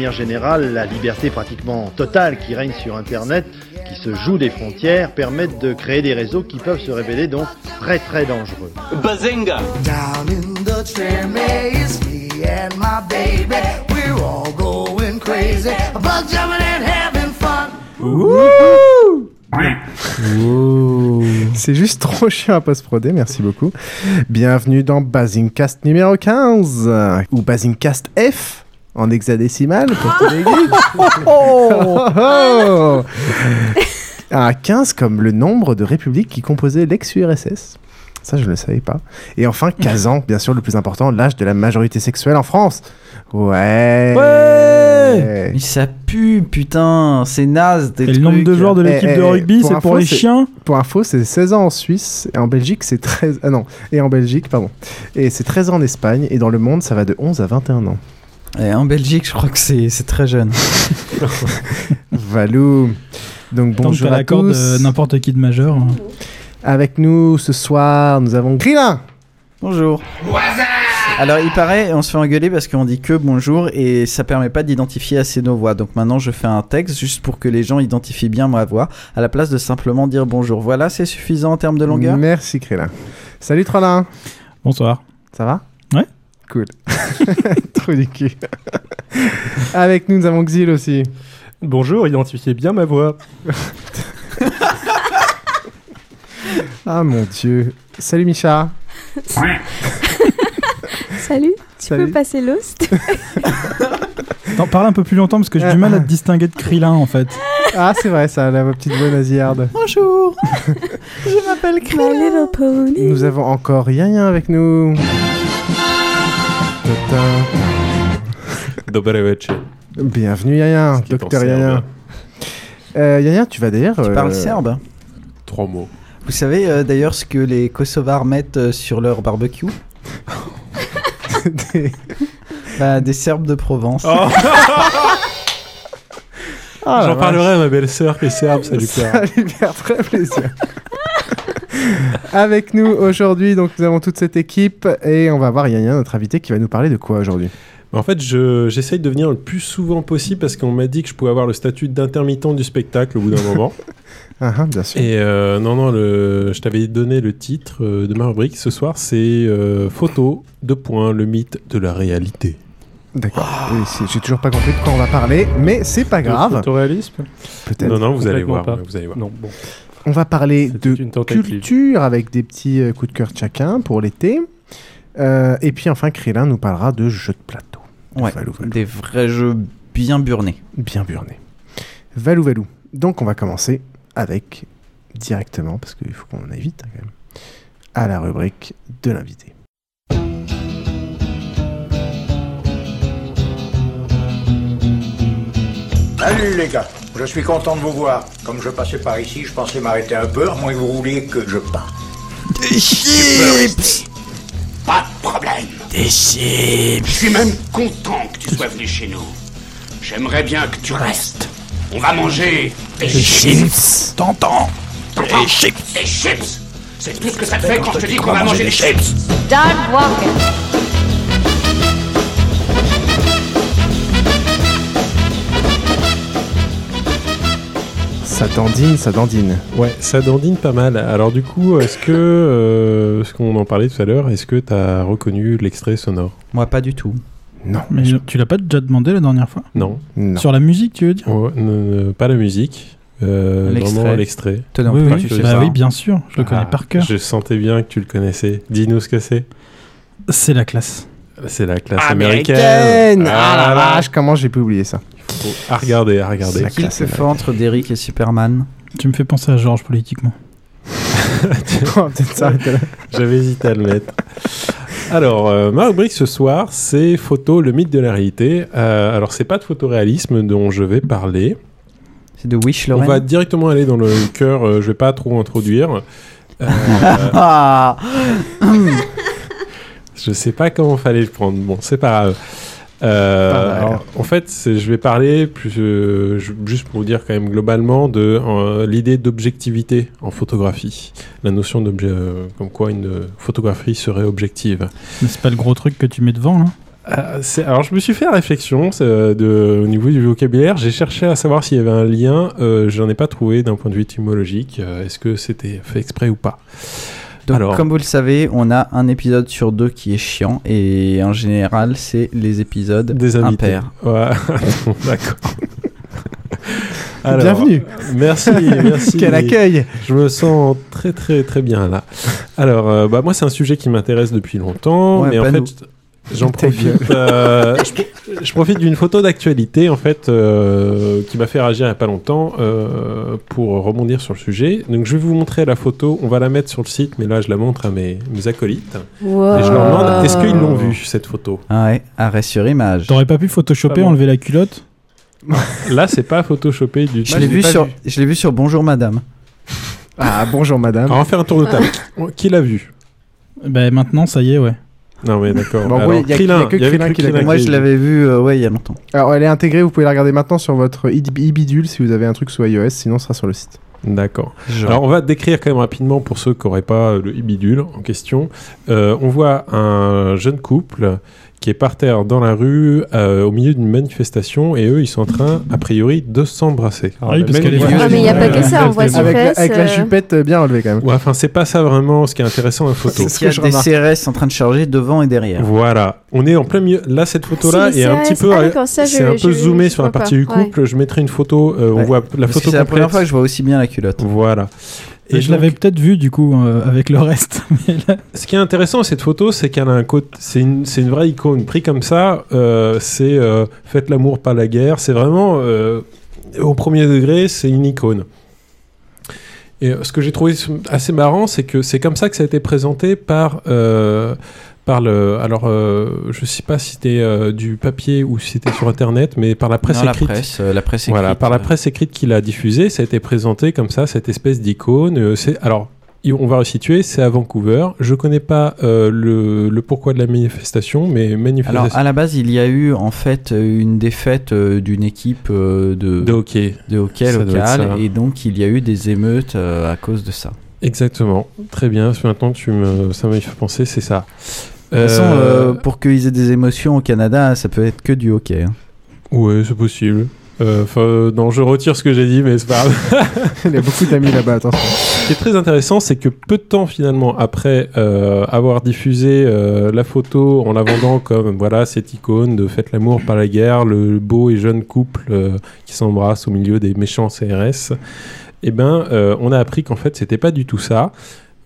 manière générale, la liberté pratiquement totale qui règne sur Internet, qui se joue des frontières, permettent de créer des réseaux qui peuvent se révéler donc très très dangereux. Bazinga! C'est juste trop chiant à post-proder, merci beaucoup. Bienvenue dans Basingcast numéro 15, euh, ou Basingcast F en hexadécimal pour tous les geeks. Oh, oh. Ah, 15 comme le nombre de républiques qui composaient l'ex-URSS. Ça, je ne le savais pas. Et enfin, Kazan, bien sûr, le plus important, l'âge de la majorité sexuelle en France. Ouais. Ouais Mais ça pue, putain, c'est naze. Des Et le nombre de joueurs de l'équipe Eh, de eh, rugby, c'est pour les chiens Pour info, c'est 16 ans en Suisse, et en Belgique, c'est 13... Ah non, et en Belgique, pardon. Et c'est 13 ans en Espagne, et dans le monde, ça va de 11 à 21 ans. Et en Belgique, je crois que c'est c'est très jeune. Valou. Donc Tant que bonjour t'as à l'accord tous. de n'importe qui de majeur. hein. Avec nous ce soir, nous avons Grillin. Bonjour. Alors, il paraît, on se fait engueuler parce qu'on dit que bonjour et ça permet pas d'identifier assez nos voix. Donc maintenant, je fais un texte juste pour que les gens identifient bien ma voix à la place de simplement dire bonjour. Voilà, c'est suffisant en termes de longueur Merci Grillin. Salut Trollin. Bonsoir. Ça va? Cool. Trop du cul. Avec nous, nous avons Xil aussi. Bonjour, identifiez bien ma voix. Ah mon dieu. Salut Micha. Salut, tu Salut. peux passer l'host Attends, parle un peu plus longtemps parce que j'ai du mal à te distinguer de Krillin en fait. Ah c'est vrai, ça, la petite voix nasillarde. Bonjour Je m'appelle My little pony. Nous avons encore Yann avec nous. Dobre večer. Bienvenue en docteur. Yann. Euh, Yann, tu vas d'ailleurs. Tu euh, parles serbe Trois mots. Vous savez euh, d'ailleurs ce que les Kosovars mettent euh, sur leur barbecue des- Bah, des Serbes de Provence. Oh. Ah, J'en parlerai à ma belle-sœur qui est serbe, ça lui plaira. Ça lui très plaisir. Avec nous aujourd'hui, donc nous avons toute cette équipe et on va voir Yann, notre invité, qui va nous parler de quoi aujourd'hui? En fait, je- j'essaye de venir le plus souvent possible parce qu'on m'a dit que je pouvais avoir le statut d'intermittent du spectacle au bout d'un moment. Ah, ah, bien sûr. Et euh, non, non, le, je t'avais donné le titre euh, de ma rubrique ce soir, c'est euh, Photo, deux points, le mythe de la réalité. D'accord. Oui, c'est- j'ai toujours pas compris de quoi on va parler, mais c'est pas Le grave. photoréalisme? Peut-être. Non, non, vous allez voir. pas. Vous allez voir. Non, bon. On va parler de culture avec des petits euh, coups de cœur de chacun pour l'été. Euh, et puis enfin, Krillin nous parlera de jeux de plateau. Ouais, Valou, valou. des vrais jeux bien burnés. Bien burné. Valou, valou. Donc on va commencer avec directement, parce qu'il faut qu'on aille vite hein, quand même, à la rubrique de l'invité. Salut les gars, je suis content de vous voir. Comme je passais par ici, je pensais m'arrêter un peu, à moins que vous vouliez que je parte. Des chips Pas de problème. Des chips Je suis même content que tu sois venu chez nous. J'aimerais bien que tu restes. On va manger des chips. T'entends? Des chips Des chips C'est tout ce que ça te fait quand je te dis qu'on va manger des chips Doug Walker. Ça dandine, ça dandine. Ouais, ça dandine pas mal. Alors du coup, est-ce que, euh, ce qu'on en parlait tout à l'heure, est-ce que tu as reconnu l'extrait sonore? Moi, pas du tout. Non. Mais tu l'as pas déjà demandé la dernière fois? Non. Sur la musique, tu veux dire? Ouais, ne- ne- pas la musique. euh, L'extrait. vraiment l'extrait. Toi non Oui, oui. Bah oui, bien sûr, je le connais Ah, par cœur. Je sentais bien que tu le connaissais. Dis-nous ce que c'est. C'est la classe. C'est la classe Américaine américaine. Ah la vache, comment j'ai pu oublier ça? À regarder, à regarder. La Qui le classe fait entre Derrick et Superman Tu me fais penser à Georges politiquement. On. J'avais hésité à le mettre. Alors, euh, ma rubrique ce soir, c'est photo, le mythe de la réalité. Euh, alors, c'est pas de photoréalisme dont je vais parler. C'est de Wish On Lorraine va directement aller dans le cœur. euh, je vais pas trop introduire. Euh, je sais pas comment fallait le prendre. Bon, c'est pas grave. Euh, alors, en fait, je vais parler plus, euh, juste pour vous dire quand même globalement de euh, l'idée d'objectivité en photographie, la notion d'objet, euh, comme quoi une photographie serait objective. Mais c'est pas le gros truc que tu mets devant, là Euh, c'est- alors je me suis fait la réflexion euh, de, au niveau du vocabulaire. J'ai cherché à savoir s'il y avait un lien. Euh, J'en ai pas trouvé d'un point de vue étymologique. Euh, Est-ce que c'était fait exprès ou pas? Donc, Alors- comme vous le savez, on a un épisode sur deux qui est chiant, et en général, c'est les épisodes Des invités. impairs. Ouais, d'accord. Bienvenue. Merci, merci. Quel accueil Je me sens très très très bien là. Alors, euh, bah moi c'est un sujet qui m'intéresse depuis longtemps, Ouais, mais en fait nous. J'en profite. euh, je, je profite d'une photo d'actualité en fait euh, qui m'a fait réagir il y a pas longtemps euh, pour rebondir sur le sujet. Donc je vais vous montrer la photo. On va la mettre sur le site, mais là je la montre à mes, mes acolytes Wow. et je leur demande est-ce qu'ils l'ont vue cette photo? Ah ouais, arrêt sur image. T'aurais pas pu photoshopper, Pas bon. enlever la culotte? Là c'est pas photoshopé du tout. Je l'ai vu, sur... vu. je l'ai vu sur Bonjour Madame. Ah bonjour madame. Alors, on va faire un tour de table. qui l'a vu? Ben maintenant, ça y est, ouais. Non mais d'accord. Bon, Alors, oui, y a- Krillin, y a que il y Krillin qui l'a. Moi, je l'a l'avais vu, euh, ouais, il y a longtemps. Alors elle est intégrée, vous pouvez la regarder maintenant sur votre i-bidule si vous avez un truc sous iOS, sinon ce sera sur le site. D'accord. Alors on va décrire quand même rapidement pour ceux qui n'auraient pas le bidule en question. Euh, on voit un jeune couple qui est par terre dans la rue euh, au milieu d'une manifestation et eux ils sont en train a priori de s'embrasser. Ah oui, parce est niveau- vieille. Ah, mais il n'y a pas que ça, on voit Avec, fesses. avec la euh, jupette euh, bien relevée quand même. Ouais, enfin c'est pas ça vraiment ce qui est intéressant dans la photo. C'est qu'il y a que des CRS en train de charger devant et derrière. Voilà, on est en plein milieu. Là, cette photo-là Si, les est un petit peu, Ah, ça, c'est un peu zoomé sur la partie du couple. Je mettrai une photo. euh, on Ouais. voit la Parce que photo c'est la première complète. fois que je vois aussi bien la culotte. Voilà. Et je l'avais peut-être vu, du coup, euh, avec le reste. Mais là, Ce qui est intéressant cette photo, c'est qu'elle a un côté, c'est une, c'est une vraie icône. Pris comme ça, euh, c'est euh, faites l'amour, pas la guerre. C'est vraiment au premier degré, c'est une icône. Et ce que j'ai trouvé assez marrant, c'est que c'est comme ça que ça a été présenté par par le. Alors, euh, je sais pas si c'était euh, du papier ou si c'était sur Internet, mais par la presse Non, la écrite. presse, euh, la presse Voilà, écrite, par la euh. presse écrite qui l'a diffusé, ça a été présenté comme ça, cette espèce d'icône. Euh, alors. On va resituer, c'est à Vancouver. Je connais pas euh, le, le pourquoi de la manifestation, mais manifestation Alors, à la base, il y a eu en fait euh, une défaite euh, d'une équipe euh, de, de hockey. de hockey Ça doit être local, ça. et donc il y a eu des émeutes euh, à cause de ça. Exactement. Très bien. Maintenant, tu me, ça m'a fait penser, c'est ça. De toute façon, euh, pour qu'ils aient des émotions au Canada, ça peut être que du hockey. hein. Ouais, c'est possible. Euh, Enfin, non, je retire ce que j'ai dit, mais c'est pas grave. Il y a beaucoup d'amis là-bas, attention. Ce qui est très intéressant, c'est que peu de temps finalement après euh, avoir diffusé euh, la photo en la vendant comme voilà cette icône de faites l'amour par la guerre, le beau et jeune couple euh, qui s'embrasse au milieu des méchants CRS, eh ben euh, on a appris qu'en fait c'était pas du tout ça.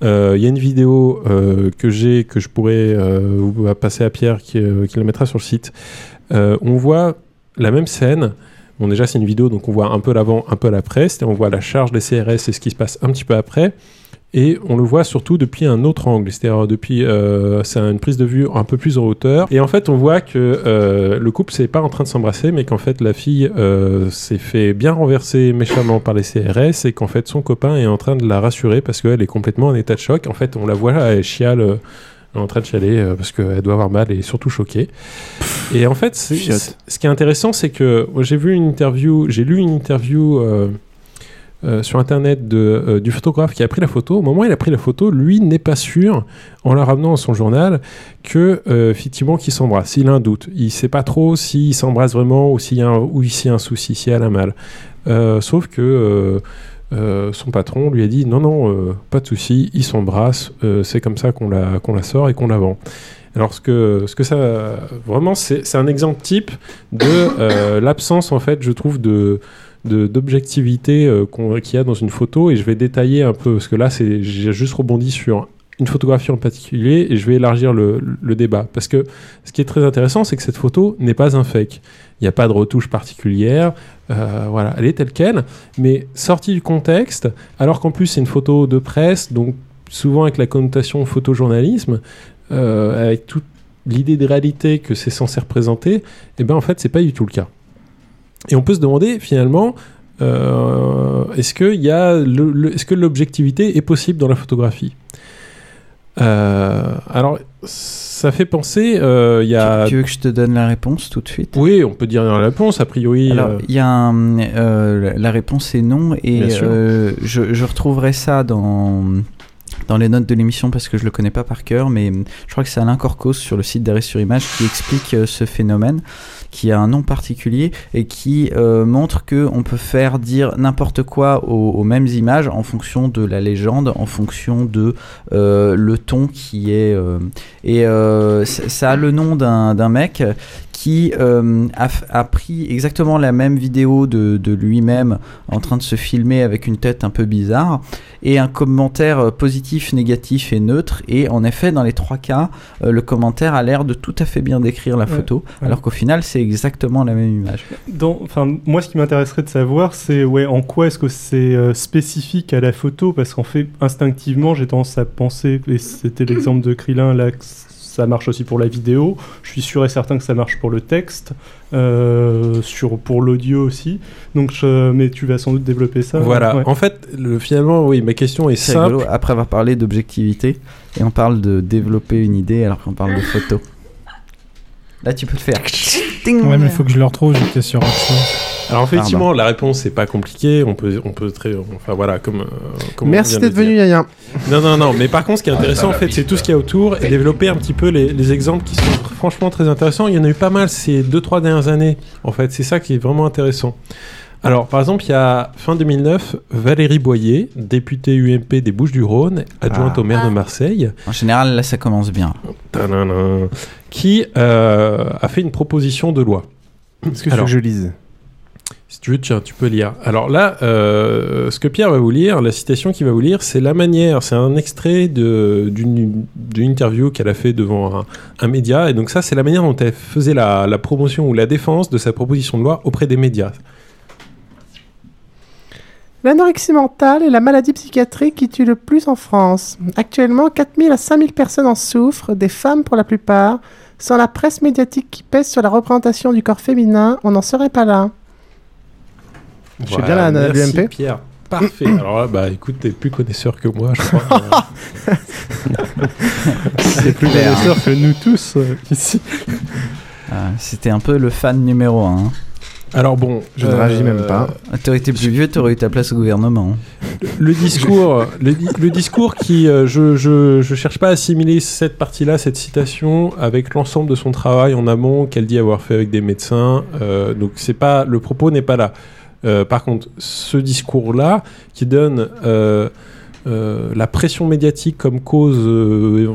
Euh, Il y a une vidéo euh, que j'ai que je pourrais euh, passer à Pierre qui, euh, qui la mettra sur le site. Euh, on voit la même scène. Bon, déjà, c'est une vidéo, donc on voit un peu l'avant, un peu l'après. On voit la charge des CRS et ce qui se passe un petit peu après. Et on le voit surtout depuis un autre angle, c'est-à-dire depuis, euh, c'est une prise de vue un peu plus en hauteur. Et en fait, on voit que euh, le couple c'est pas en train de s'embrasser, mais qu'en fait la fille euh, s'est fait bien renverser méchamment par les CRS et qu'en fait son copain est en train de la rassurer parce qu'elle est complètement en état de choc. En fait, on la voit, elle chiale. euh, elle est en train de chialer euh, parce qu'elle doit avoir mal et surtout choquée. Et en fait, ce qui est intéressant, c'est que j'ai vu une interview, j'ai lu une interview euh, euh, sur internet euh, du photographe qui a pris la photo. Au moment où il a pris la photo, lui n'est pas sûr, en la ramenant à son journal, que euh, effectivement qu'il s'embrasse. Il a un doute. Il sait pas trop s'il s'embrasse vraiment ou s'il y a un, souci, s'il y a la mal. Euh, sauf que son patron lui a dit non non pas de souci, il s'embrasse, c'est comme ça qu'on la qu'on la sort et qu'on la vend. Alors ce que ce que ça vraiment c'est c'est un exemple type de l'absence en fait je trouve de- d'objectivité euh, qu'il y a dans une photo et je vais détailler un peu parce que là j'ai juste rebondi sur une photographie en particulier et je vais élargir le, débat. Parce que ce qui est très intéressant c'est que cette photo n'est pas un fake. Il n'y a pas de retouche particulière euh, voilà elle est telle quelle mais sortie du contexte alors qu'en plus c'est une photo de presse donc souvent avec la connotation photojournalisme euh, avec toute l'idée de réalité que c'est censé représenter et ben en fait c'est pas du tout le cas et on peut se demander finalement, euh, est-ce que y a le- le- est-ce que l'objectivité est possible dans la photographie? Euh, Alors, ça fait penser, euh, y a. Tu veux que je te donne la réponse tout de suite? Oui, on peut dire la réponse. A priori. Alors, euh, il y a un, la réponse est non, et je, je retrouverai ça dans, dans les notes de l'émission parce que je le connais pas par cœur, mais je crois que c'est Alain Corcos sur le site d'Arrêt sur Image qui explique ce phénomène, qui a un nom particulier et qui euh, montre que on peut faire dire n'importe quoi aux, aux mêmes images en fonction de la légende, en fonction de euh, le ton qui est. euh, et ça a le nom d'un d'un mec qui euh, a, a pris exactement la même vidéo de, de lui-même en train de se filmer avec une tête un peu bizarre et un commentaire positif, négatif et neutre. Et en effet, dans les trois cas, euh, le commentaire a l'air de tout à fait bien décrire la Ouais, photo, ouais. alors qu'au final, c'est exactement la même image. Dans, enfin, moi, ce qui m'intéresserait de savoir, c'est ouais, en quoi est-ce que c'est euh, spécifique à la photo? Parce qu'en fait, instinctivement, j'ai tendance à penser, et c'était l'exemple de Krillin, là, que ça marche aussi pour la vidéo. Je suis sûr et certain que ça marche pour le texte, euh, sur, pour l'audio aussi. Donc, je- mais tu vas sans doute développer ça. Voilà. Ouais. En fait, le, finalement, oui, ma question est C'est simple. rigolo, après avoir parlé d'objectivité, et on parle de développer une idée alors qu'on parle de photo. Là, tu peux te faire. Ouais, mais il faut que je le retrouve, j'étais sur autre chose. Alors effectivement, la réponse c'est pas compliqué. On peut, on peut très, enfin voilà, comme. euh, comme Merci d'être venu, Yaya. Non, non, non. Mais par contre, ce qui est intéressant, en fait, c'est tout ce qu'il y a autour et développer un petit peu les, les exemples qui sont franchement très intéressants. Il y en a eu pas mal ces deux, trois dernières années. En fait, c'est ça qui est vraiment intéressant. Alors, par exemple, il y a fin 2009, Valérie Boyer, députée UMP des Bouches-du-Rhône, adjointe Ah. au maire de Marseille, En général, là, ça commence bien. Tadadam. qui euh, a fait une proposition de loi. Est-ce que veux que je lise? Si tu veux, tiens, tu peux lire. Alors là, euh, ce que Pierre va vous lire, la citation qu'il va vous lire, c'est la manière, c'est un extrait d'une d'une interview qu'elle a fait devant un, un média. Et donc ça, c'est la manière dont elle faisait la, la promotion ou la défense de sa proposition de loi auprès des médias. L'anorexie mentale est la maladie psychiatrique qui tue le plus en France. Actuellement, 4000 à 5000 personnes en souffrent, des femmes pour la plupart. Sans la presse médiatique qui pèse sur la représentation du corps féminin, on n'en serait pas là. Je fais bien la merci, l'UMP Pierre. Parfait. Alors là, bah écoute, t'es plus connaisseur que moi, je crois. C'est plus connaisseur que nous tous euh, ici. Ah, C'était un peu le fan numéro un. Alors bon, Je ne réagis même pas. T'aurais été plus vieux, t'aurais eu ta place au gouvernement. le discours, le, di- le discours qui, euh, je, je, je cherche pas à assimiler cette partie-là, cette citation, avec l'ensemble de son travail en amont qu'elle dit avoir fait avec des médecins. euh, donc c'est pas, le propos n'est pas là. Euh, par contre, ce discours-là, qui donne euh, euh, la pression médiatique comme cause, euh,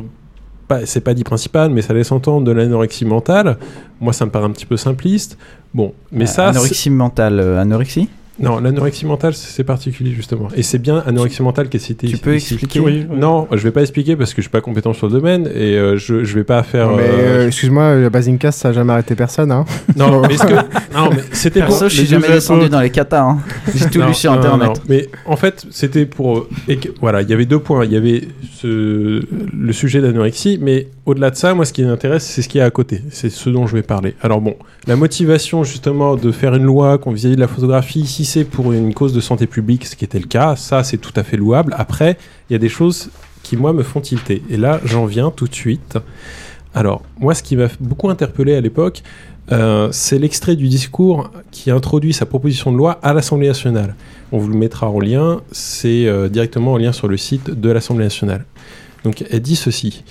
pas- c'est pas dit principale, mais ça laisse entendre de l'anorexie mentale. Moi, ça me paraît un petit peu simpliste. Bon, mais ça, Euh, Anorexie mentale, euh, anorexie? Non, l'anorexie mentale, c'est particulier justement. Et c'est bien anorexie mentale qui est cité tu ici- peux ici. expliquer Oui, Non, je vais pas expliquer parce que je suis pas compétent sur le domaine et euh, je, je vais pas faire. Mais euh, euh, excuse-moi, le Basingcast, ça a jamais arrêté personne. Hein. Non, mais que- non, mais c'était pour- Perso, je suis jamais descendu dans les katas. hein. J'ai tout Non, lu sur non, internet. non. Mais en fait, c'était pour. et que- voilà, il y avait deux points. Il y avait ce, le sujet d'anorexie, mais au-delà de ça, moi, ce qui m'intéresse, c'est ce qu'il y a à côté. C'est ce dont je vais parler. Alors, bon, la motivation, justement, de faire une loi qu'on vis de la photographie, si c'est pour une cause de santé publique, ce qui était le cas, ça, c'est tout à fait louable. Après, il y a des choses qui, moi, me font tilter. Et là, j'en viens tout de suite. Alors, moi, ce qui m'a beaucoup interpellé à l'époque, Euh, c'est l'extrait du discours qui introduit sa proposition de loi à l'Assemblée nationale. On vous le mettra en lien, c'est euh, directement en lien sur le site de l'Assemblée nationale. Donc elle dit ceci.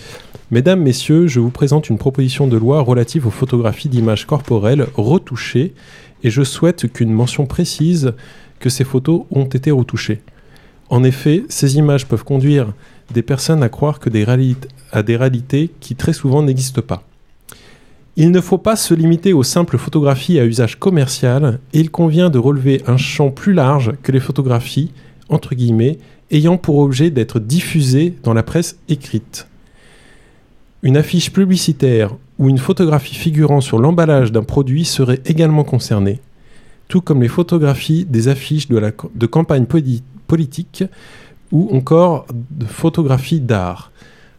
Mesdames, Messieurs, je vous présente une proposition de loi relative aux photographies d'images corporelles retouchées et je souhaite qu'une mention précise que ces photos ont été retouchées. En effet, ces images peuvent conduire des personnes à croire à des réalités qui très souvent n'existent pas. Il ne faut pas se limiter aux simples photographies à usage commercial et il convient de relever un champ plus large que les photographies, entre guillemets, ayant pour objet d'être diffusées dans la presse écrite. Une affiche publicitaire ou une photographie figurant sur l'emballage d'un produit serait également concernée, tout comme les photographies des affiches de, campagne poli- politique ou encore de photographies d'art.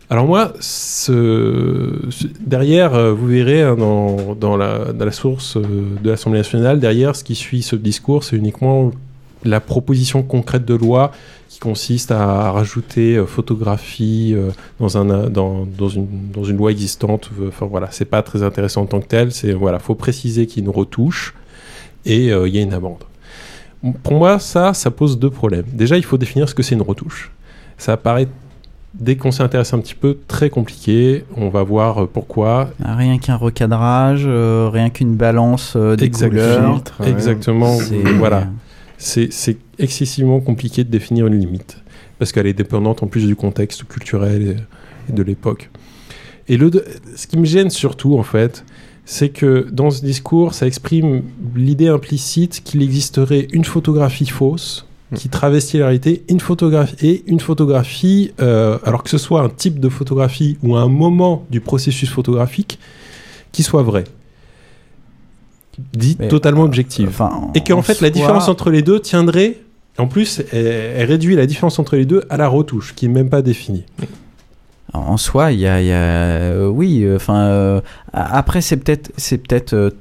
Alors moi, ce, derrière, euh, vous verrez hein, dans, dans la, dans la source euh, de l'Assemblée nationale, derrière ce qui suit ce discours, c'est uniquement la proposition concrète de loi qui consiste à rajouter euh, photographie euh, dans, un, dans, dans, une, dans une loi existante. Euh, Enfin voilà, c'est pas très intéressant en tant que tel. C'est voilà, faut préciser qu'il y a une retouche et euh, il y a une amende. Pour moi, ça, ça pose deux problèmes. Déjà, il faut définir ce que c'est une retouche. Ça apparaît, dès qu'on s'y intéresse un petit peu, très compliqué. On va voir pourquoi. Rien qu'un recadrage, euh, rien qu'une balance euh, des Exactement. couleurs. Exactement. C'est- Voilà. C'est excessivement compliqué de définir une limite parce qu'elle est dépendante en plus du contexte culturel et, et de l'époque. Et le, ce qui me gêne surtout, en fait, c'est que dans ce discours, ça exprime l'idée implicite qu'il existerait une photographie fausse qui travestit la réalité, une photographie et une photographie, euh, alors que ce soit un type de photographie ou un moment du processus photographique, qui soit vrai dit Mais, totalement objective. Enfin, et qu'en en fait, la différence entre les deux tiendrait, en plus, elle, elle réduit la différence entre les deux à la retouche, qui n'est même pas définie. En soi, il y a, il y a- euh, oui, euh, enfin, euh, après c'est peut-être, c'est peut-être, euh,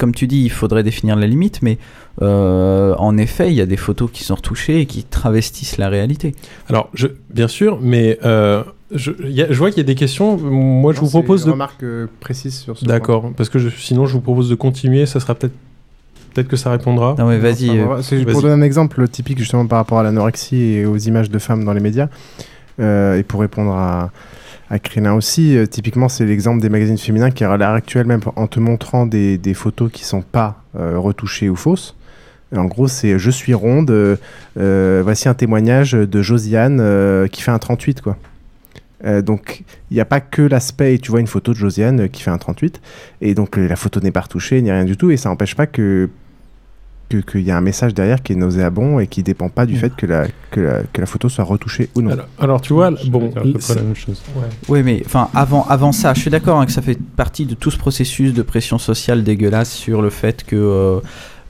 comme tu dis, il faudrait définir la limite, mais euh, en effet, il y a des photos qui sont retouchées et qui travestissent la réalité. Alors, je, bien sûr, mais euh, je, il y a- je vois qu'il y a des questions. Moi, je vous c'est propose une de. remarque, euh, précise sur ce D'accord, parce que je- sinon, je vous propose de continuer. Ça sera peut-être. Peut-être que ça répondra. Non, mais vas-y. Enfin, euh, vas-y. pour donner un exemple typique justement par rapport à l'anorexie et aux images de femmes dans les médias, euh, et pour répondre à, à aussi, euh, typiquement c'est l'exemple des magazines féminins qui à l'heure actuelle même en te montrant des, photos qui sont pas euh, retouchées ou fausses. En gros, c'est je suis ronde. euh, euh, voici un témoignage de Josiane euh, qui fait un 38 quoi. Euh, donc il n'y a pas que l'aspect, tu vois une photo de Josiane euh, qui fait un 38, et donc euh, la photo n'est pas retouchée ni rien du tout, et ça n'empêche pas que que- qu'il y a un message derrière qui est nauséabond et qui dépend pas du fait que la, que la, que la photo soit retouchée ou non. Alors, alors, tu vois, bon, dire à peu près c'est- la même chose. Ouais. Oui, mais enfin, avant, avant ça, je suis d'accord hein, que ça fait partie de tout ce processus de pression sociale dégueulasse sur le fait que, euh,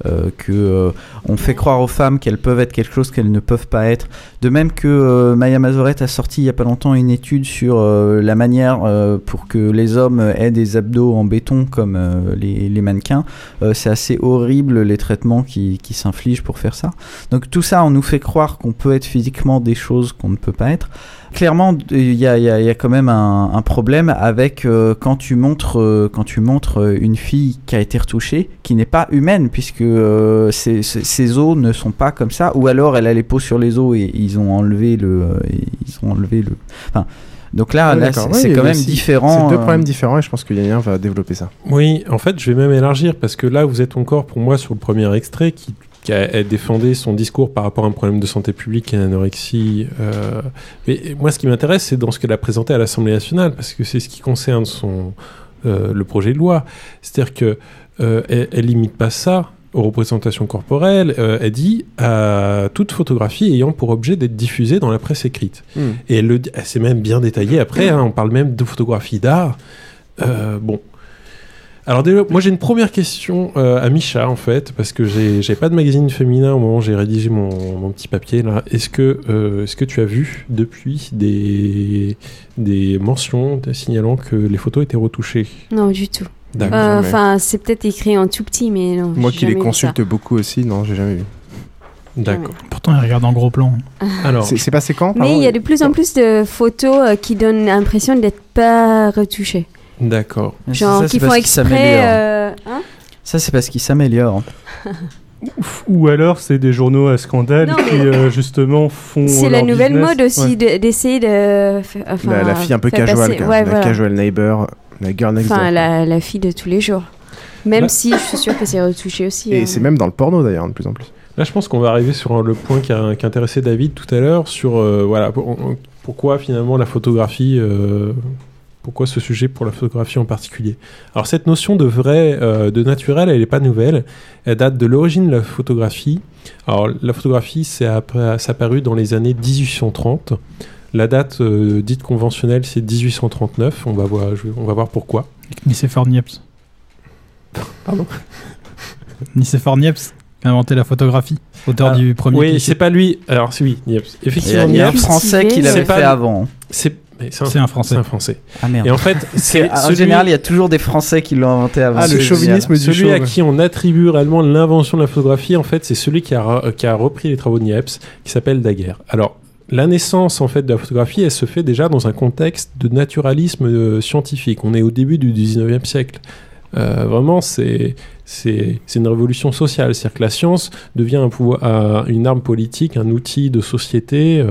euh, que euh, on fait croire aux femmes qu'elles peuvent être quelque chose qu'elles ne peuvent pas être. De même que euh, Maya Mazoret a sorti il y a pas longtemps une étude sur la manière pour que les hommes aient des abdos en béton comme les, les mannequins. C'est assez horrible les traitements qui, qui s'infligent pour faire ça. Donc tout ça, on nous fait croire qu'on peut être physiquement des choses qu'on ne peut pas être. Clairement, il y a, il y a- il y a quand même un, un problème avec euh, quand tu montres euh, quand tu montres euh, une fille qui a été retouchée, qui n'est pas humaine puisque euh, ses, ses- ses os ne sont pas comme ça, ou alors elle a les peaux sur les os et ils ont enlevé le, ils ont enlevé le. Enfin, donc là, Ouais, là, d'accord. c'est Ouais, quand même différent. C'est deux problèmes différents et je pense que Yann va développer ça. Oui, en fait, je vais même élargir parce que là, vous êtes encore pour moi sur le premier extrait qui, qui a, a défendé son discours par rapport à un problème de santé publique et à l'anorexie. euh, mais moi, ce qui m'intéresse, c'est dans ce qu'elle a présenté à l'Assemblée nationale parce que c'est ce qui concerne son, euh, le projet de loi. C'est-à-dire que euh, elle, elle limite pas ça aux représentations corporelles, euh, elle dit à toute photographie ayant pour objet d'être diffusée dans la presse écrite. Hmm. Et elle, le, elle s'est même bien détaillée après, hein, on parle même de photographie d'art. Bon. Alors déjà, moi j'ai une première question euh, à Micha en fait, parce que j'ai pas de magazine féminin au moment où j'ai rédigé mon, mon petit papier là. Est-ce que, euh, est-ce que tu as vu depuis des, des mentions signalant que les photos étaient retouchées? Non, du tout. D'accord. Euh. Enfin, c'est peut-être écrit en tout petit, mais non. Moi qui les consulte beaucoup aussi, non, j'ai jamais vu. D'accord. Pourtant, il regarde en gros plan. Alors, C'est c'est passé quand Mais il y a de plus en plus de photos euh, qui donnent l'impression d'être pas retouchées. D'accord. Genre ça, c'est qu'ils font exprès. s'améliorent. euh, hein Ça, c'est parce qu'ils s'améliorent. Ou alors c'est des journaux à scandale Non, qui mais- euh, justement font. C'est la nouvelle business. mode aussi Ouais. d'essayer de. enfin, la, la fille un peu casual, passer- quoi. ouais, la voilà. casual neighbor, la girl next Enfin, door. la, la fille de tous les jours. Même Là- si je suis sûre que c'est retouché aussi. Et hein. c'est même dans le porno d'ailleurs, de plus en plus. Là, je pense qu'on va arriver sur le point qui, a, qui intéressait David tout à l'heure, sur euh, voilà, pour- pourquoi finalement la photographie, euh, pourquoi ce sujet pour la photographie en particulier. Alors cette notion de vrai, euh, de naturel, elle n'est pas nouvelle, elle date de l'origine de la photographie. Alors la photographie, c'est appa- c'est apparu dans les années 1830. La date euh, dite conventionnelle, c'est 1839. On va voir, je on va voir pourquoi. Nicéphore Niepce. Pardon? Nicéphore Niepce, qui a inventé la photographie, auteur Ah, du premier Oui, c'est pas lui. Alors c'est oui, Niepce. Effectivement, Il y a un Niepce. Français qui l'avait pas- fait avant. C'est C'est un Français. C'est un Français. Ah merde. Et en fait, c'est En celui- général, il y a toujours des Français qui l'ont inventé avant. Ah, le chauvinisme du celui à qui on attribue réellement l'invention de la photographie, en fait, c'est celui qui a, re- qui a repris les travaux de Niepce, qui s'appelle Daguerre. Alors, la naissance en fait de la photographie, elle se fait déjà dans un contexte de naturalisme euh, scientifique. On est au début du 19e siècle. Euh, vraiment, c'est c'est c'est une révolution sociale. C'est-à-dire que la science devient un pouvoir, euh, une arme politique, un outil de société.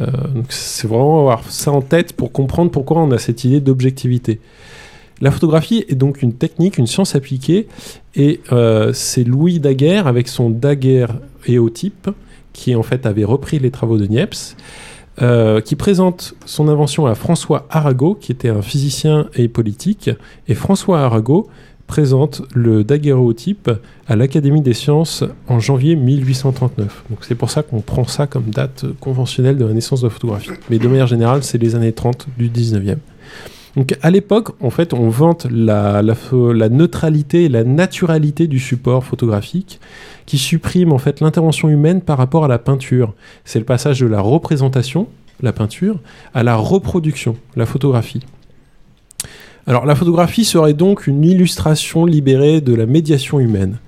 Euh, c'est vraiment avoir ça en tête pour comprendre pourquoi on a cette idée d'objectivité. La photographie est donc une technique, une science appliquée, et euh, c'est Louis Daguerre avec son daguerréotype qui en fait avait repris les travaux de Niepce, euh, qui présente son invention à François Arago, qui était un physicien et politique, et François Arago présente le daguerréotype à l'Académie des sciences en janvier 1839. Donc c'est pour ça qu'on prend ça comme date conventionnelle de la naissance de la photographie. Mais de manière générale, c'est les années 30 du 19e. Donc à l'époque, en fait, on vante la, neutralité et la naturalité du support photographique qui supprime en fait l'intervention humaine par rapport à la peinture. C'est le passage de la représentation, la peinture, à la reproduction, la photographie. Alors la photographie serait donc une illustration libérée de la médiation humaine.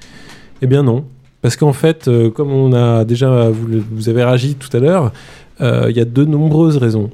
Eh bien non, parce qu'en fait, euh, comme on a déjà, vous, le- vous avez réagi tout à l'heure, euh, il y a de nombreuses raisons.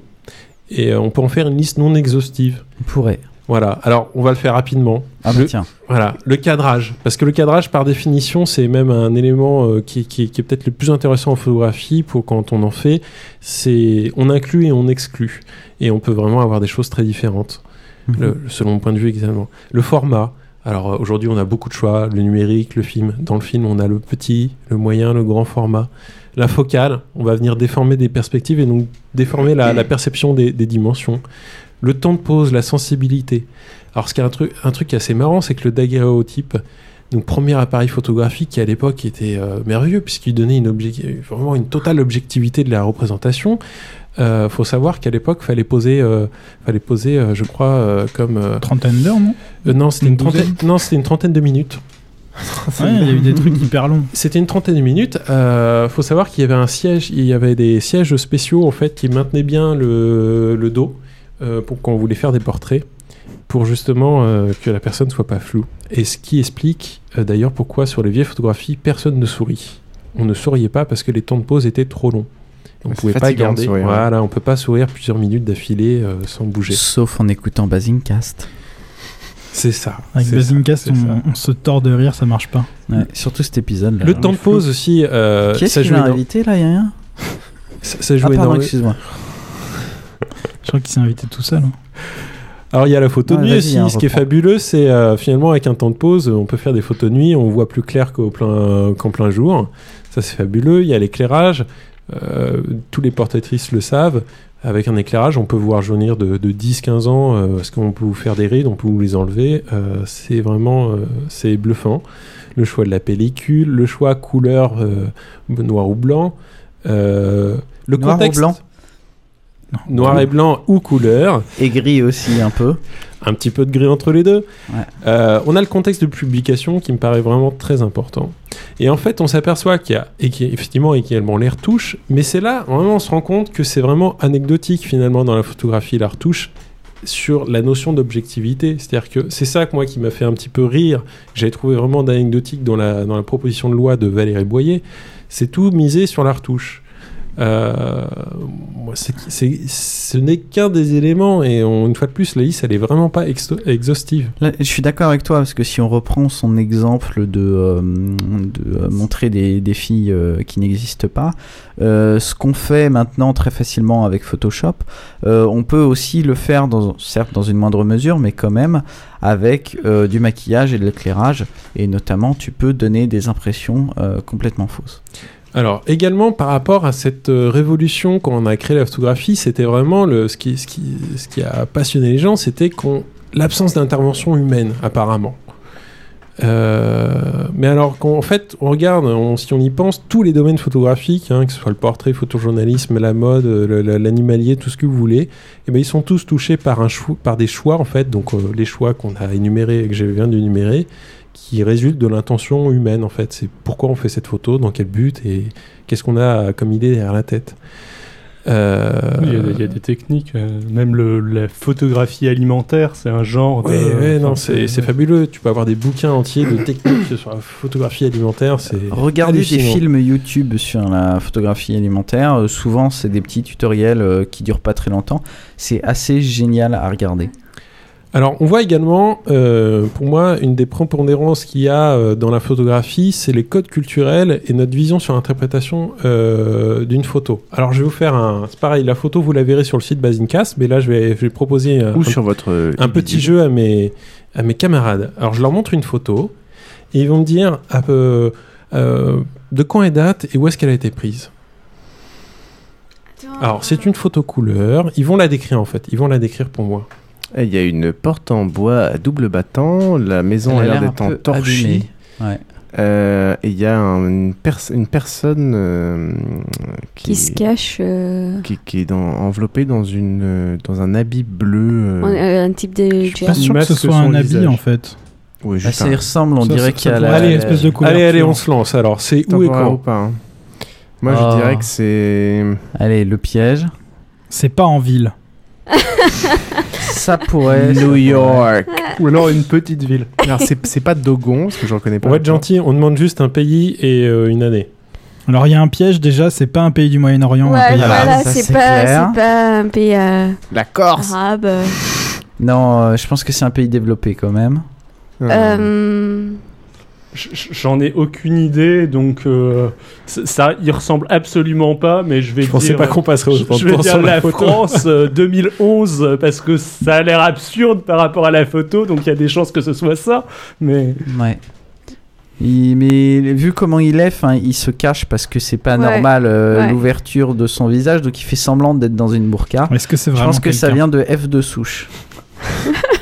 Et euh, on peut en faire une liste non exhaustive. On pourrait. Voilà, alors on va le faire rapidement. Ah bah Le- tiens. Voilà, le cadrage. Parce que le cadrage, par définition, c'est même un élément qui, qui- qui est peut-être le plus intéressant en photographie pour quand on en fait. C'est on inclut et on exclut. Et on peut vraiment avoir des choses très différentes, Mhm. selon mon point de vue également. Le format. Alors euh, aujourd'hui, on a beaucoup de choix. Le numérique, le film. Dans le film, on a le petit, le moyen, le grand format. La focale, on va venir déformer des perspectives et donc déformer la, perception des, dimensions. Le temps de pause, la sensibilité. Alors, ce qui est un truc, un truc assez marrant, c'est que le daguerréotype, donc premier appareil photographique qui à l'époque était euh, merveilleux puisqu'il donnait une vraiment une totale objectivité de la représentation. Euh, faut savoir qu'à l'époque, fallait poser, euh, fallait poser, euh, je crois, euh, comme Trentaine d'heures, non non, c'était une, trentaine, non, c'était une trentaine de minutes. Ouais, il y a eu des trucs hyper longs. C'était une trentaine de minutes. Faut savoir qu'il y avait un siège, il y avait des sièges spéciaux en fait qui maintenaient bien le, le dos pour quand on voulait faire des portraits, pour justement que la personne soit pas floue. Et ce qui explique d'ailleurs pourquoi sur les vieilles photographies personne ne sourit. On ne souriait pas parce que les temps de pause étaient trop longs. On pouvait pas garder. sourire, ouais. Voilà, on peut pas sourire plusieurs minutes d'affilée euh, sans bouger. Sauf en écoutant Basingcast. C'est ça. Avec Basingcast, ça, c'est ça. on, on se tord de rire, ça marche pas. Ouais, surtout cet épisode. Le temps de pause aussi. Euh, Qui est-ce qui dans- invité là, y'a rien ça, ça Ah, jouait pardon, dans excuse-moi. Je crois qu'il s'est invité tout seul. hein. Alors il y a la photo de Ouais, nuit aussi. hein, Ce qui est fabuleux, c'est euh, finalement avec un temps de pause, on peut faire des photos de nuit, on voit plus clair qu'au plein, qu'en plein jour. Ça c'est fabuleux. Il y a l'éclairage. Euh, tous les portraitrices le savent. Avec un éclairage, on peut voir jaunir de, de 10-15 ans, euh, parce qu'on peut vous faire des rides, on peut vous les enlever. Euh, c'est vraiment euh, c'est bluffant. Le choix de la pellicule, le choix couleur euh, noir ou blanc. Euh, le Noir ou contexte, blanc? Noir et blanc ou couleur. Et gris aussi un peu. Un petit peu de gris entre les deux. Ouais. Euh, on a le contexte de publication qui me paraît vraiment très important. Et en fait, on s'aperçoit qu'il y a et a effectivement également les retouches, mais c'est là vraiment on se rend compte que c'est vraiment anecdotique finalement dans la photographie la retouche sur la notion d'objectivité. C'est-à-dire que c'est ça que moi qui m'a fait un petit peu rire, j'avais trouvé vraiment d'anecdotique dans la, dans la proposition de loi de Valérie Boyer, c'est tout misé sur la retouche. Euh, ce n'est qu'un des éléments et une fois de plus, la liste, elle est vraiment pas exhaustive. Je suis d'accord avec toi parce que si on reprend son exemple de, euh, euh, montrer des, filles qui n'existent pas, ce qu'on fait maintenant très facilement avec Photoshop, on peut aussi le faire, dans, certes dans une moindre mesure, mais quand même avec du maquillage et de l'éclairage. Et notamment, tu peux donner des impressions complètement fausses. Alors également par rapport à cette euh, révolution quand on a créé la photographie, c'était vraiment le, ce, qui, ce, qui, ce qui a passionné les gens, c'était l'absence d'intervention humaine apparemment. Euh, mais alors qu'en fait on regarde, si on y pense, tous les domaines photographiques, hein, que ce soit le portrait, le photojournalisme, la mode, le- l'animalier, tout ce que vous voulez, eh ben, ils sont tous touchés par, un par des choix en fait, donc euh, les choix qu'on a énumérés et que je viens d'énumérer, qui résultent de l'intention humaine en fait. C'est pourquoi on fait cette photo, dans quel but et qu'est-ce qu'on a comme idée derrière la tête. Euh, Il y, a des, il y a des techniques, euh, même le- la photographie alimentaire, c'est un genre. Ouais, de, ouais, non, enfin, c'est fabuleux. Tu peux avoir des bouquins entiers de techniques sur la photographie alimentaire. C'est Regardez des films YouTube sur la photographie alimentaire. euh, souvent, c'est des petits tutoriels qui durent pas très longtemps. C'est assez génial à regarder. Alors, on voit également, euh, pour moi, une des prépondérances qu'il y a euh, dans la photographie, c'est les codes culturels et notre vision sur l'interprétation euh, d'une photo. Alors, je vais vous faire un. C'est pareil, la photo, vous la verrez sur le site Basincast, mais là, je vais, je vais proposer un, Ou un- sur votre, un petit jeu à mes, à mes camarades. Alors, je leur montre une photo et ils vont me dire à peu, euh, de quand elle date et où est-ce qu'elle a été prise. Alors, c'est une photo couleur. Ils vont la décrire en fait. Ils vont la décrire pour moi. Il y a une porte en bois à double battant. La maison Elle a l'air d'être en torchis. Ouais. Euh, et il y a un- une, pers- une personne euh, Qui se cache. euh, qui, qui est dans- enveloppée dans, une, dans un habit bleu. un type de. Je suis pas sûr que ce soit un habit en fait. Bah, juste ça y ressemble, on Ça, dirait qu'il y a la. espèce de Allez, allez, on se lance. Alors, c'est où et quand ou pas hein. Moi, Oh. je dirais que c'est. Allez, le piège. C'est pas en ville. Ça pourrait. New York. Ou alors une petite ville. Alors, c'est pas Dogon, parce que je reconnais pas. Pour être gentil, on demande juste un pays et euh, une année. Alors il y a un piège déjà, c'est pas un pays du Moyen-Orient. Ouais, voilà, c'est pas, clair. c'est pas un pays euh, La Corse. arabe. Non, euh, je pense que c'est un pays développé quand même. Euh, J'en ai aucune idée, donc euh, ça, il ressemble absolument pas, mais je vais Je dire. pensais pas qu'on passerait autant Je de vais dire sur la la photo. France euh, 2011 euh, parce que ça a l'air absurde par rapport à la photo, donc il y a des chances que ce soit ça. Mais Ouais. Il- mais vu comment il est, 'fin, il se cache parce que c'est pas Ouais. normal euh, Ouais. l'ouverture de son visage, donc il fait semblant d'être dans une burqa. Est-ce que c'est Je vraiment pense que ça vient de F de souche.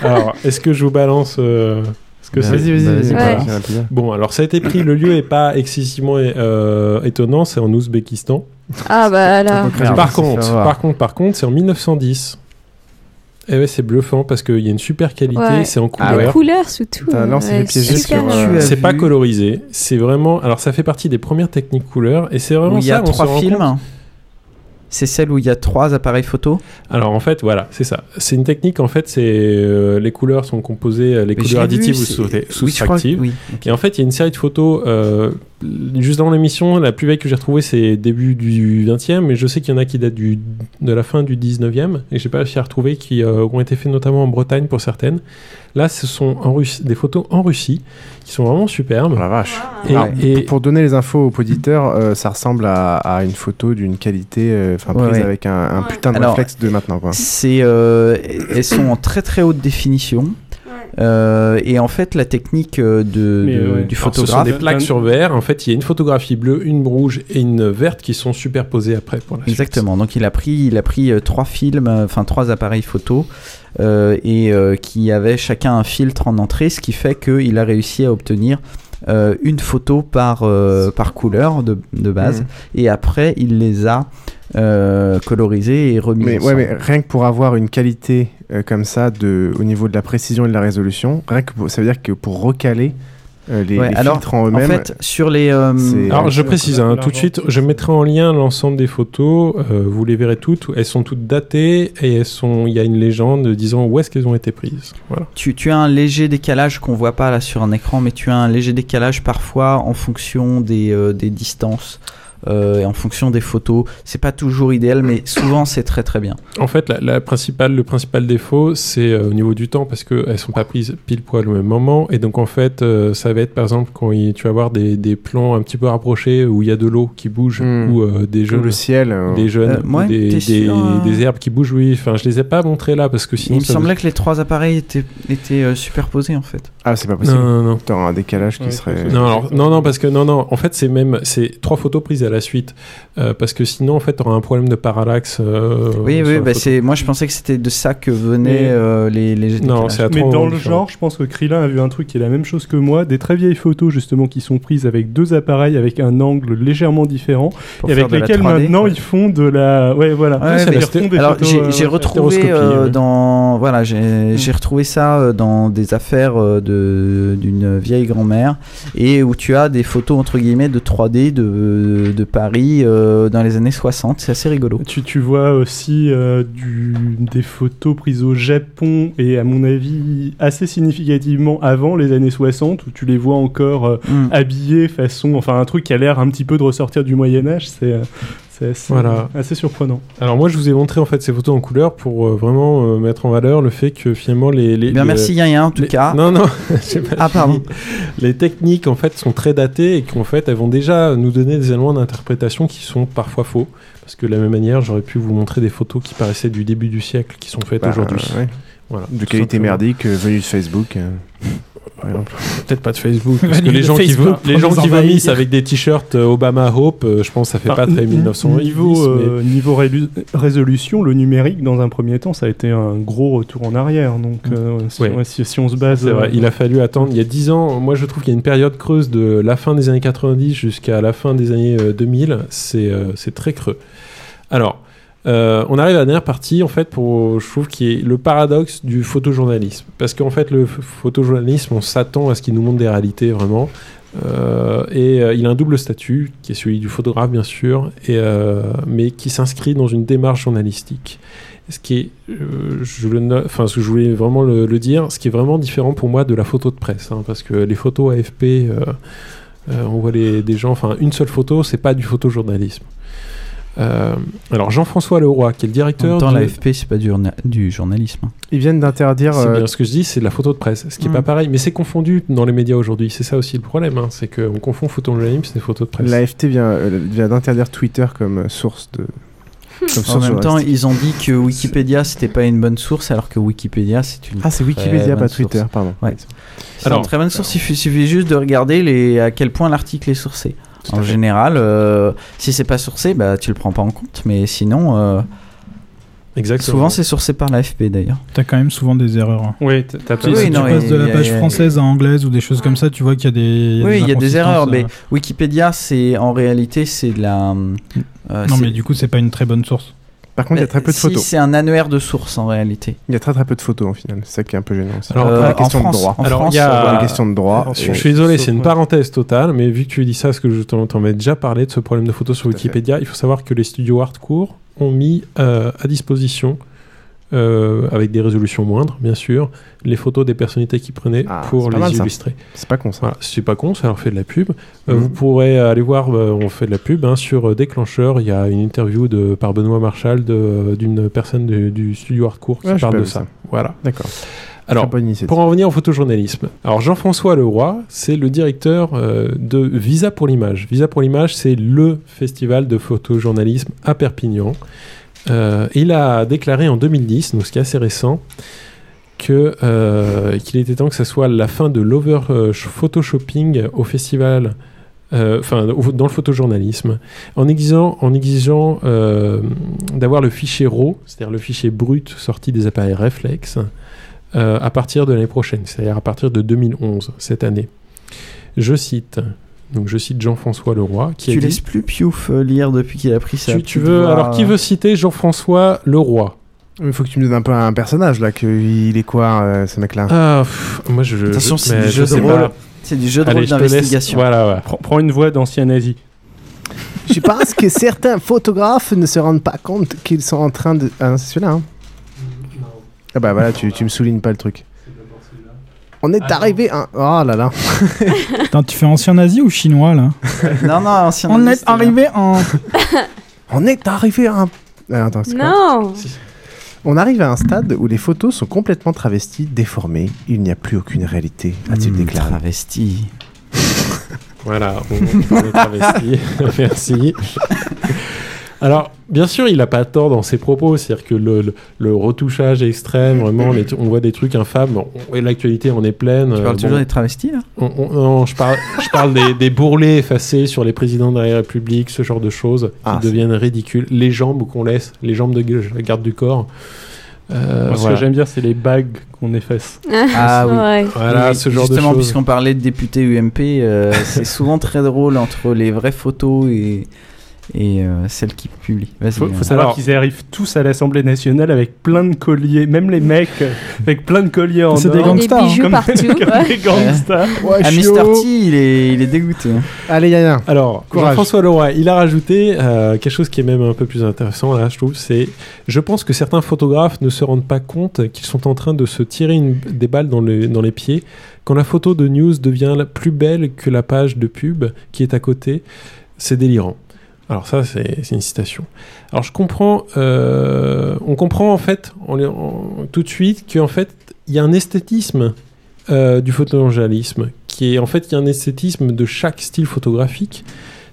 Alors, est-ce que je vous balance euh, que c'est Vas-y, vas-y, Bah, voilà, Ouais. Bon, alors ça a été pris. Le lieu est pas excessivement euh, étonnant. C'est en Ouzbékistan. Ah bah Merde, par ça contre, par contre, par contre, c'est en 1910. Et ouais, c'est bluffant parce qu'il y a une super qualité. Ouais. C'est en Ah Les couleur. couleurs surtout. Là, ouais, euh, C'est pas colorisé. C'est vraiment. Alors, ça fait partie des premières techniques couleurs. Et c'est vraiment Où il y a ça. trois films. compte. C'est celle où il y a trois appareils photo. Alors en fait, voilà, c'est ça. C'est une technique. En fait, c'est euh, les couleurs sont composées, euh, les Mais couleurs l'ai vu, additives ou Oui, soustractives. Et en fait, il y a une série de photos. euh, juste dans l'émission, la plus vieille que j'ai retrouvée, c'est début du 20e, mais je sais qu'il y en a qui datent du, de la fin du 19e, et j'ai pas réussi à retrouver, qui euh, ont été faites notamment en Bretagne pour certaines. Là, ce sont en Russie, des photos en Russie, qui sont vraiment superbes. Oh la vache. Et, Alors, et- Pour donner les infos aux auditeurs, euh, ça ressemble à, à une photo d'une qualité, euh, enfin Ouais, prise ouais. avec un, un putain de Alors, réflexe de maintenant. Quoi. C'est, euh, elles sont en très très haute définition. Euh, et en fait, la technique euh, de, Mais de- ouais. du alors, ce sont photographe. des plaques sur verre. En fait, il y a une photographie bleue, une rouge et une verte qui sont superposées après pour la suite. Exactement. Donc il a pris, il a pris euh, trois films, enfin trois appareils photo, euh, et euh, qui avaient chacun un filtre en entrée, ce qui fait qu'il a réussi à obtenir euh, une photo par euh, par couleur de, de base, Mhm. et après il les a euh, colorisés et remis. Mais, ouais, ensemble. mais rien que pour avoir une qualité euh, comme ça de, au niveau de la précision et de la résolution, rien que pour- ça veut dire que pour recaler les, Ouais, les alors, filtres en en eux-mêmes. fait, sur les, euh, Alors je Euh, précise hein, tout de suite, je mettrai en lien l'ensemble des photos, euh, vous les verrez toutes, elles sont toutes datées et elles sont, il y a une légende disant où est-ce qu'elles ont été prises. Voilà. Tu, tu as un léger décalage qu'on voit pas là sur un écran, mais tu as un léger décalage parfois en fonction des, euh, des distances. Euh, et en fonction des photos. C'est pas toujours idéal, mais souvent c'est très très bien. En fait, la, la principale, le principal défaut, c'est euh, au niveau du temps, parce qu'elles sont pas prises pile poil au même moment. Et donc, en fait, euh, ça va être, par exemple, quand il- tu vas avoir des, des plans un petit peu rapprochés où il y a de l'eau qui bouge, Hmm. ou euh, des jeunes, le ciel, des jeunes, Euh, ouais, des, t'es des- sûr, euh des herbes qui bougent, oui. Enfin, je les ai pas montrés là, parce que sinon... Il me semblait vous- que les trois appareils étaient, étaient euh, superposés en fait. Ah, c'est pas possible. Non, non, non. T'auras un décalage qui serait. Non, alors, non, non, parce que non, non. En fait, c'est même c'est trois photos prises à la suite, Euh, parce que sinon, en fait, t'auras un problème de parallaxe. euh, Oui, oui, bah c'est. Moi, je pensais que c'était de ça que venaient Mais- euh, les, les. Non, c'est à Mais dans le genre, je pense que Krillin a vu un truc qui est la même chose que moi, des très vieilles photos justement qui sont prises avec deux appareils avec un angle légèrement différent Pour et avec lesquels 3D, maintenant ouais. ils font de la ouais voilà, Ouais, ils mais refont des Alors photos, j'ai euh, retrouvé euh, dans voilà j'ai j'ai retrouvé ça dans des affaires de d'une vieille grand-mère et où tu as des photos entre guillemets de 3D de, de Paris euh, dans les années 60 c'est assez rigolo. Tu, tu vois aussi euh, du, des photos prises au Japon et à mon avis assez significativement avant les années 60 où tu les vois encore euh, Mm. habillés façon enfin un truc qui a l'air un petit peu de ressortir du Moyen Âge c'est euh, c'est assez, Voilà. assez surprenant. Alors moi, je vous ai montré en fait ces photos en couleur pour euh, vraiment euh, mettre en valeur le fait que finalement les. les Bien, les- merci, Yaya, en tout les- cas. Non, non. j'ai pas Ah, pardon. Les techniques en fait sont très datées et qu'en fait elles vont déjà nous donner des éléments d'interprétation qui sont parfois faux. Parce que de la même manière, j'aurais pu vous montrer des photos qui paraissaient du début du siècle qui sont faites Bah, aujourd'hui. ouais. Voilà. De qualité simplement. merdique euh, venue de Facebook. Euh. Peut-être pas de Facebook, parce que les gens, qui, vo- les gens qui vomissent avec des t-shirts euh, Obama Hope, euh, je pense que ça fait Enfin, pas très n- 1900 niveau, euh, niveau rélu- résolution, le numérique dans un premier temps ça a été un gros retour en arrière donc euh, si, Ouais. ouais, si- si on se base vrai, euh, il a fallu attendre. Il y a 10 ans, moi je trouve qu'il y a une période creuse de la fin des années 90 jusqu'à la fin des années euh, 2000. C'est euh, c'est très creux. Alors, euh, on arrive à la dernière partie, en fait, pour, je trouve, qui est le paradoxe du photojournalisme. Parce qu'en fait, le ph- photojournalisme, on s'attend à ce qu'il nous montre des réalités, vraiment. Euh, et euh, il a un double statut, qui est celui du photographe, bien sûr, et, mais qui s'inscrit dans une démarche journalistique. Ce qui est, je le enfin, ce que je voulais vraiment le, dire, ce qui est vraiment différent pour moi de la photo de presse, hein, parce que les photos AFP, on voit les, des gens, enfin, une seule photo, c'est pas du photojournalisme. Euh, alors Jean-François Leroy, qui est le En directeur même temps, de- l'AFP c'est pas du, journa- du journalisme. hein. Ils viennent d'interdire. c'est euh, bien ce que je dis, c'est de la photo de presse, ce qui est Mm. pas pareil, mais c'est confondu dans les médias aujourd'hui. C'est ça aussi le problème, hein, c'est qu'on confond photojournalisme et photo de presse. L'AFT vient, euh, vient d'interdire Twitter comme source de. Comme En même temps, ils ont dit que Wikipédia c'était pas une bonne source, alors que Wikipédia c'est une. Ah, c'est Wikipédia, pas source. Twitter, pardon. Ouais. C'est Alors- une très bonne source. Il suffit, suffit juste de regarder les, à quel point l'article est sourcé. En général, euh, si c'est pas sourcé, bah tu le prends pas en compte. Mais sinon, euh, Exactement. souvent c'est sourcé par l'AFP d'ailleurs. T'as quand même souvent des erreurs. hein. Oui, t'as- Si, Oui, si non, tu passes de y la page y française à anglaise ou des choses comme ça, tu vois qu'il y a des. oui, il y a des erreurs, mais inconsistances, Wikipédia, c'est en réalité c'est de la. euh, euh. Non, mais du coup, c'est pas une très bonne source. Par contre, il y a mais très peu de si, photos. c'est un annuaire de sources en réalité. Il y a très très peu de photos en final. C'est ça qui est un peu gênant. aussi. Alors, euh, la en question France- de droit. en Alors, France, il y a- la question de droit. Je suis désolé, c'est une parenthèse totale, mais vu que tu dis ça, parce que je t'en ai déjà parlé de ce problème de photos sur Tout. Wikipédia, il faut savoir que les studios hardcore ont mis euh, à disposition, euh, avec des résolutions moindres, bien sûr, les photos des personnalités qui prenaient Ah, pour les mal, illustrer. C'est pas con ça. Voilà, c'est pas con, ça leur fait de la pub. Euh, Mhm. Vous pourrez aller voir, euh, on fait de la pub hein, sur Déclencheur. Il y a une interview de, par Benoît Marshall de- d'une personne du studio Hardcourt qui Ouais, j'ai parle de ça. ça. Voilà. D'accord. Alors, pour en revenir au photojournalisme. Alors, Jean-François Leroy, c'est le directeur euh, de Visa pour l'image. Visa pour l'image, c'est le festival de photojournalisme à Perpignan. Euh, il a déclaré en 2010, donc ce qui est assez récent, que, euh, qu'il était temps que ça soit la fin de l'over photoshopping au festival, euh, enfin dans le photojournalisme, en exigeant, d'avoir le fichier RAW, c'est-à-dire le fichier brut sorti des appareils réflexes, à partir de l'année prochaine, c'est-à-dire à partir de 2011, cette année. Je cite, donc je cite Jean-François Leroy, qui Tu a dit... laisses plus Piouf euh, lire depuis qu'il a pris sa. Tu, veux, voix, alors qui veut citer Jean-François Leroy? Il faut que tu me donnes un peu un personnage là, qu'il est quoi euh, ce mec-là? Ah, pff, moi je. Attention, c'est du je jeu rôle. C'est du jeu de Allez, rôle d'investigation. Voilà, ouais. Prends, prends une voix d'ancien nazi. Je pense que certains photographes ne se rendent pas compte qu'ils sont en train de. Ah non, c'est celui-là, hein Ah bah voilà, tu, tu me soulignes pas le truc. On est arrivé à... Oh là là. Attends, tu fais ancien nazi ou chinois là Non, non, ancien On nazi, est arrivé en. On est arrivé à un... Ah, attends, c'est quoi Non On arrive à un stade où les photos sont complètement travesties, déformées. Il n'y a plus aucune réalité, a-t-il Hmm, déclaré. Travesti. Voilà, on parle de travesti. Merci. Alors, bien sûr, il n'a pas tort dans ses propos. C'est-à-dire que le, le- le retouchage extrême, vraiment, les- on voit des trucs infâmes. L'actualité en est pleine. Tu Euh, parles bon, toujours des travestis là? On- on- non, je parle, je parle des, des bourrelets effacés sur les présidents de la République, ce genre de choses qui Ah, deviennent ridicules. Les jambes qu'on laisse, les jambes de garde du corps. Euh, Moi, ce voilà. que j'aime bien, c'est les bagues qu'on efface. Ah oui. Ouais. Voilà, ce genre de Justement, puisqu'on parlait de députés UMP, euh, c'est souvent très drôle entre les vraies photos et, et euh, celles qui publient. Vas-y. Faut, euh. faut savoir qu'ils arrivent tous à l'Assemblée nationale avec plein de colliers, même les mecs euh, avec plein de colliers en C'est des gangsters, Des bijoux Comme- partout. comme ouais. des gangsters. Ouais, Ah. Mr. T, il est, il est dégoûté. hein. Allez, Yaya. Alors. Jean-François Leroy, il a rajouté euh, quelque chose qui est même un peu plus intéressant, là, je trouve, c'est je pense que certains photographes ne se rendent pas compte qu'ils sont en train de se tirer une- des balles dans, le- dans les pieds quand la photo de news devient la- plus belle que la page de pub qui est à côté. C'est délirant. Alors ça, c'est une citation. Alors je comprends, euh, on comprend en fait tout de suite qu'en fait, il y a un esthétisme euh, du photojournalisme, qui est en fait il y a un esthétisme de chaque style photographique.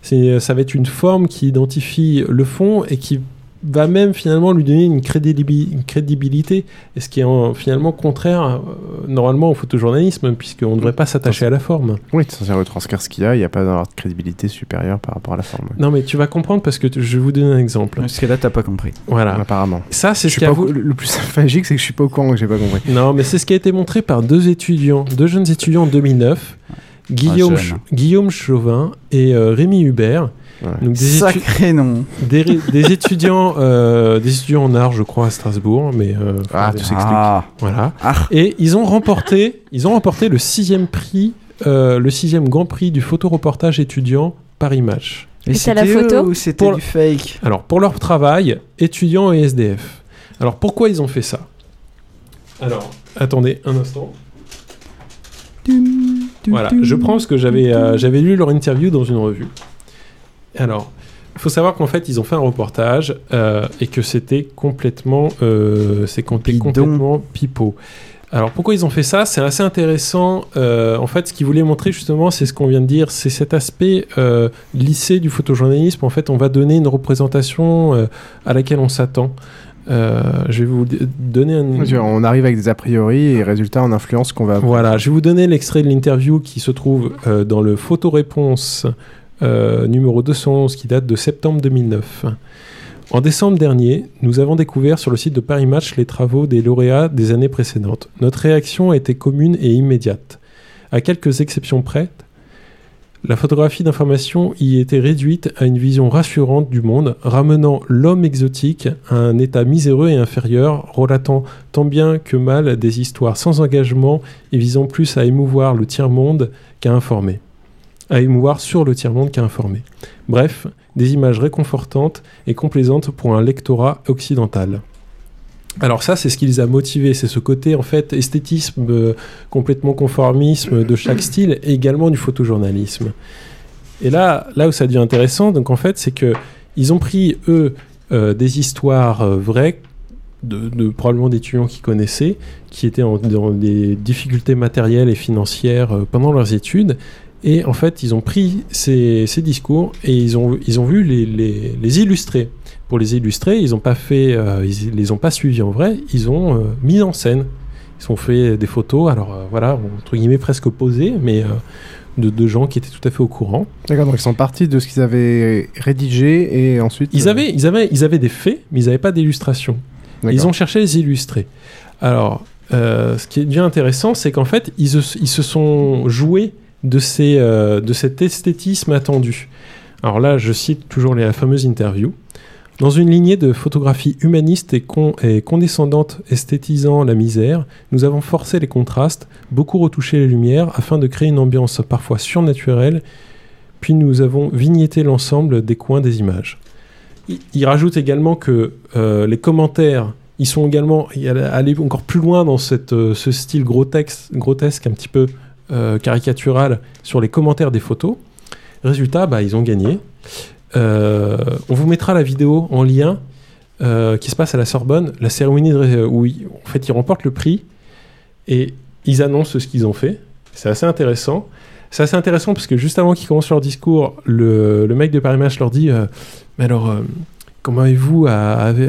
Ça va être une forme qui identifie le fond et qui va même finalement lui donner une, crédibi- une crédibilité, et ce qui est en- finalement contraire euh, normalement au photojournalisme, puisqu'on ne devrait pas s'attacher à la forme. Oui, c'est censé retranscrire ce qu'il y a, il n'y a pas d'avoir de crédibilité supérieure par rapport à la forme. Non mais tu vas comprendre parce que je vais vous donner un exemple. Parce que là, t'as pas compris. Voilà. Apparemment. Ça, c'est ce qui Le plus magique, c'est que je suis pas au courant que j'ai pas compris. Non, mais c'est ce qui a été montré par deux étudiants, deux jeunes étudiants en 2009, Guillaume, Ah. Ch- Guillaume Chauvin et euh, Rémi Hubert. Donc des, étu- Sacré nom. des, étudiants, euh, des étudiants en art, je crois, à Strasbourg, mais euh, Ah, tout s'explique. Ah. voilà. Ah. Et ils ont remporté, ils ont remporté le sixième prix, euh, le sixième grand prix du photoreportage étudiant Paris Match. Et Et t'as la c'était photo ou c'était Pour- du fake? Alors, pour leur travail, étudiants et SDF. Alors, pourquoi ils ont fait ça? Alors, attendez un instant. Voilà, je prends ce que j'avais euh, j'avais lu leur interview dans une revue. Alors, il faut savoir qu'en fait, ils ont fait un reportage euh, et que c'était complètement, euh, c'est complètement pipeau. Alors, pourquoi ils ont fait ça? C'est assez intéressant. Euh, en fait, ce qu'ils voulaient montrer justement, c'est ce qu'on vient de dire, c'est cet aspect euh, lycée du photojournalisme. En fait, on va donner une représentation euh, à laquelle on s'attend. Je vais vous donner un. On arrive avec des a priori et résultat, on influence ce qu'on va. Voilà, je vais vous donner l'extrait de l'interview qui se trouve dans le photoréponse euh, numéro 211 qui date de septembre 2009. En décembre dernier, nous avons découvert sur le site de Paris Match les travaux des lauréats des années précédentes. Notre réaction a été commune et immédiate. À quelques exceptions près, la photographie d'information y était réduite à une vision rassurante du monde, ramenant l'homme exotique à un état miséreux et inférieur, relatant tant bien que mal des histoires sans engagement et visant plus à émouvoir le tiers-monde qu'à informer. À émouvoir sur le tiers-monde qu'à informer. Bref, des images réconfortantes et complaisantes pour un lectorat occidental. Alors ça, c'est ce qui les a motivés, c'est ce côté en fait esthétisme, euh, complètement conformisme de chaque style, et également du photojournalisme. Et là, là où ça devient intéressant, donc en fait, c'est que ils ont pris eux euh, des histoires euh, vraies de, de- probablement d'étudiants qui connaissaient, qui étaient en- dans des difficultés matérielles et financières euh, pendant leurs études. Et en fait, ils ont pris ces, ces discours et ils ont, ils ont vu les, les, les illustrer. Pour les illustrer, ils n'ont pas fait, euh, ils les ont pas suivis en vrai, ils ont euh, mis en scène. Ils ont fait des photos, alors euh, voilà, entre guillemets presque posées, mais de, de gens qui étaient tout à fait au courant. D'accord, donc ils sont partis de ce qu'ils avaient rédigé et ensuite. Ils avaient, ils avaient, ils avaient des faits, mais ils n'avaient pas d'illustration. Ils ont cherché à les illustrer. Alors, ce qui est bien intéressant, c'est qu'en fait, ils ils se sont joués euh, de cet esthétisme attendu. Alors là, je cite toujours les fameuses interviews. Dans une lignée de photographie humaniste et, con- condescendante esthétisant la misère, nous avons forcé les contrastes, beaucoup retouché les lumières afin de créer une ambiance parfois surnaturelle, puis nous avons vignetté l'ensemble des coins des images. Il, rajoute également que euh, les commentaires Ils sont également aller encore plus loin dans euh, ce style grotesque, grotesque un petit peu euh, caricatural sur les commentaires des photos. Résultat, bah, ils ont gagné. Euh, on vous mettra la vidéo en lien euh, qui se passe à la Sorbonne, la cérémonie de où ils, en fait, ils remportent le prix et ils annoncent ce qu'ils ont fait. C'est assez intéressant. C'est assez intéressant parce que juste avant qu'ils commencent leur discours, le, le mec de Paris Match leur dit euh, Mais alors, comment avez-vous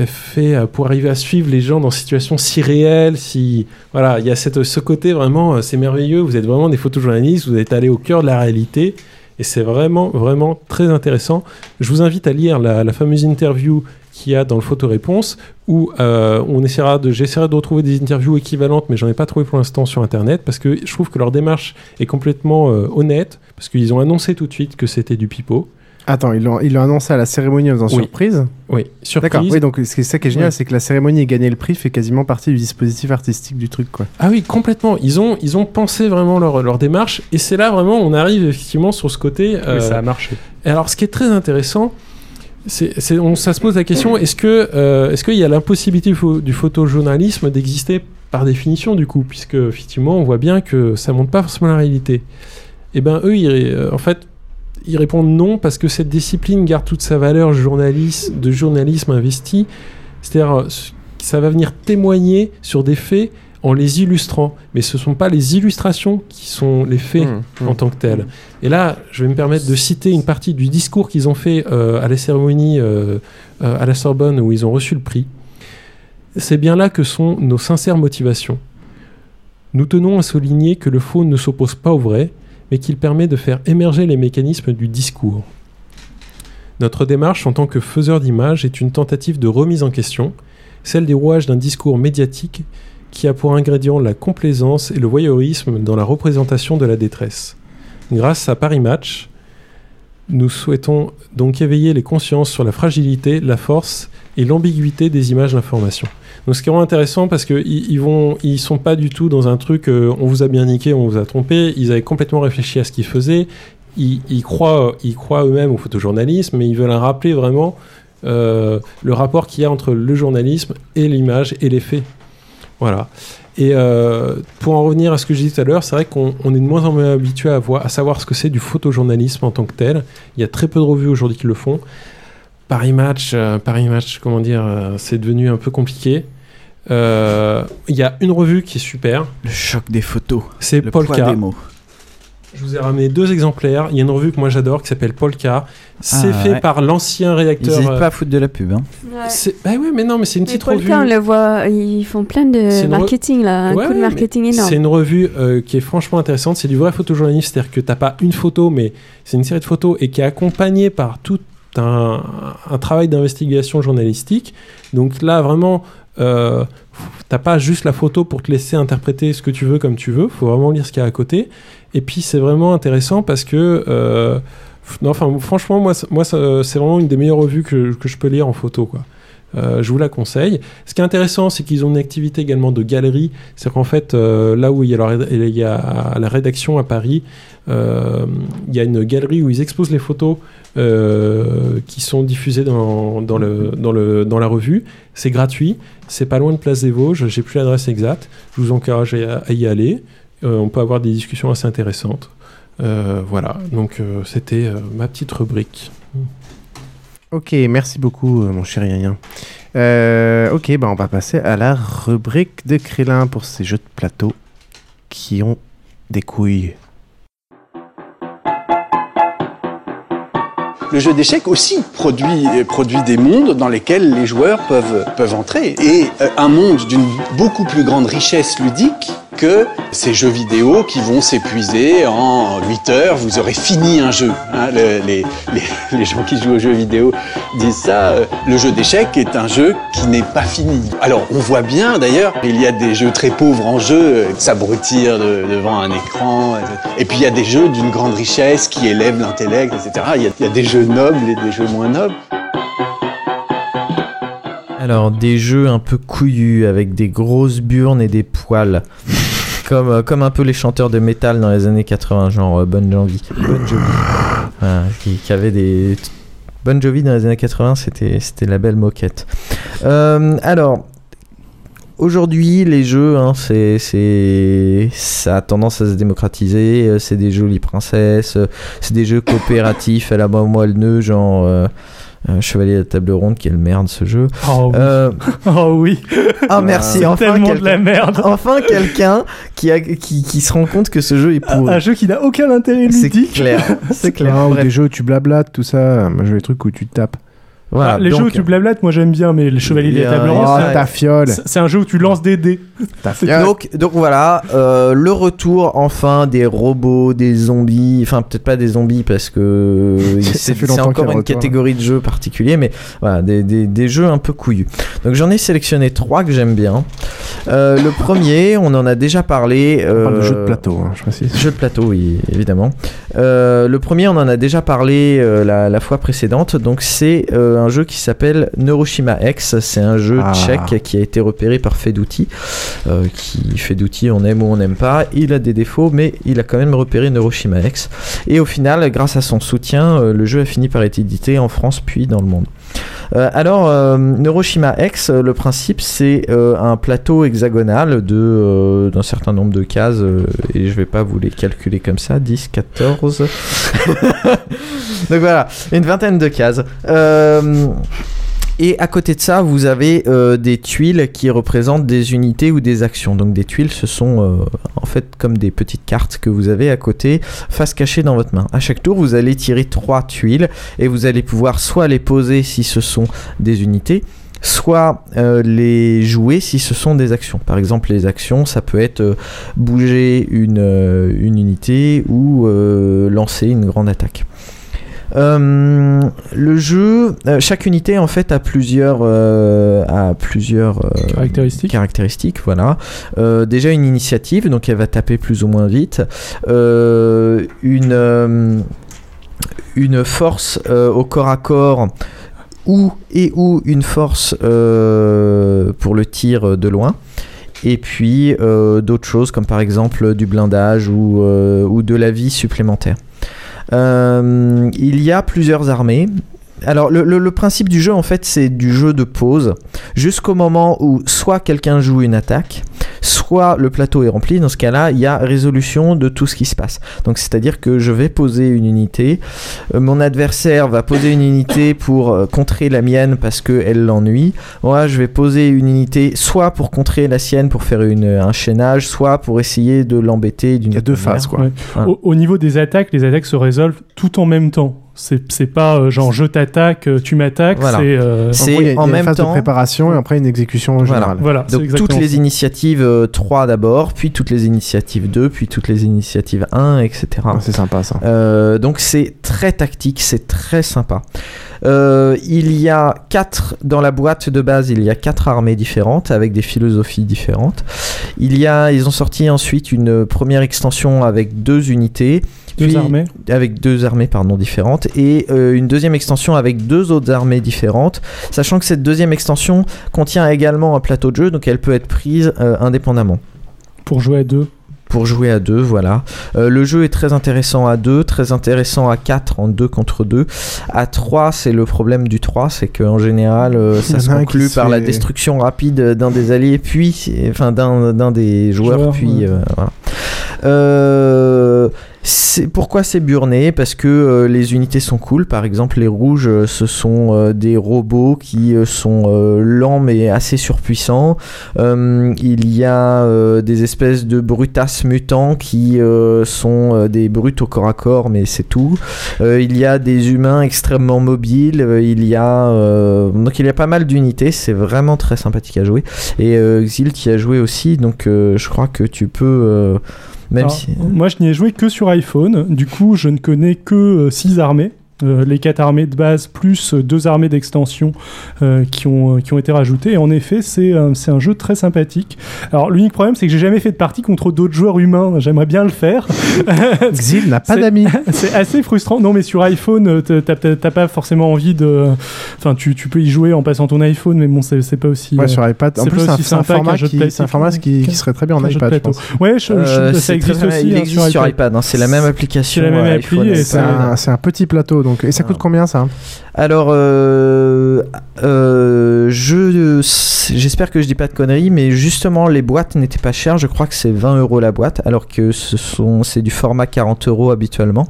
fait pour arriver à suivre les gens dans des situations si réelles si... Voilà, il y a ce côté vraiment, euh, c'est merveilleux, vous êtes vraiment des photojournalistes, vous êtes allés au cœur de la réalité. Et c'est vraiment, vraiment très intéressant. Je vous invite à lire la, fameuse interview qu'il y a dans le photoréponse où euh, on essaiera de, j'essaierai de retrouver des interviews équivalentes, mais j'en ai pas trouvé pour l'instant sur internet parce que je trouve que leur démarche est complètement euh, honnête parce qu'ils ont annoncé tout de suite que c'était du pipeau. Attends, ils l'ont ils l'ont annoncé à la cérémonie en faisant Oui. surprise Oui, surprise. D'accord, oui, donc ce qui- c'est ça qui est génial, Oui. c'est que la cérémonie et gagner le prix fait quasiment partie du dispositif artistique du truc, quoi. Ah oui, complètement. Ils ont, ils ont pensé vraiment leur, leur démarche. Et c'est là vraiment, on arrive effectivement sur ce côté. euh, ça a marché. Et alors, ce qui est très intéressant, c'est, c'est- on, ça se pose la question est-ce que, euh, est-ce qu'il y a l'impossibilité du, pho- du photojournalisme d'exister par définition du coup, puisque effectivement, on voit bien que ça montre pas forcément la réalité. Et ben eux, ils, euh, en fait, ils répondent non parce que cette discipline garde toute sa valeur journaliste, de journalisme investi. C'est-à-dire, euh, ça va venir témoigner sur des faits en les illustrant. Mais ce ne sont pas les illustrations qui sont les faits Mmh, mmh. en tant que tels. Et là, je vais me permettre de citer une partie du discours qu'ils ont fait euh, à la cérémonie euh, euh, à la Sorbonne où ils ont reçu le prix. C'est bien là que sont nos sincères motivations. Nous tenons à souligner que le faux ne s'oppose pas au vrai, mais qu'il permet de faire émerger les mécanismes du discours. Notre démarche en tant que faiseur d'images est une tentative de remise en question, celle des rouages d'un discours médiatique qui a pour ingrédient la complaisance et le voyeurisme dans la représentation de la détresse. Grâce à Paris Match, nous souhaitons donc éveiller les consciences sur la fragilité, la force et l'ambiguïté des images d'information. Donc ce qui est vraiment intéressant parce qu'ils ils sont pas du tout dans un truc euh, on vous a bien niqué, on vous a trompé. Ils avaient complètement réfléchi à ce qu'ils faisaient. Ils, croient, ils croient eux-mêmes au photojournalisme, mais ils veulent rappeler vraiment euh, le rapport qu'il y a entre le journalisme et l'image et les faits. Voilà. Et euh, pour en revenir à ce que j'ai dit tout à l'heure, c'est vrai qu'on on est de moins en moins habitué à, voir, à savoir ce que c'est du photojournalisme en tant que tel. Il y a très peu de revues aujourd'hui qui le font. Paris Match, euh, Paris Match, comment dire, euh, c'est devenu un peu compliqué. Euh, Il y a une revue qui est super. Le choc des photos. C'est Le poids Polka. des mots. Je vous ai ramené deux exemplaires. Il y a une revue que moi j'adore qui s'appelle Polka. C'est Ah, fait ouais. par l'ancien Ils rédacteur. n'hésitent euh, pas à foutre de la pub. Hein. c'est- Bah ouais, mais non, mais c'est une Mais petite Polka, on revue. le voit, ils font plein de re- marketing là, un Ouais, coup de ouais, marketing énorme. C'est une revue euh, qui est franchement intéressante. C'est du vrai photojournalisme, c'est-à-dire que t'as pas une photo, mais c'est une série de photos et qui est accompagnée par tout un, travail d'investigation journalistique. Donc là, vraiment, euh, t'as pas juste la photo pour te laisser interpréter ce que tu veux comme tu veux. Faut vraiment lire ce qu'il y a à côté. Et puis c'est vraiment intéressant parce que euh, non, enfin franchement moi, moi c'est vraiment une des meilleures revues que, que je peux lire en photo quoi. Euh, je vous la conseille. Ce qui est intéressant, c'est qu'ils ont une activité également de galerie. C'est qu'en fait, euh, là où il y, a la, rédaction à Paris, euh, il y a une galerie où ils exposent les photos qui sont diffusées dans, la revue. C'est gratuit. C'est pas loin de Place des Vosges. J'ai plus l'adresse exacte. Je vous encourage à, à y aller. On peut avoir des discussions assez intéressantes. Voilà. Donc, c'était ma petite rubrique. Ok, merci beaucoup, euh, mon cher Yann. Euh, ok, bah on va passer à la rubrique de Krillin pour ces jeux de plateau qui ont des couilles. Le jeu d'échecs aussi produit, euh, produit des mondes dans lesquels les joueurs peuvent, peuvent entrer. Et un monde d'une beaucoup plus grande richesse ludique que ces jeux vidéo qui vont s'épuiser en 8 heures, vous aurez fini un jeu. hein. Le- les, les- les gens qui jouent aux jeux vidéo disent ça. euh, Le jeu d'échecs est un jeu qui n'est pas fini. Alors on voit bien d'ailleurs, il y a des jeux très pauvres en jeu, s'abrutir de- devant un écran. Et puis il y a des jeux d'une grande richesse qui élèvent l'intellect, etc. Il y a des jeux nobles et des jeux moins nobles. Alors, des jeux un peu couillus avec des grosses burnes et des poils. Comme, euh, comme un peu les chanteurs de métal dans les années 80, genre euh, Bon Jovi. Bon Jovi. Voilà, qui, qui avait des. Bon Jovi dans les années 80, c'était c'était la belle moquette. Euh, alors, aujourd'hui, les jeux, hein, c'est, c'est, ça a tendance à se démocratiser. C'est des jolies princesses, c'est des jeux coopératifs à la bas moelleux, genre euh, euh, Chevalier de la table ronde, quelle merde ce jeu. Oh oui. Euh, Oh oui. ah merci, C'est enfin tellement de quelqu'un- la merde. Enfin quelqu'un qui, a, qui, qui se rend compte que ce jeu est pourri. Un jeu qui n'a aucun intérêt C'est ludique. clair, c'est clair. Ah, ou Bref. des jeux où tu blablates, tout ça. Moi, je veux les trucs où tu tapes. Voilà, Ah, les donc- jeux où tu blablates, moi j'aime bien, mais les Chevaliers des a Tables un- Rondes, Ah, c'est- ta fiole. c'est- un jeu où tu lances des dés. Ta fiole. Donc, donc voilà, euh, le retour enfin des robots, des zombies, enfin peut-être pas des zombies parce que c'est encore une retourne. catégorie de jeux particulier, mais voilà, des, des- des jeux un peu couillus. Donc j'en ai sélectionné trois que j'aime bien. Euh, le premier, on en a déjà parlé. On parle de euh, jeux de plateau, hein, je précise. Jeu de plateau, oui, évidemment. Euh, le premier, on en a déjà parlé euh, la, la fois précédente. Donc, c'est euh, un jeu qui s'appelle Neuroshima X. C'est un jeu Ah. tchèque qui a été repéré par Fedouti. Euh, qui Fedouti, on aime ou on n'aime pas. Il a des défauts, mais il a quand même repéré Neuroshima X. Et au final, grâce à son soutien, euh, le jeu a fini par être édité en France puis dans le monde. Euh, alors, euh, Neuroshima X, euh, le principe, c'est un plateau hexagonal d'un certain nombre de cases, et je vais pas vous les calculer comme ça, 10, 14. Donc voilà, une vingtaine de cases. Et à côté de ça, vous avez euh, des tuiles qui représentent des unités ou des actions. Donc des tuiles, ce sont euh, en fait comme des petites cartes que vous avez à côté, face cachée dans votre main. À chaque tour, vous allez tirer trois tuiles et vous allez pouvoir soit les poser si ce sont des unités, soit euh, les jouer si ce sont des actions. Par exemple, les actions, ça peut être bouger une, unité ou lancer une grande attaque. Euh, le jeu, euh, chaque unité en fait a plusieurs, euh, a plusieurs Caractéristiques. caractéristiques, voilà. Déjà une initiative, donc elle va taper plus ou moins vite. Une, une force au corps à corps ou et ou une force pour le tir de loin. Et puis euh, d'autres choses comme par exemple du blindage ou, euh, ou de la vie supplémentaire. Euh, il y a plusieurs armées. Alors le, le- le principe du jeu en fait c'est du jeu de pause jusqu'au moment où soit quelqu'un joue une attaque, soit le plateau est rempli. Dans ce cas-là, il y a résolution de tout ce qui se passe. Donc c'est-à-dire que je vais poser une unité, euh, mon adversaire va poser une unité pour euh, contrer la mienne parce qu'elle l'ennuie. Moi je vais poser une unité soit pour contrer la sienne pour faire une, un chaînage, soit pour essayer de l'embêter d'une. Il y a deux phases, quoi. Ouais. Voilà. Au, au niveau des attaques, les attaques se résolvent tout en même temps. C'est c'est pas euh, genre je t'attaque, euh, tu m'attaques. Voilà. C'est euh, C'est En, gros, il y a- il y a en une même phase temps- de préparation et après une exécution générale. Voilà, c'est Donc toutes les initiatives euh, 3 d'abord, puis toutes les initiatives 2, puis toutes les initiatives 1, etc. Ah, c'est sympa ça. Euh, donc c'est très tactique, c'est très sympa. Euh, il y a quatre dans la boîte de base, il y a quatre armées différentes avec des philosophies différentes. Il y a, ils ont sorti ensuite une première extension avec deux unités. Deux puis- armées avec deux armées pardon différentes et euh, une deuxième extension avec deux autres armées différentes sachant que cette deuxième extension contient également un plateau de jeu donc elle peut être prise euh, indépendamment pour jouer à deux. Pour jouer à deux, voilà. Euh, le jeu est très intéressant à deux, très intéressant à 4 en 2 contre 2. À 3, c'est le problème du 3, c'est qu'en général, euh, ça se conclut par la destruction rapide d'un des alliés, puis, enfin, d'un des joueurs, Joueurs, puis, ouais. euh, voilà. C'est- pourquoi c'est burné? Parce que euh, les unités sont cool. Par exemple, les rouges, euh, ce sont euh, des robots qui sont lents mais assez surpuissants. Il y a des espèces de brutasses mutants qui sont des brutes au corps à corps, mais c'est tout. Il y a des humains extrêmement mobiles. il y a donc il y a pas mal d'unités. C'est vraiment très sympathique à jouer. Et Xilt y a joué aussi, donc je crois que tu peux même Alors, si Moi, je n'y ai joué que sur iPhone. Du coup, je ne connais que 6 armées. Euh, les quatre armées de base plus deux armées d'extension euh, qui, ont, euh, qui ont été rajoutées. Et en effet, c'est un, c'est un jeu très sympathique. Alors, l'unique problème, c'est que j'ai jamais fait de partie contre d'autres joueurs humains. J'aimerais bien le faire. Xil n'a pas d'amis. c'est assez frustrant. Non, mais sur iPhone, t'as- pas forcément envie de. Enfin, tu, tu peux y jouer en passant ton iPhone, mais bon, c'est c'est pas aussi. Ouais, sur iPad. En c'est plus, pas c'est un, format, qui, un format qui, qui serait très bien en iPad, je plateau. pense. Ouais, je- je- Euh, ça existe très- aussi. il hein, existe sur sur iPad. iPad. hein, c'est la même application. C'est la même appli iPhone et iPad. C'est un, c'est un petit plateau, Donc, et ça coûte combien ça Alors, euh, euh, je, j'espère que je dis pas de conneries, mais justement, les boîtes n'étaient pas chères. Je crois que c'est 20 euros la boîte, alors que ce sont, c'est du format 40 euros habituellement.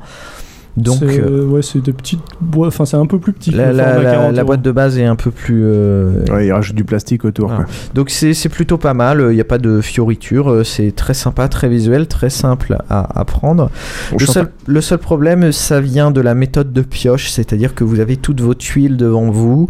Donc, C'est- euh, ouais, c'est des petites boîtes. Enfin, c'est un peu plus petit. que la, la- la- 40 la boîte de base est un peu plus. euh, Ouais, il rajoute du plastique autour. quoi. Donc c'est c'est plutôt pas mal, il n'y a pas de fioritures, euh, c'est très sympa, très visuel, très simple à, à prendre. Bon, Le seul, le seul problème, ça vient de la méthode de pioche, c'est-à-dire que vous avez toutes vos tuiles devant vous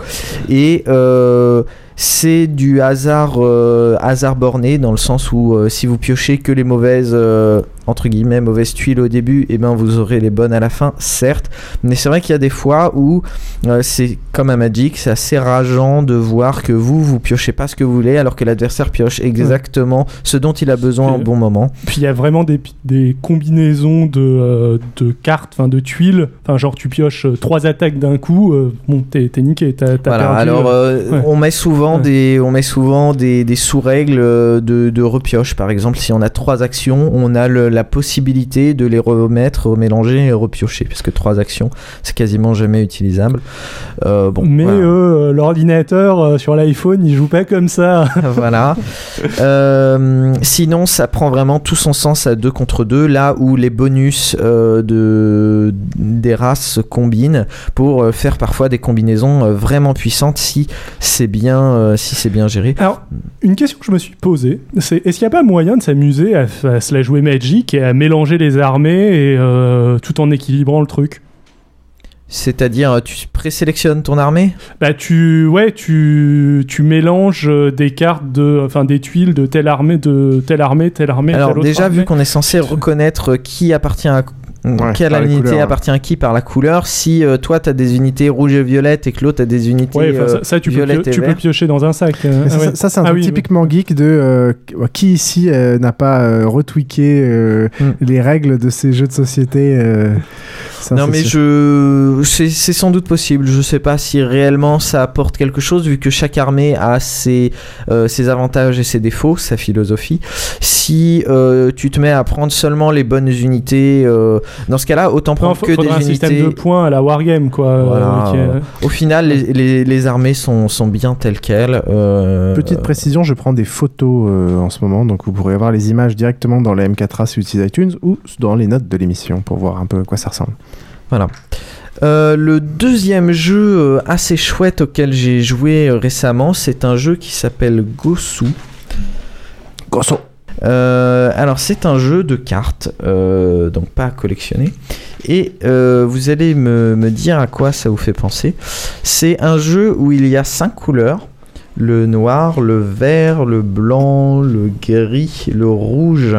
et euh, c'est du hasard, euh, hasard borné dans le sens où euh, si vous piochez que les mauvaises, euh, entre guillemets, mauvaises tuiles au début, et ben vous aurez les bonnes à la fin, certes. Mais c'est vrai qu'il y a des fois où euh, c'est comme un Magic, c'est assez rageant de voir que vous, vous piochez pas ce que vous voulez alors que l'adversaire pioche exactement ce dont il a besoin au bon moment. Puis il y a vraiment des, des combinaisons de, euh, de cartes, enfin de tuiles. Enfin, genre tu pioches euh, trois attaques d'un coup, euh, bon, t'es niqué, t'as Voilà, perdu. alors ouais. on met souvent des on met souvent des, des sous-règles de, de repioche. Par exemple, si on a trois actions, on a le- la possibilité de les remettre, remélanger et repiocher, parce que trois actions, c'est quasiment jamais utilisable. Euh, bon, Mais voilà. euh, l'ordinateur euh, sur l'iPhone, il joue pas comme ça. voilà. Euh, sinon, ça prend vraiment tout son sens à deux contre deux, là où les bonus de, des races se combinent pour faire parfois des combinaisons vraiment puissantes si c'est bien, si c'est bien géré. Alors, une question que je me suis posée, c'est est-ce qu'il n'y a pas moyen de s'amuser à, à se la jouer Magic et à mélanger les armées et euh, tout en équilibrant le truc C'est-à-dire, tu présélectionnes ton armée? Bah tu ouais tu tu mélanges euh, des cartes de enfin des tuiles de telle armée de telle armée telle armée Alors telle déjà, armée. vu qu'on est censé reconnaître qui appartient à quelle par les unité couleurs, appartient à qui par la couleur, si euh, toi tu as des unités rouges et violettes et que l'autre a des unités Ouais, enfin, ça, euh, ça, tu, peux, violettes pio- et tu peux vertes. piocher dans un sac. euh, ça, ouais. ça- ça, c'est un Ah truc oui, typiquement geek de euh, qui ici euh, n'a pas euh, retweaké euh, Hmm. les règles de ces jeux de société. euh, ça, Non c'est mais sûr. je c'est c'est sans doute possible. Je sais pas si réellement ça apporte quelque chose vu que chaque armée a ses euh, ses avantages et ses défauts, sa philosophie. Si euh, tu te mets à prendre seulement les bonnes unités, euh, dans ce cas-là, autant prendre que faudra un des système de points à la wargame quoi. euh, Voilà. est- Au final, les, les, les armées sont, sont bien telles quelles. euh, Petite précision, je prends des photos euh, en ce moment, donc vous pourrez avoir les images directement dans la M4A sur site iTunes ou dans les notes de l'émission pour voir un peu à quoi ça ressemble. Voilà. Euh, le deuxième jeu euh, assez chouette auquel j'ai joué euh, récemment, c'est un jeu qui s'appelle Gosu. Gosu. Euh, alors c'est un jeu de cartes, euh, donc pas à collectionner. Et euh, vous allez me, me dire à quoi ça vous fait penser. C'est un jeu où il y a cinq couleurs. Le noir, le vert, le blanc, le gris, le rouge.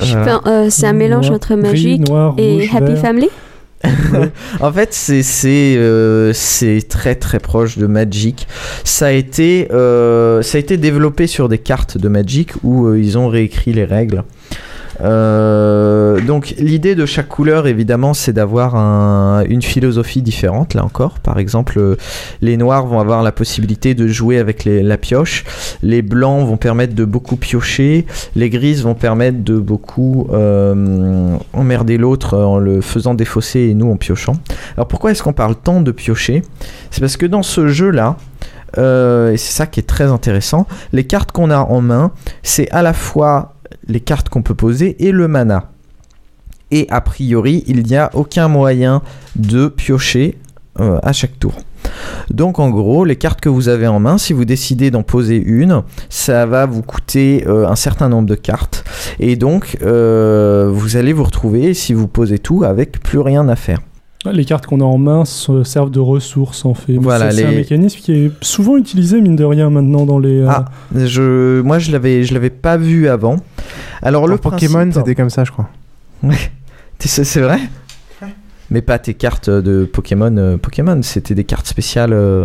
Euh, c'est un mélange Noir, entre gris, Magic noir, et rouge, Happy vert. Family? en fait, c'est euh, c'est très très proche de Magic. Ça a été euh, ça a été développé sur des cartes de Magic où euh, ils ont réécrit les règles. Euh, donc l'idée de chaque couleur évidemment c'est d'avoir un- une philosophie différente là encore. Par exemple euh, les noirs vont avoir la possibilité de jouer avec la pioche. Les blancs vont permettre de beaucoup piocher. Les grises vont permettre de beaucoup euh, emmerder l'autre en le faisant défausser et nous en piochant. Alors pourquoi est-ce qu'on parle tant de piocher? C'est parce que dans ce jeu là euh, et c'est ça qui est très intéressant. Les cartes qu'on a en main, c'est à la fois les cartes qu'on peut poser et le mana. Et a priori, il n'y a aucun moyen de piocher euh, à chaque tour. Donc en gros, les cartes que vous avez en main, si vous décidez d'en poser une, ça va vous coûter euh, un certain nombre de cartes. Et donc, euh, vous allez vous retrouver, si vous posez tout, avec plus rien à faire. Les cartes qu'on a en main se servent de ressources en fait. Voilà, c'est un mécanisme qui est souvent utilisé mine de rien maintenant dans les. euh, Ah, je, moi je l'avais, je l'avais pas vu avant. Alors le Pokémon, principe- c'était comme ça, je crois. Ouais. C'est c'est vrai Mais pas tes cartes de Pokémon. euh, Pokémon, c'était des cartes spéciales. euh.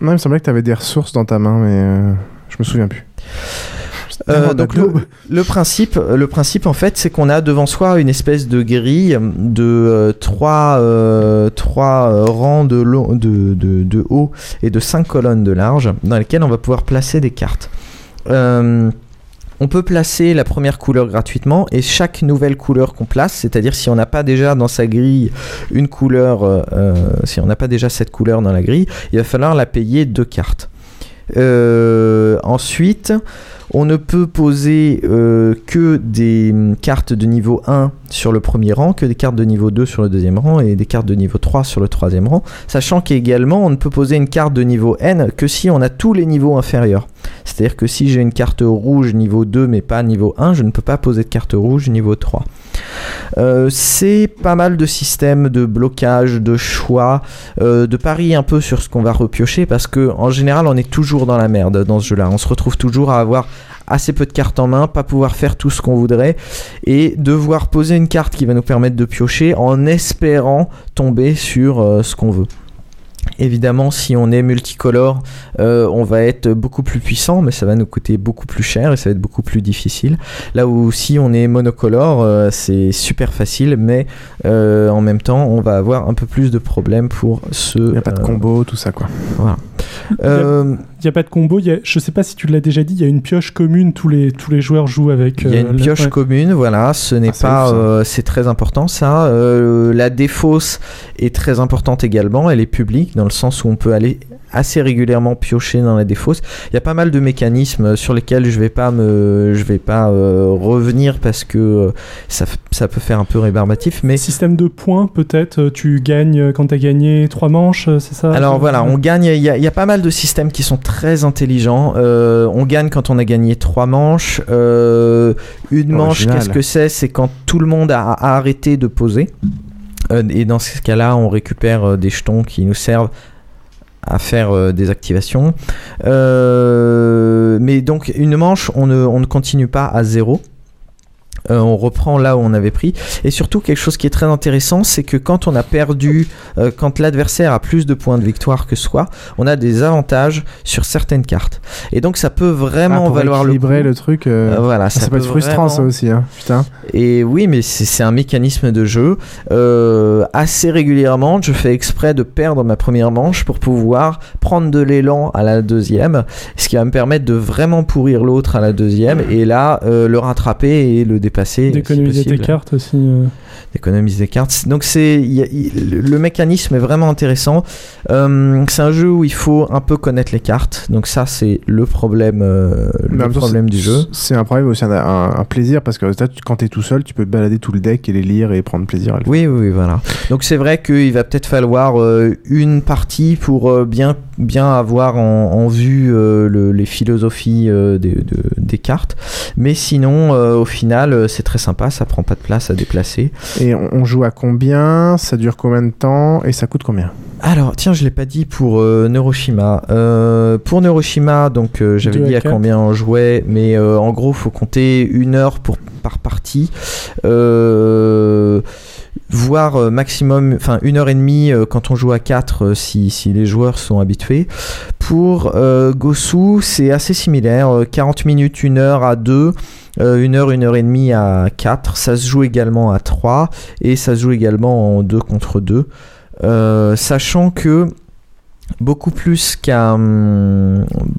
Non, il me semblait que tu avais des ressources dans ta main, mais euh, je me souviens plus. Euh, donc le, le principe, le principe en fait, c'est qu'on a devant soi une espèce de grille de euh, trois, euh, trois euh, rangs de, long- de, de, de haut et de cinq colonnes de large, dans lesquelles on va pouvoir placer des cartes. On peut placer la première couleur gratuitement et chaque nouvelle couleur qu'on place, c'est-à-dire si on n'a pas déjà dans sa grille une couleur, si on n'a pas déjà cette couleur dans la grille, il va falloir la payer deux cartes. Ensuite, on ne peut poser euh, que des hum, cartes de niveau 1 sur le premier rang, que des cartes de niveau 2 sur le deuxième rang et des cartes de niveau 3 sur le troisième rang, sachant qu'également on ne peut poser une carte de niveau N que si on a tous les niveaux inférieurs. C'est-à-dire que si j'ai une carte rouge niveau 2 mais pas niveau 1, je ne peux pas poser de carte rouge niveau 3. Euh, c'est pas mal de systèmes de blocage, de choix, euh, de paris un peu sur ce qu'on va repiocher parce que en général on est toujours dans la merde dans ce jeu-là. On se retrouve toujours à avoir assez peu de cartes en main, pas pouvoir faire tout ce qu'on voudrait et devoir poser une carte qui va nous permettre de piocher en espérant tomber sur euh, ce qu'on veut. Évidemment, si on est multicolore, euh, on va être beaucoup plus puissant, mais ça va nous coûter beaucoup plus cher et ça va être beaucoup plus difficile. Là où si on est monocolore, euh, c'est super facile, mais euh, en même temps, on va avoir un peu plus de problèmes pour ce. Il n'y a pas de combo, tout ça quoi. Voilà. Il n'y a, pas de combo. Il y a, je sais pas si tu l'as déjà dit, il y a une pioche commune. Tous les, tous les joueurs jouent avec. Il y a une euh, pioche ouais. commune, voilà. Ce n'est Ah, c'est pas, euh, c'est très important ça. Euh, la défausse est très importante également. Elle est publique dans le sens où on peut aller assez régulièrement piocher dans la défausse. Il y a pas mal de mécanismes sur lesquels je vais pas me, je vais pas euh, revenir parce que euh, ça, ça peut faire un peu rébarbatif. Mais Système de points, peut-être. euh, Tu gagnes euh, quand tu as gagné trois manches, euh, c'est ça Alors Euh, voilà, on gagne. Il y, y a pas mal de systèmes qui sont très intelligents. Euh, on gagne quand on a gagné trois manches. Euh, une manche, qu'est-ce que c'est? C'est quand tout le monde a, a arrêté de poser. Euh, et dans ce cas-là, on récupère des jetons qui nous servent à faire des activations. Mais donc une manche, on ne, on ne continue pas à zéro. Euh, on reprend là où on avait pris. Et surtout, quelque chose qui est très intéressant, c'est que quand on a perdu, euh, quand l'adversaire a plus de points de victoire que soi, on a des avantages sur certaines cartes. Et donc, ça peut vraiment Ah, pour valoir le coup. le truc. euh, voilà, ah, ça, ça peut être frustrant ça aussi. Hein. Putain. Et oui, mais c'est c'est un mécanisme de jeu. Assez régulièrement, je fais exprès de perdre ma première manche pour pouvoir prendre de l'élan à la deuxième, ce qui va me permettre de vraiment pourrir l'autre à la deuxième, et là, le rattraper et le dépasser. Si D'économiser tes possible. cartes aussi. euh. d'économiser des cartes. Donc c'est le mécanisme est vraiment intéressant. Euh, c'est un jeu où il faut un peu connaître les cartes. Donc ça c'est le problème euh, le problème du jeu. C'est un problème aussi, un, un- un plaisir parce que là, tu- quand t'es tout seul, tu peux te balader tout le deck et les lire et prendre plaisir à le faire. Oui, oui, oui, voilà. Donc c'est vrai qu'il va peut-être falloir euh, une partie pour euh, bien, bien avoir en, en vue euh, le- les philosophies euh, des, de- des cartes. Mais sinon, euh, au final, euh, c'est très sympa, ça prend pas de place à déplacer. Et on, on joue à combien? Ça dure combien de temps? Et ça coûte combien? Alors, tiens, je l'ai pas dit pour euh, Neuroshima. Euh, pour Neuroshima, donc euh, j'avais à dit à combien on jouait, mais euh, en gros, faut compter une heure pour, par partie. Euh, voire euh, maximum, enfin une heure et demie euh, quand on joue à 4 si, si les joueurs sont habitués. Pour euh, Gosu, c'est assez similaire, euh, 40 minutes, une heure à 2. une heure, une heure et demie à 4. Ça se joue également à 3 et ça se joue également en 2 contre 2. Euh, sachant que beaucoup plus qu'à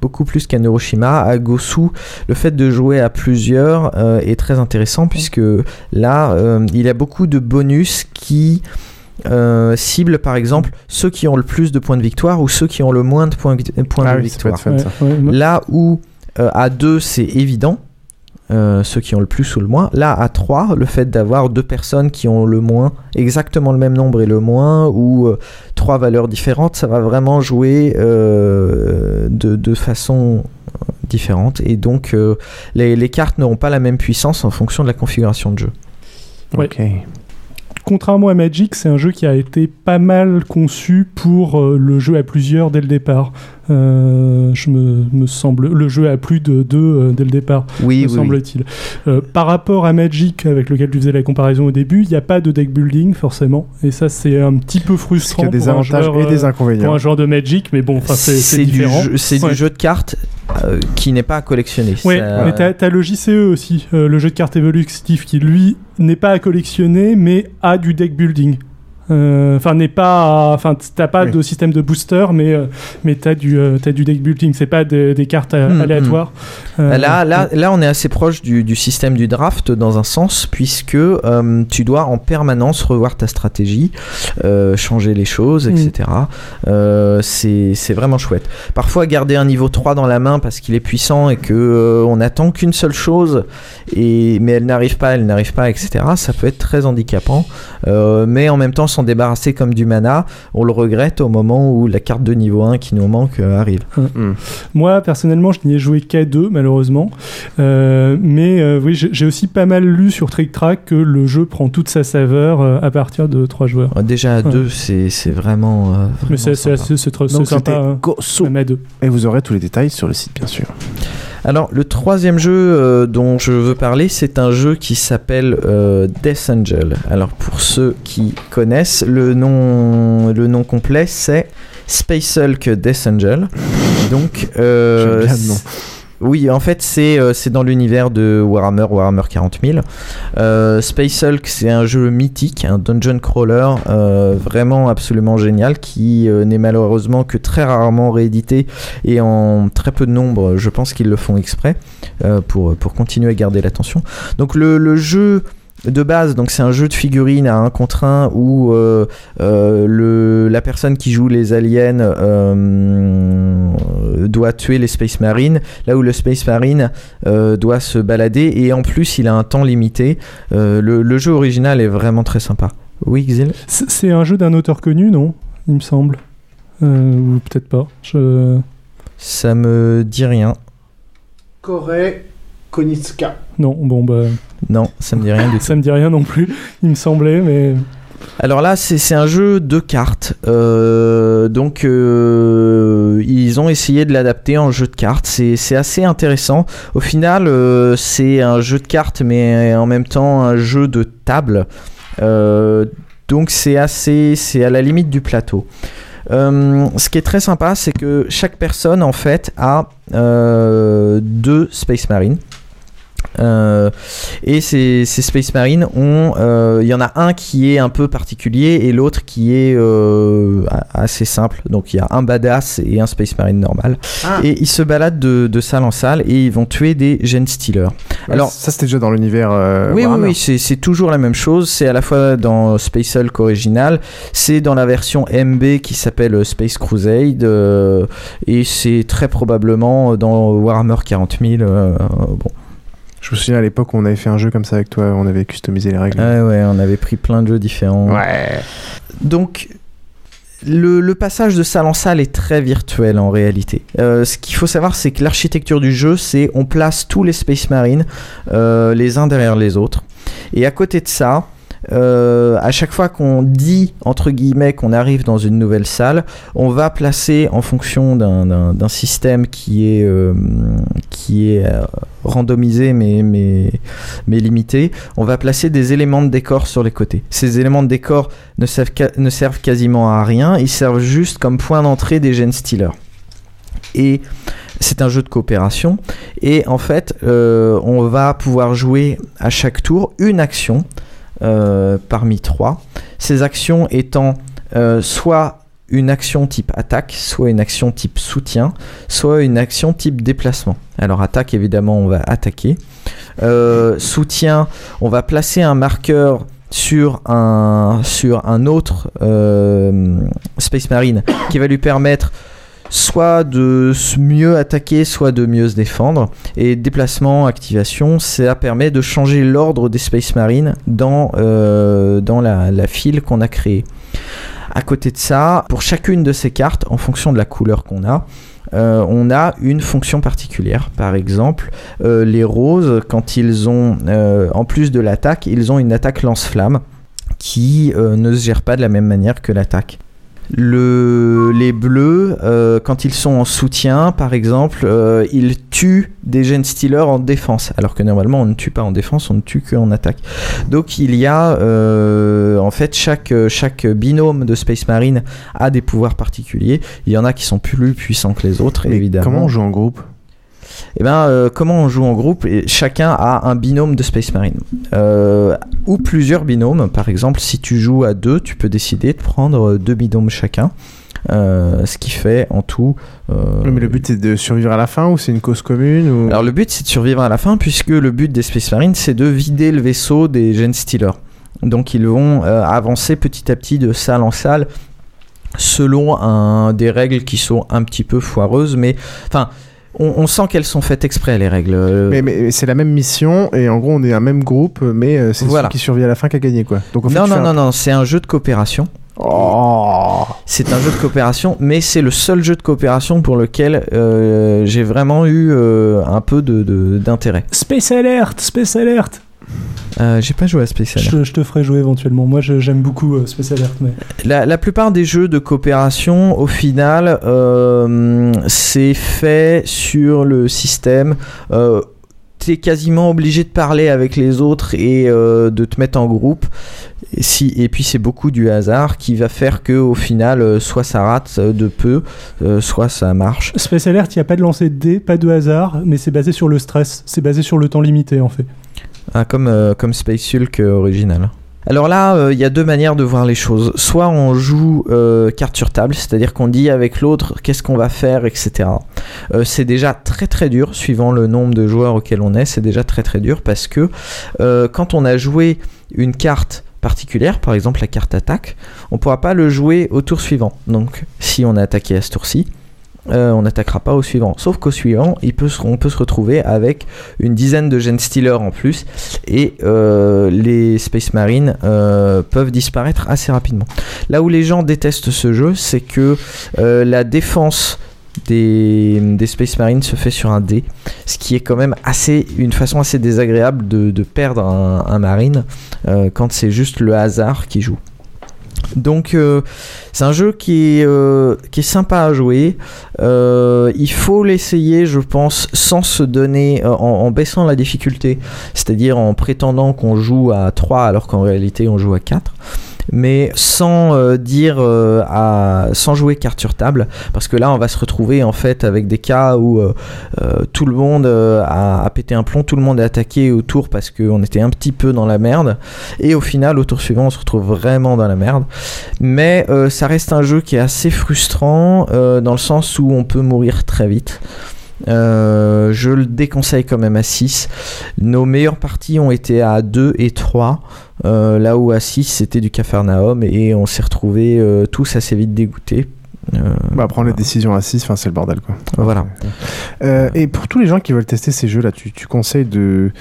beaucoup plus qu'à Neuroshima, à Gosu, le fait de jouer à plusieurs euh, est très intéressant puisque là, euh, il y a beaucoup de bonus qui euh, ciblent par exemple ceux qui ont le plus de points de victoire ou ceux qui ont le moins de points, points Ah de oui, peut victoire. Ouais, ouais, Là où euh, à 2 c'est évident, euh, ceux qui ont le plus ou le moins. Là, à 3, le fait d'avoir deux personnes qui ont le moins, exactement le même nombre et le moins, ou euh, trois valeurs différentes, ça va vraiment jouer euh, de, de façon différente. Et donc, euh, les, les cartes n'auront pas la même puissance en fonction de la configuration de jeu. Ouais. Contrairement à Magic, c'est un jeu qui a été pas mal conçu pour euh, le jeu à plusieurs dès le départ. Euh, je me, me semble le jeu à plus de deux euh, dès le départ. Oui, me oui, semble-t-il. Euh, par rapport à Magic, avec lequel tu faisais la comparaison au début, il n'y a pas de deck building forcément, et ça c'est un petit peu frustrant. Parce y a des pour un avantages joueur, et des inconvénients. Pour un joueur de Magic, mais bon, c'est différent. jeu, c'est Ouais. du jeu de cartes euh, qui n'est pas à collectionner. Ça- mais t'as, t'as le JCE aussi, euh, le jeu de cartes évolutif qui lui n'est pas à collectionner, mais a du deck building. Euh, Enfin, n'est pas. Enfin, t'as pas de système de booster, mais euh, mais t'as du euh, t'as du deck building. C'est pas des, des cartes Hmm, aléatoires. Euh, Là, là, là, on est assez proche du, du système du draft dans un sens, puisque tu dois en permanence revoir ta stratégie, changer les choses, etc. Euh, c'est c'est vraiment chouette. Parfois, garder un niveau 3 dans la main parce qu'il est puissant et que euh, on attend qu'une seule chose, et, mais elle n'arrive pas, elle n'arrive pas, etc. Ça peut être très handicapant. Euh, mais en même temps, s'en débarrasser comme du mana, on le regrette au moment où la carte de niveau 1 qui nous manque euh, arrive. Moi, personnellement, je n'y ai joué qu'à deux, malheureusement. Euh, mais euh, oui, j'ai aussi pas mal lu sur Trick Track que le jeu prend toute sa saveur euh, à partir de trois joueurs. Déjà à Ouais. deux, c'est c'est vraiment. euh, Mais vraiment c'est c'est sympa. assez- c'est trop- c'est Donc sympa. hein. Même à deux. Et vous aurez tous les détails sur le site, bien sûr. Alors, le troisième jeu euh, dont je veux parler, c'est un jeu qui s'appelle euh, Death Angel. Alors, pour ceux qui connaissent, le nom, le nom complet, c'est Space Hulk Death Angel. Donc, euh, Oui, en fait, c'est euh, c'est dans l'univers de Warhammer, Warhammer 40 000. Euh, Space Hulk, c'est un jeu mythique, un dungeon crawler euh, vraiment absolument génial qui euh, n'est malheureusement que très rarement réédité et en très peu de nombre. Je pense qu'ils le font exprès pour, continuer à garder l'attention. Donc, le, jeu de base, donc c'est un jeu de figurines à un contre un où le, la personne qui joue les aliens doit tuer les Space Marines, là où le Space Marine euh, doit se balader et en plus il a un temps limité. Euh, le, le jeu original est vraiment très sympa. Oui, Xil? C'est un jeu d'un auteur connu, non? Il me semble. Euh, ou peut-être pas. Je... Ça me dit rien. Corée Konitska. Non, bon, bah. Non, ça me dit rien du tout. Ça me dit rien non plus. Il me semblait, mais. Alors là, c'est un jeu de cartes. Euh, donc, euh, ils ont essayé de l'adapter en jeu de cartes. C'est assez intéressant. Au final, euh, c'est un jeu de cartes, mais en même temps un jeu de table. Donc, c'est assez, c'est à la limite du plateau. Ce qui est très sympa, c'est que chaque personne en fait a deux Space Marines. Euh, et ces, ces Space Marines ont, euh, il y en a un qui est un peu particulier et l'autre qui est euh, assez simple. Donc il y a un badass et un Space Marine normal. Ah. Et ils se baladent de, de salle en salle et ils vont tuer des Gen Stealers. Alors ça c'était déjà dans l'univers. oui, oui, Warhammer. oui, c'est c'est toujours la même chose. C'est à la fois dans Space Hulk original, c'est dans la version MB qui s'appelle Space Crusade, euh, et c'est très probablement dans Warhammer 40 000. euh, bon. Je me souviens à l'époque où on avait fait un jeu comme ça avec toi, on avait customisé les règles. Ouais, ouais, on avait pris plein de jeux différents. Ouais. Donc, le, le passage de salle en salle est très virtuel en réalité. Euh, ce qu'il faut savoir, c'est que l'architecture du jeu, c'est on place tous les Space Marines euh, les uns derrière les autres. Et à côté de ça, euh, à chaque fois qu'on dit entre guillemets qu'on arrive dans une nouvelle salle, on va placer en fonction d'un- système qui est euh, qui est euh, randomisé mais mais mais limité, on va placer des éléments de décor sur les côtés. Ces éléments de décor ne servent, servent quasiment à rien, ils servent juste comme point d'entrée des gen stealers. Et c'est un jeu de coopération. Et en fait, euh, on va pouvoir jouer à chaque tour une action parmi trois. Ces actions étant euh, soit une action type attaque, soit une action type soutien, soit une action type déplacement. Alors attaque, évidemment, on va attaquer. Euh, soutien, on va placer un marqueur sur un, autre euh, Space Marine qui va lui permettre soit de mieux attaquer, soit de mieux se défendre. Et déplacement, activation, ça permet de changer l'ordre des Space Marines dans, euh, la, file qu'on a créée. À côté de ça, pour chacune de ces cartes, en fonction de la couleur qu'on a, euh, on a une fonction particulière. Par exemple, euh, les roses, quand ils ont, en plus de l'attaque, ils ont une attaque lance-flamme qui ne se gère pas de la même manière que l'attaque. Le, les bleus, euh, quand ils sont en soutien, par exemple, euh, ils tuent des gen stealers en défense, alors que normalement on ne tue pas en défense, on ne tue qu'en attaque. Donc il y a, euh, en fait, chaque, chaque binôme de Space Marine a des pouvoirs particuliers. Il y en a qui sont plus puissants que les autres, évidemment. Comment on joue en groupe? Et ben, euh, comment on joue en groupe Et Chacun a un binôme de Space Marine. Euh, ou plusieurs binômes. Par exemple, si tu joues à deux, tu peux décider de prendre deux binômes chacun. Euh, ce qui fait en tout. euh, Mais le but c'est de survivre à la fin ou c'est une cause commune ou... alors le but c'est de survivre à la fin puisque le but des Space Marines c'est de vider le vaisseau des Gen Stealers. Donc ils vont euh, avancer petit à petit de salle en salle selon un, des règles qui sont un petit peu foireuses mais enfin on, on sent qu'elles sont faites exprès les règles. Euh, Mais, mais c'est la même mission et en gros on est un même groupe mais euh, c'est Voilà. celui qui survit à la fin qui a gagné quoi. Donc en fait, non non non un- non c'est un jeu de coopération. Oh. C'est un jeu de coopération, mais c'est le seul jeu de coopération pour lequel euh, j'ai vraiment eu euh, un peu de- de- d'intérêt. Space Alert, Space Alert. Euh, j'ai pas joué à Space Alert. Je, je te ferai jouer éventuellement. Moi, j'aime beaucoup euh, Space Alert, mais La, la plupart des jeux de coopération, au final, euh, c'est fait sur le système. Euh, T'es quasiment obligé de parler avec les autres et de te mettre en groupe. Et, si, et puis c'est beaucoup du hasard qui va faire que au final, soit ça rate de peu, soit ça marche. Space Alert, il n'y a pas de lancer de dés, pas de hasard, mais c'est basé sur le stress. C'est basé sur le temps limité, en fait. Ah, comme, euh, comme Space Hulk euh, original. Alors là, euh, il y a deux manières de voir les choses. Soit on joue carte sur table, c'est-à-dire qu'on dit avec l'autre qu'est-ce qu'on va faire, etc. C'est déjà très très dur, suivant le nombre de joueurs auquel on est, c'est déjà très très dur parce que quand on a joué une carte particulière, par exemple la carte attaque, on pourra pas le jouer au tour suivant. Donc si on a attaqué à ce tour-ci, euh, on n'attaquera pas au suivant. Sauf qu'au suivant, on peut se retrouver avec une dizaine de Gen Stealers en plus et euh, les Space Marines euh, peuvent disparaître assez rapidement. Là où les gens détestent ce jeu, c'est que la défense des, Space Marines se fait sur un dé, ce qui est quand même assez une façon assez désagréable de, perdre un, Marine quand c'est juste le hasard qui joue. Donc euh, c'est un jeu qui est, euh, sympa à jouer. Euh, il faut l'essayer, je pense, sans se donner, en, en baissant la difficulté, c'est-à-dire en prétendant qu'on joue à 3 alors qu'en réalité on joue à 4 mais sans euh, dire euh, à, sans jouer carte sur table parce que là on va se retrouver en fait avec des cas où euh, tout le monde a, a pété un plomb tout le monde est attaqué au tour parce qu'on était un petit peu dans la merde et au final au tour suivant on se retrouve vraiment dans la merde. Mais ça reste un jeu qui est assez frustrant dans le sens où on peut mourir très vite euh, je le déconseille quand même à 6. Nos meilleures parties ont été à 2 et 3, euh, là où à 6 c'était du Cafarnaum et on s'est retrouvés euh, tous assez vite dégoûtés. Bah, prendre les décisions à 6, enfin, c'est le bordel quoi. Voilà. Et pour tous les gens qui veulent tester ces jeux là, tu, tu conseilles de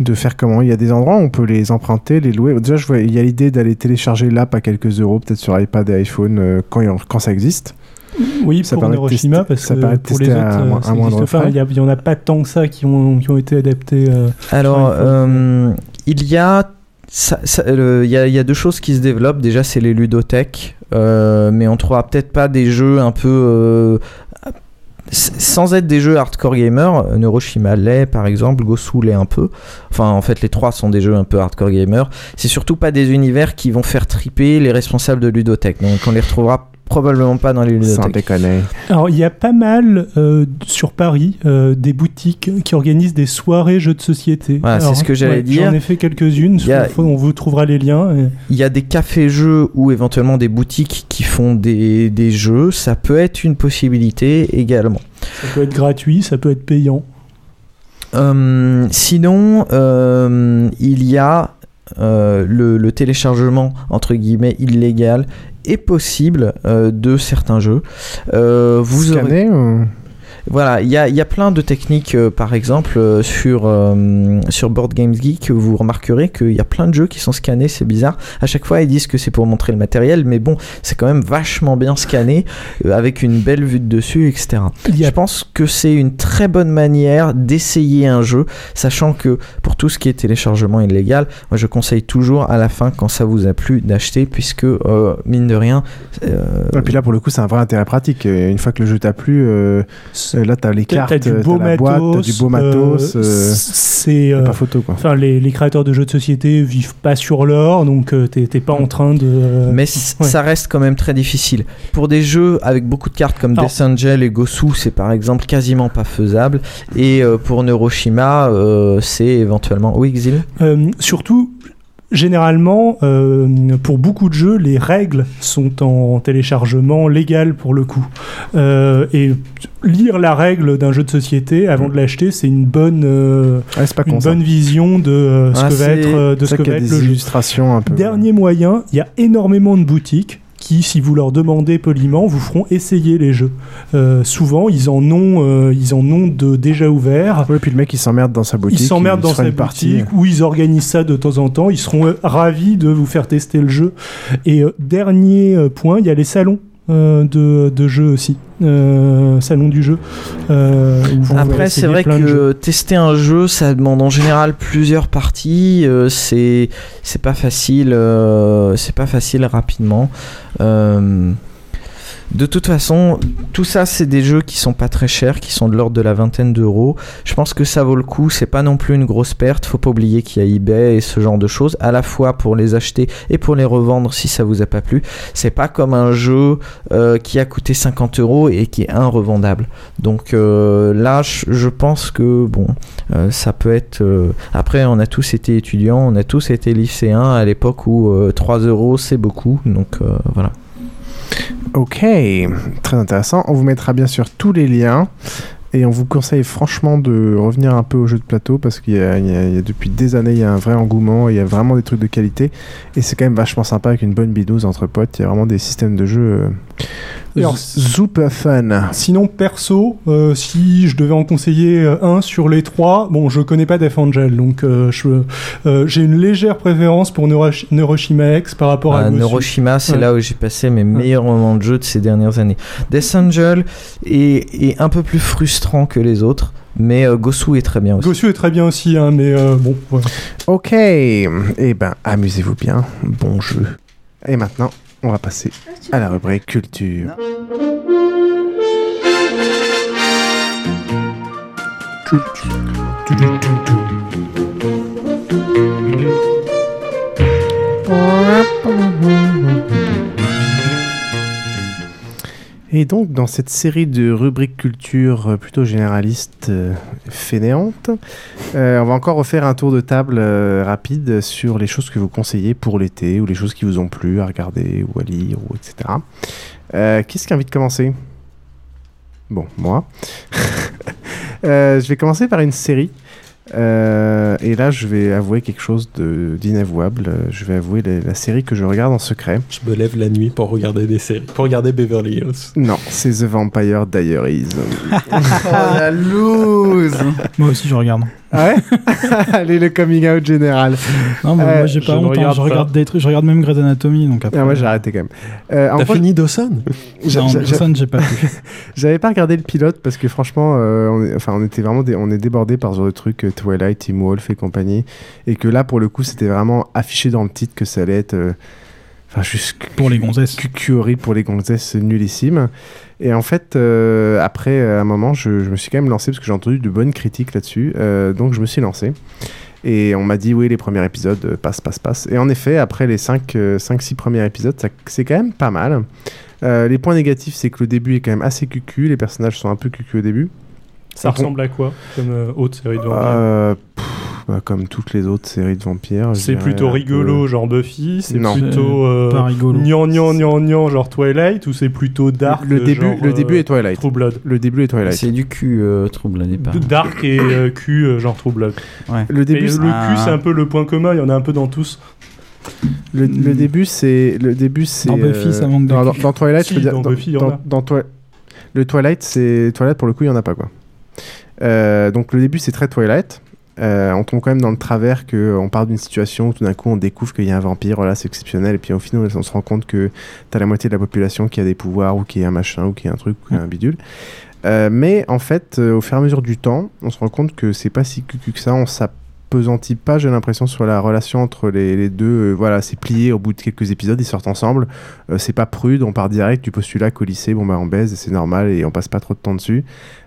de faire comment? Il y a des endroits où on peut les emprunter, les louer. Déjà, je vois, il y a l'idée d'aller télécharger l'app à quelques euros, peut-être sur iPad et iPhone euh, quand, quand ça existe. Oui, Ça pour permet de Hiroshima, tester- parce ça que pour les autres, à euh, mo- ça à moindre existe pas. frais. Il y a- il y en a pas tant que ça qui ont, qui ont été adaptés. euh, Alors, euh, il y a. Il y, a, il y a deux choses qui se développent. Déjà, c'est les ludothèques, euh, mais on trouvera peut-être pas des jeux un peu. euh, sans être des jeux hardcore gamer, Neuroshima l'est par exemple, Gosu l'est un peu. Enfin, en fait, les trois sont des jeux un peu hardcore gamer. C'est surtout pas des univers qui vont faire triper les responsables de ludothèques. Donc, on les retrouvera probablement pas dans les Sans ludothèques. déconner. Alors, il y a pas mal euh, sur Paris euh, des boutiques qui organisent des soirées jeux de société. Voilà, c'est ce que j'allais dire. J'en ai fait quelques-unes. A- On vous trouvera les liens. et- Il y a des cafés-jeux ou éventuellement des boutiques qui font des, des jeux. Ça peut être une possibilité également. Ça peut être gratuit, ça peut être payant. Euh, sinon, euh, il y a euh, le, le téléchargement entre guillemets illégal et possible euh, de certains jeux. Euh, vous aurez- Scanner ou- Voilà, il y a, il y a plein de techniques, euh, par exemple, euh, sur, euh, sur Board Games Geek, vous remarquerez qu'il y a plein de jeux qui sont scannés, c'est bizarre. À chaque fois, ils disent que c'est pour montrer le matériel, mais bon, c'est quand même vachement bien scanné, euh, avec une belle vue de dessus, etc. Je pense que c'est une très bonne manière d'essayer un jeu, sachant que pour tout ce qui est téléchargement illégal, moi je conseille toujours à la fin, quand ça vous a plu, d'acheter, puisque, euh, mine de rien... euh, Et puis là, pour le coup, c'est un vrai intérêt pratique. Une fois que le jeu t'a plu, là, t'as les cartes, t'as du euh, beau t'as la boîte, t'as du beau matos. euh, euh, c'est euh, pas photo, quoi. Enfin, les, les créateurs de jeux de société vivent pas sur l'or, donc euh, t'es t'es pas en train de. euh, Mais ouais. ça reste quand même très difficile. Pour des jeux avec beaucoup de cartes comme Alors- Death Angel et Gosu, c'est par exemple quasiment pas faisable. Et euh, pour Neuroshima, euh, c'est éventuellement. Oui, Exil? Euh, surtout, généralement, euh, pour beaucoup de jeux, les règles sont en téléchargement légal pour le coup. Euh, et lire la règle d'un jeu de société avant de l'acheter, c'est une bonne, euh, une con, ça. bonne vision de ce Ah, que va être, de ce que va être des le jeu. illustrations un peu. Dernier moyen, il y a énormément de boutiques qui, si vous leur demandez poliment, vous feront essayer les jeux. Euh, souvent, ils en ont, euh, ils en ont de déjà ouverts. Ouais, puis le mec il s'emmerde dans sa boutique. Ils s'emmerdent dans sa une partie. boutique ou ils organisent ça de temps en temps. Ils seront euh, ravis de vous faire tester le jeu. Et dernier point, il y a les salons de, de jeux aussi. Euh, salon du jeu. euh, Après, c'est vrai que tester un jeu, ça demande en général plusieurs parties. euh, c'est c'est pas facile, euh, c'est pas facile rapidement. De toute façon, tout ça, c'est des jeux qui sont pas très chers, qui sont de l'ordre de la vingtaine d'euros. Je pense que ça vaut le coup. C'est pas non plus une grosse perte. Faut pas oublier qu'il y a eBay et ce genre de choses, à la fois pour les acheter et pour les revendre si ça vous a pas plu. C'est pas comme un jeu euh, qui a coûté 50 euros et qui est revendable. Donc euh, là, je pense que bon, euh, ça peut être. Après, on a tous été étudiants, on a tous été lycéens à l'époque où euh, 3 euros c'est beaucoup. Donc voilà. Ok, très intéressant. On vous mettra bien sûr tous les liens. Et on vous conseille franchement de revenir un peu au jeu de plateau parce qu'il y, a- depuis des années il y a un vrai engouement, il y a vraiment des trucs de qualité et c'est quand même vachement sympa avec une bonne bidouze entre potes. Il y a vraiment des systèmes de jeu euh, super fun. Sinon, perso, euh, si je devais en conseiller euh, un sur les trois, bon, je connais pas Death Angel, donc euh, j'ai une légère préférence pour Neurosh- Neuroshima X par rapport à Ah. Neuroshima, c'est Ouais. là où j'ai passé mes meilleurs moments de jeu de ces dernières années. Death Angel est, est un peu plus frustrant que les autres, mais euh, Gosu est très bien aussi. Gosu est très bien aussi, hein, mais euh, bon. Ok, et ben amusez-vous bien, bon jeu. Et maintenant, on va passer à la rubrique culture. Et donc, dans cette série de rubriques culture euh, plutôt généralistes, euh, fainéantes, euh, on va encore refaire un tour de table euh, rapide sur les choses que vous conseillez pour l'été ou les choses qui vous ont plu à regarder ou à lire ou etc. Euh, Qui a envie de commencer? Bon, moi. Je vais commencer par une série. Euh, et là, je vais avouer quelque chose d'inavouable. Je vais avouer la, la série que je regarde en secret. Je me lève la nuit pour regarder des séries, pour regarder Beverly Hills. Non, c'est The Vampire Diaries. Oh, la loose Moi aussi, je regarde. Ah ouais Allez, le coming out général. Non, mais Euh, moi, j'ai pas honte. hein, Je regarde des trucs, je regarde même Grey's Anatomy. Donc après... Ah, moi j'ai arrêté quand même. Euh, T'as fini Dawson? Non, j'ai pas. J'avais pas regardé le pilote parce que franchement, euh, on, est, enfin, on était vraiment dé- on est débordé par ce genre de trucs euh, Twilight, Team Wolf et compagnie, et que là pour le coup c'était vraiment affiché dans le titre que ça allait être, euh, enfin juste pour les gonzesses, horrible pour les gonzesses nullissime. Et en fait, euh, après à un moment, je, je me suis quand même lancé parce que j'ai entendu de bonnes critiques là-dessus, euh, donc je me suis lancé. Et on m'a dit oui, les premiers épisodes euh, passent, passent, passent. Et en effet, après les 5-6 premiers épisodes, c'est quand même pas mal. Euh, les points négatifs, c'est que le début est quand même assez cucu. Les personnages sont un peu cucu au début. Ça ressemble à quoi comme euh, autre série de Euh, bah, Comme toutes les autres séries de vampires. C'est plutôt rigolo, peu- genre Buffy, c'est plutôt Euh, pas rigolo. gnan gnan gnan gnan, genre Twilight, ou c'est plutôt dark Le début, genre, le début euh, est Twilight. True Blood. Le début est Twilight. C'est du cul euh, trouble à départ. Dark et euh, cul, euh, genre True Blood. Ouais. Le début, Et le cul, c'est un peu le point commun, il y en a un peu dans tous. Le, le début, c'est le début, c'est Dans Buffy, ça manque de dans, dans- Twilight, Si, je veux dire, dans dans, Buffy, il y en dans- a. dans Twi- le Twilight, c'est Twilight pour le coup, il y en a pas quoi. Euh, donc le début, c'est très Twilight. Euh, on tombe quand même dans le travers que on part d'une situation où tout d'un coup on découvre qu'il y a un vampire, voilà, c'est exceptionnel, et puis au final on se rend compte que t'as la moitié de la population qui a des pouvoirs ou qui est un machin ou qui est un truc ou qui est un bidule. Euh, mais en fait, euh, au fur et à mesure du temps, on se rend compte que c'est pas si cucu que ça. On s'app- s'appesantit pas, j'ai l'impression, sur la relation entre les, les deux. Euh, voilà, c'est plié au bout de quelques épisodes, ils sortent ensemble. Euh, c'est pas prude, on part direct du postulat qu'au lycée, bon bah on baise, c'est normal et on passe pas trop de temps dessus.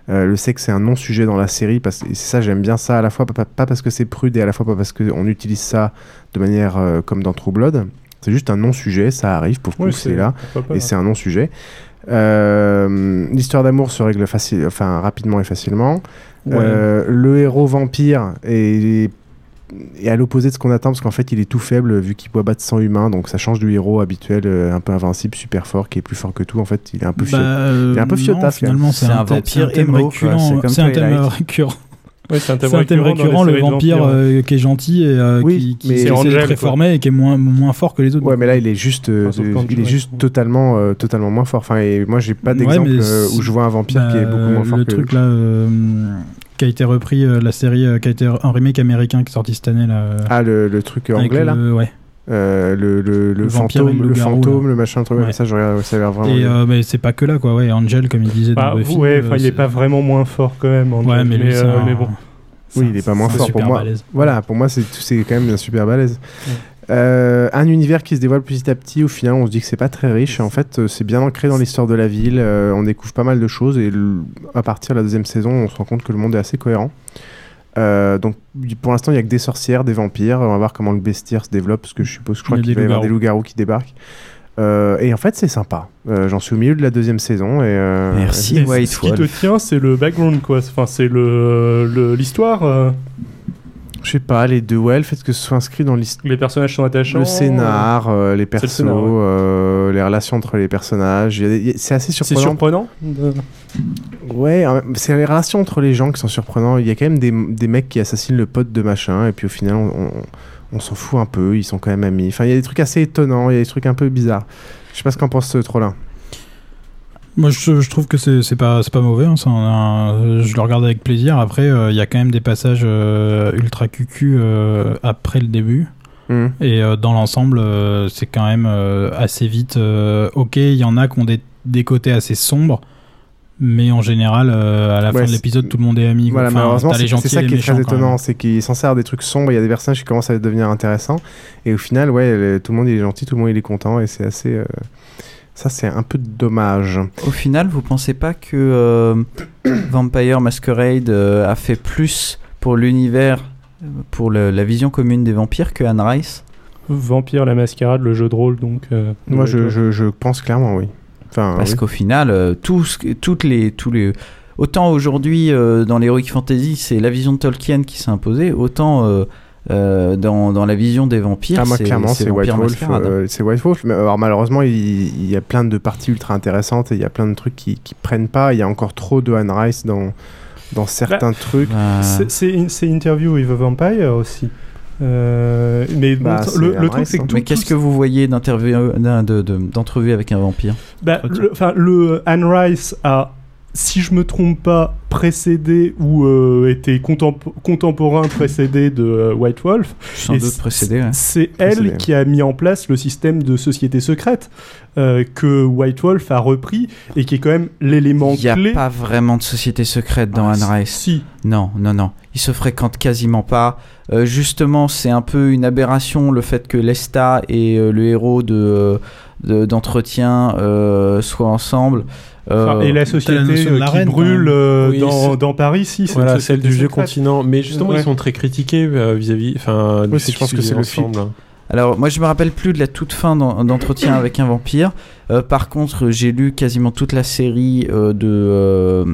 Euh, le sexe, c'est un non-sujet dans la série, parce ça, j'aime bien ça, à la fois pas, pas parce que c'est prude et à la fois pas parce qu'on utilise ça de manière comme dans True Blood. C'est juste un non-sujet, ça arrive, pour Ouais, c'est là, et c'est un non-sujet. L'histoire d'amour se règle facile, enfin, rapidement et facilement. Ouais. Euh, le héros vampire est, est à l'opposé de ce qu'on attend parce qu'en fait il est tout faible vu qu'il peut battre 100 humains donc ça change du héros habituel euh, un peu invincible super fort qui est plus fort que tout en fait il est un peu Bah, fiot- il est un peu euh, non, finalement, c'est un, récurrent. C'est un thème récurrent. Ouais, c'est un thème C'est un thème récurrent le vampire euh, qui est gentil et euh, Oui, qui, Angel, se réformer et qui est moins, moins fort que les autres. Ouais, mais là, il est juste, euh, Enfin, il est juste totalement, euh, totalement moins fort. Enfin, et moi, j'ai pas d'exemple où je vois un vampire qui est bah, beaucoup moins fort Le que. truc là, euh, qui a été repris, euh, la série, euh, qui a été un remake américain qui est sorti cette année là. euh, Ah, le, le truc anglais là? Ouais. Euh, le, le, fantôme, le fantôme, le machin, truc. Ouais. Ça, je regarde, ça a l'air vraiment. Et euh, mais c'est pas que là quoi, ouais. Angel, comme il disait Bah, dans Buffy. ouais, euh, il est pas vraiment moins fort quand même. Angel, Ouais, mais lui, euh, mais bon. Oui, il est pas moins c'est fort pour moi. balèze. Voilà, pour moi, c'est c'est quand même un super balèze. Euh, un univers qui se dévoile petit à petit. Au final, on se dit que c'est pas très riche. En fait, c'est bien ancré dans l'histoire de la ville. euh, on découvre pas mal de choses et le- à partir de la deuxième saison, on se rend compte que le monde est assez cohérent. Euh, donc, pour l'instant, il y a que des sorcières, des vampires. On va voir comment le bestiaire se développe parce que je suppose, je crois qu'il va y avoir des loups-garous. qui débarquent. Euh, et en fait, c'est sympa. Euh, J'en suis au milieu de la deuxième saison et euh, Et ce qui te tient, c'est le background, quoi. Enfin, c'est le le- l'histoire. euh, Je sais pas, les deux, ouais, le fait que ce soit inscrit dans l'histoire. Les personnages sont attachants. Le scénar, euh, les C'est le persos, scénar, ouais. euh, les relations entre les personnages. C'est assez C'est surprenant. surprenant. de- Ouais, c'est les relations entre les gens qui sont surprenants. Il y a quand même des, des mecs qui assassinent le pote de machin, et puis au final, on, on- on s'en fout un peu. Ils sont quand même amis. Enfin, il y a des trucs assez étonnants, il y a des trucs un peu bizarres. Je sais pas ce qu'en pense euh, Trollin. Moi, je, je trouve que c'est pas, pas mauvais. hein, je le regarde avec plaisir. Après, euh, il y a quand même des passages euh, ultra cucu euh, après le début. Mhm. Et dans l'ensemble, c'est quand même assez vite. ok, il y en a qui ont des, des côtés assez sombres. Mais en général, euh, à la Ouais, fin de l'épisode, tout le monde est ami. Voilà, Enfin, malheureusement, c'est ça qui est très étonnant. C'est qu'il s'en sert des trucs sombres. Il y a des personnages qui commencent à devenir intéressants. Et au final, ouais, le- tout le monde est gentil, tout le monde il est content. Et c'est assez. euh, Ça, c'est un peu dommage. Au final, vous pensez pas que euh, Vampire Masquerade euh, a fait plus pour l'univers, pour le- la vision commune des vampires que Anne Rice? Vampire, la mascarade, le jeu de rôle, donc. euh, Moi, je pense clairement, oui. Enfin, Parce oui. qu'au final, euh, tout ce que- toutes les, tous les, autant aujourd'hui euh, dans l'heroic fantasy, c'est la vision de Tolkien qui s'est imposée, autant euh, euh, dans, dans la vision des vampires, Ah, moi, c'est clairement, c'est White Wolf. C'est White Wolf. Mais alors, malheureusement, il, il y a plein de parties ultra intéressantes et il y a plein de trucs qui, qui prennent pas. Il y a encore trop de Anne Rice dans, dans certains Bah, trucs. C'est- C'est c'est Interview with a Vampire aussi. Euh, mais bon, Bah, le, le truc, c'est que tout, Mais qu'est-ce que vous voyez de- d'entrevue avec un vampire Bah, le, enfin, le Anne Rice a, si je me trompe pas, précédé ou euh, était contempo- contemporain précédé de euh, White Wolf. Sans doute précédé, ouais. C'est elle qui a mis en place le système de société secrète euh, que White Wolf a repris et qui est quand même l'élément Il n'y a clé. pas vraiment de société secrète dans Ah, Anne si- Rice. si. Non, non, non. Ils se fréquentent quasiment pas. Euh, justement, c'est un peu une aberration le fait que Lesta et euh, le héros de de- d'entretien euh, soient ensemble. Euh, Enfin, et la société euh, qui brûle euh, Oui, dans, Paris, si. c'est Voilà, celle du jeu secrète. continent. Mais justement, Ouais. ils sont très critiqués euh, vis-à-vis. Enfin, Oui, fait je pense que c'est le film. Alors, moi, je me rappelle plus de la toute fin d'en- d'entretien avec un vampire. Euh, par contre, j'ai lu quasiment toute la série euh, de euh,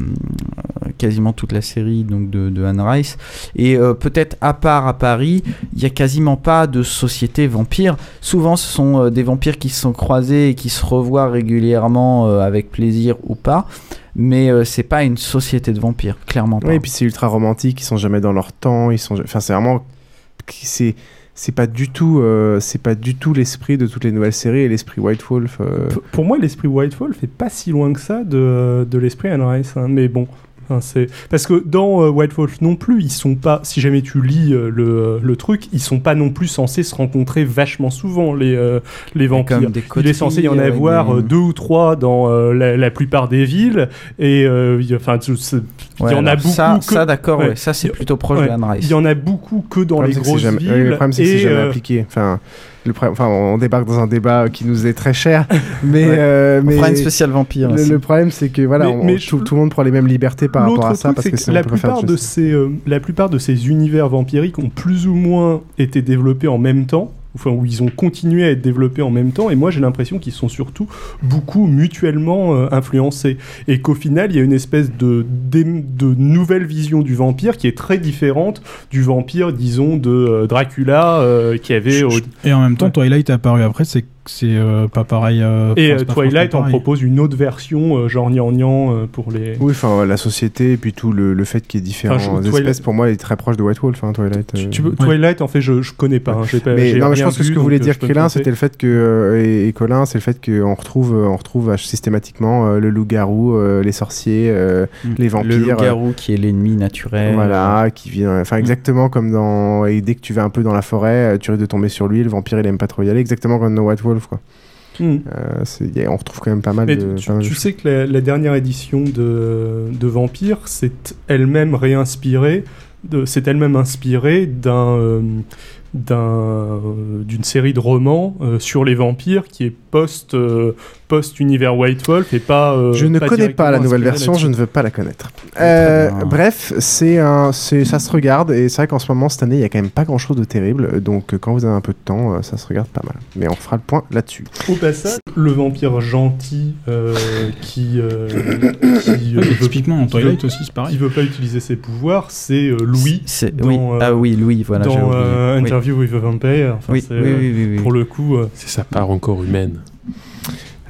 quasiment toute la série donc de, de Anne Rice. Et peut-être à part à Paris, il y a quasiment pas de société vampire. Souvent, ce sont des vampires qui se sont croisés et qui se revoient régulièrement avec plaisir ou pas. Mais c'est pas une société de vampires, clairement pas. Oui, et puis c'est ultra romantique. Ils sont jamais dans leur temps. Ils sont. Enfin, c'est vraiment. C'est. C'est pas du tout, euh, c'est pas du tout l'esprit de toutes les nouvelles séries et l'esprit White Wolf. euh, Pour moi, l'esprit White Wolf est pas si loin que ça de, de l'esprit Anne Rice. hein, mais bon. Enfin, c'est parce que dans euh, White Wolf non plus, ils sont pas. Si jamais tu lis euh, le, le truc, ils sont pas non plus censés se rencontrer vachement souvent les euh, les vampires. comme des Il est censé y en avec avoir euh, deux ou trois dans euh, la, la plupart des villes et euh, il y a- enfin il Ouais, y en a beaucoup. ça- que- ça, d'accord, ouais, ça, c'est plutôt proche de. Anne Rice. Il y en a beaucoup que dans Le les grosses jamais- villes. oui, le problème, c'est que c'est et, jamais euh, appliqué. Enfin, le problème- enfin, on débarque dans un débat qui nous est très cher, mais, Ouais. euh, On mais fera une spéciale vampire Le, problème, c'est que voilà, Mais- on- mais tout, tout le monde prend les mêmes libertés par rapport à ça parce que, la on plupart de ces euh, la plupart de ces univers vampiriques ont plus ou moins été développés en même temps. Enfin, où ils ont continué à être développés en même temps, et moi j'ai l'impression qu'ils sont surtout beaucoup mutuellement euh, influencés, et qu'au final il y a une espèce de, de nouvelle vision du vampire qui est très différente du vampire, disons, de euh, Dracula euh, qui avait. Et en même temps, Twilight est apparu après, c'est c'est euh, pas pareil. euh, Et enfin, euh, Twilight en propose une autre version, euh, genre gnangnan euh, pour les. Oui, enfin, la société et puis tout le, le fait qu'il y ait différentes Enfin, je- espèces, Twilight- pour moi, est très proche de White Wolf, hein, Twilight. euh. Tu peux- Twilight, en fait, je, je connais pas. hein, pas Mais non, mais je pense que ce que voulait dire Krillin, c'était le fait que euh, et, et Colin, c'est le fait qu'on retrouve, on retrouve systématiquement euh, le loup-garou, euh, les sorciers, euh, les vampires. Le loup-garou euh, qui est l'ennemi naturel. Voilà, qui vient. Enfin, exactement comme dans. Et dès que tu vas un peu dans la forêt, tu risques de tomber sur lui. Le vampire, il aime pas trop y aller. Exactement comme dans White Wolf, quoi. Hmm. Euh, a- on retrouve quand même pas mal Mais de. tu, pas mal de tu choses. sais que la, la dernière édition de, de Vampire, c'est elle-même réinspirée, c'est elle-même inspirée d'un d'un d'une série de romans euh, sur les vampires qui est post euh, post univers White Wolf et pas. euh, Je ne connais pas la nouvelle version, je ne veux pas la connaître. Euh, bien. bref, c'est un, c'est, ça se regarde et c'est vrai qu'en ce moment cette année il y a quand même pas grand chose de terrible, donc quand vous avez un peu de temps, ça se regarde pas mal. Mais on fera le point là-dessus. Au passage, le vampire gentil euh, qui, euh, qui, typiquement, en Twilight aussi, c'est pareil. Qui veut pas utiliser ses pouvoirs, c'est euh, Louis. Dans, oui. euh, Ah oui, Louis, voilà, Dans. Interview with a Vampire. Enfin, Oui, c'est, oui, euh, oui, oui, oui. Pour le coup. euh, C'est sa part encore humaine.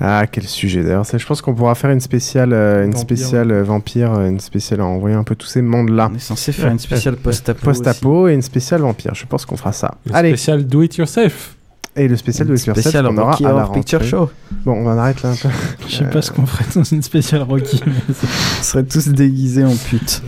Ah quel sujet d'ailleurs, je pense qu'on pourra faire une spéciale, euh, une Vampire. spéciale euh, vampire, une spéciale en envoyant un peu tous ces mondes-là. On est censé faire une spéciale post-apo. Post-apo et une spéciale vampire, je pense qu'on fera ça. Le Allez, spécial do it yourself. et le spécial de Une Yourself spéciale qu'on aura Rocky à la Picture. Show. Bon, on en arrête là un peu. Je sais pas ce qu'on ferait dans une spéciale Rocky. mais On serait tous déguisés en pute.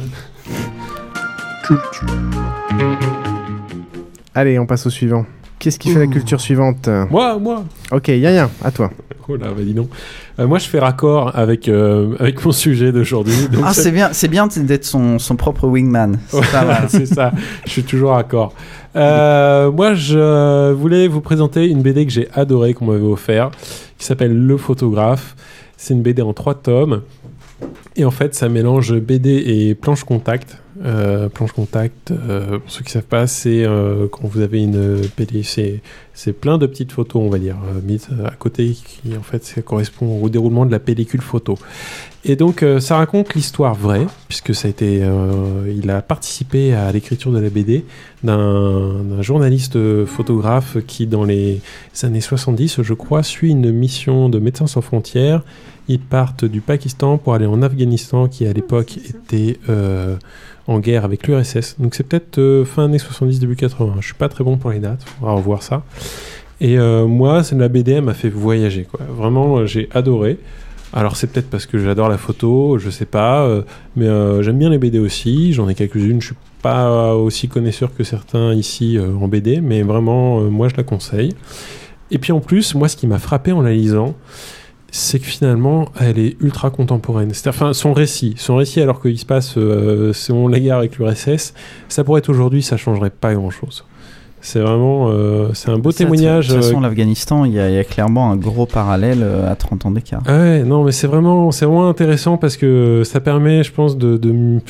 Allez, on passe au suivant. Qu'est-ce qui fait la culture suivante? Moi, moi. Ok, Yann, à toi. Oh là, bah dis donc. Euh, moi, je fais raccord avec, euh, avec mon sujet d'aujourd'hui. donc Ah, c'est bien, c'est bien d'être son, son propre wingman. C'est Ouais, ça. Je suis toujours d'accord. Euh, moi, je voulais vous présenter une BD que j'ai adorée, qu'on m'avait offert, qui s'appelle Le photographe. C'est une BD en trois tomes. Et en fait, ça mélange BD et planche contact. Euh, planche contact, euh, pour ceux qui savent pas, c'est euh, quand vous avez une BD, c'est plein de petites photos, on va dire, euh, mises à côté, qui en fait ça correspond au déroulement de la pellicule photo. Et donc, ça raconte l'histoire vraie, puisque ça a été, il a participé à l'écriture de la BD d'un journaliste photographe qui, dans les années 70, je crois, suit une mission de Médecins sans frontières. Ils partent du Pakistan pour aller en Afghanistan, qui à l'époque était en guerre avec l'URSS. Donc c'est peut-être euh, fin années 70, début 80. Je suis pas très bon pour les dates, va revoir ça. Et euh, moi, la BD, m'a fait voyager. Vraiment, euh, j'ai adoré. Alors c'est peut-être parce que j'adore la photo, je sais pas, euh, mais euh, j'aime bien les BD aussi. J'en ai quelques-unes. Je suis pas aussi connaisseur que certains ici en BD, mais vraiment, moi, je la conseille. Et puis en plus, moi, ce qui m'a frappé en la lisant, c'est que finalement, elle est ultra contemporaine. Enfin son récit, son récit alors qu'il se passe, euh, la guerre avec l'URSS, ça pourrait être aujourd'hui, ça changerait pas grand-chose. C'est vraiment, euh, c'est un beau Ça, témoignage. De toute façon, euh, l'Afghanistan, il y, a- il y a clairement un gros parallèle euh, à 30 ans d'écart. Ah ouais, non, mais c'est vraiment, c'est vraiment intéressant parce que ça permet, je pense, de, de-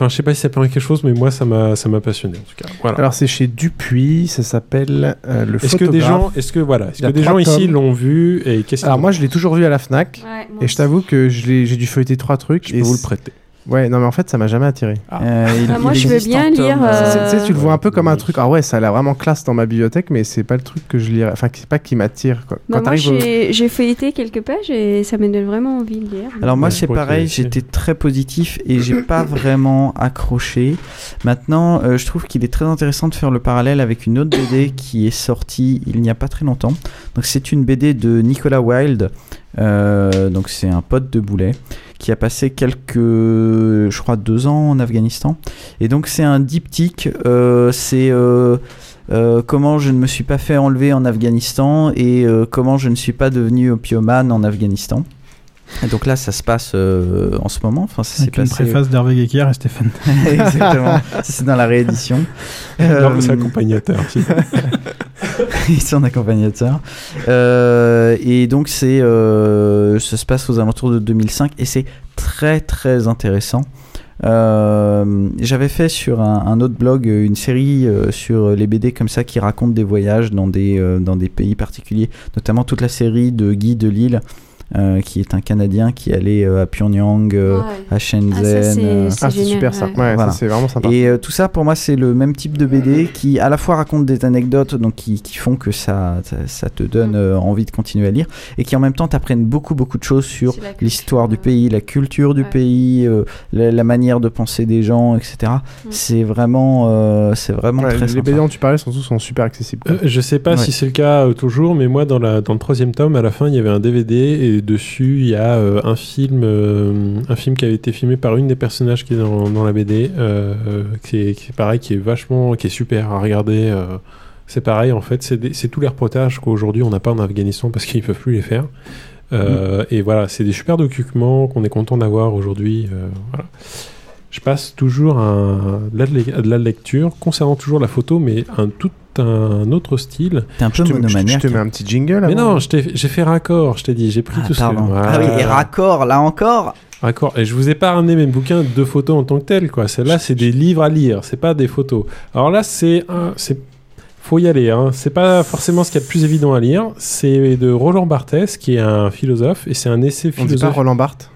enfin, je sais pas si ça permet quelque chose, mais moi, ça m'a, ça m'a passionné en tout cas. Voilà. Alors c'est chez Dupuis, ça s'appelle euh, le est-ce que des gens, est-ce que voilà, est-ce Il y a que des gens ici l'ont vu et qu'est-ce Alors moi je l'ai toujours vu à la Fnac Ouais, et je t'avoue que je l'ai- j'ai dû feuilleter trois trucs. Je et peux vous le prêter. Ouais, non mais en fait ça m'a jamais attiré. Euh, il- Ah, moi, je veux bien lire, euh, euh, Tu sais, tu le vois un peu comme un truc. Ah ouais, ça a l'air vraiment classe dans ma bibliothèque, mais c'est pas le truc que je lirais. Enfin, c'est pas qui m'attire. Quoi. Bah, Quand moi, au- j'ai feuilleté quelques pages et ça me donne vraiment envie de lire. Alors moi Ouais, c'est pareil, j'étais très positif et j'ai pas vraiment accroché. Maintenant, euh, je trouve qu'il est très intéressant de faire le parallèle avec une autre BD qui est sortie il n'y a pas très longtemps. Donc c'est une BD de Nicolas Wilde, euh, donc c'est un pote de Boulet, qui a passé quelques, je crois, deux ans en Afghanistan. Et donc c'est un diptyque. euh, c'est euh, euh, comment je ne me suis pas fait enlever en Afghanistan et comment je ne suis pas devenu opiomane en Afghanistan. Et donc là, ça se passe euh, en ce moment. Enfin, ça Avec une passé. préface d'Hervé Guéquière et Stéphane. Exactement. c'est dans la réédition. Mais c'est Euh, accompagnateur. si. et son accompagnateur. Euh, et donc c'est, euh, ça se passe aux alentours de 2005 et c'est très très intéressant. Euh, J'avais fait sur un, un autre blog euh, une série euh, sur les BD comme ça qui racontent des voyages dans des, euh, dans des pays particuliers, notamment toute la série de Guy de Lille. Euh, qui est un Canadien qui allait euh, à Pyongyang, euh, Ouais. à Shenzhen. Ah, c'est- euh, Ah, super, ça. ouais. C'est vraiment sympa. Et euh, tout ça, pour moi, c'est le même type de BD qui, à la fois, raconte des anecdotes, donc qui, qui font que ça, ça, ça te donne euh, envie de continuer à lire, et qui en même temps t'apprennent beaucoup, beaucoup de choses sur l'histoire du pays, la culture du pays, euh, la, la manière de penser des gens, etc. C'est vraiment, euh, c'est vraiment Ouais, très les sympa. BD dont tu parlais sont tous sont super accessibles. Euh, je sais pas Ouais. si c'est le cas euh, toujours, mais moi, dans, la, dans le troisième tome, à la fin, il y avait un DVD et dessus, il y a euh, un film, euh, un film qui avait été filmé par une des personnages qui est dans, dans la BD, euh, qui, est, qui est pareil, qui est vachement, qui est super à regarder. c'est pareil, en fait, c'est tous les reportages qu'aujourd'hui on n'a pas en Afghanistan parce qu'ils peuvent plus les faire. Euh, Et voilà, c'est des super documents qu'on est content d'avoir aujourd'hui. voilà. Je passe toujours la, de la lecture concernant toujours la photo, mais un tout un autre style. T'es un peu Je te- monomaniaque. Je te mets un petit jingle Mais non, j'ai fait raccord, je t'ai dit, j'ai pris Ah, tout ce pardon. que... Ah oui, et raccord, là encore. Raccord. Et je vous ai pas ramené mes bouquins de photos en tant que tels, quoi. Celle-là, c'est des livres à lire, c'est pas des photos. Alors là, c'est un... faut y aller, hein. c'est pas forcément ce qu'il y a de plus évident à lire. C'est de Roland Barthes, qui est un philosophe, et c'est un essai On dit pas philosophique. Roland Barthes?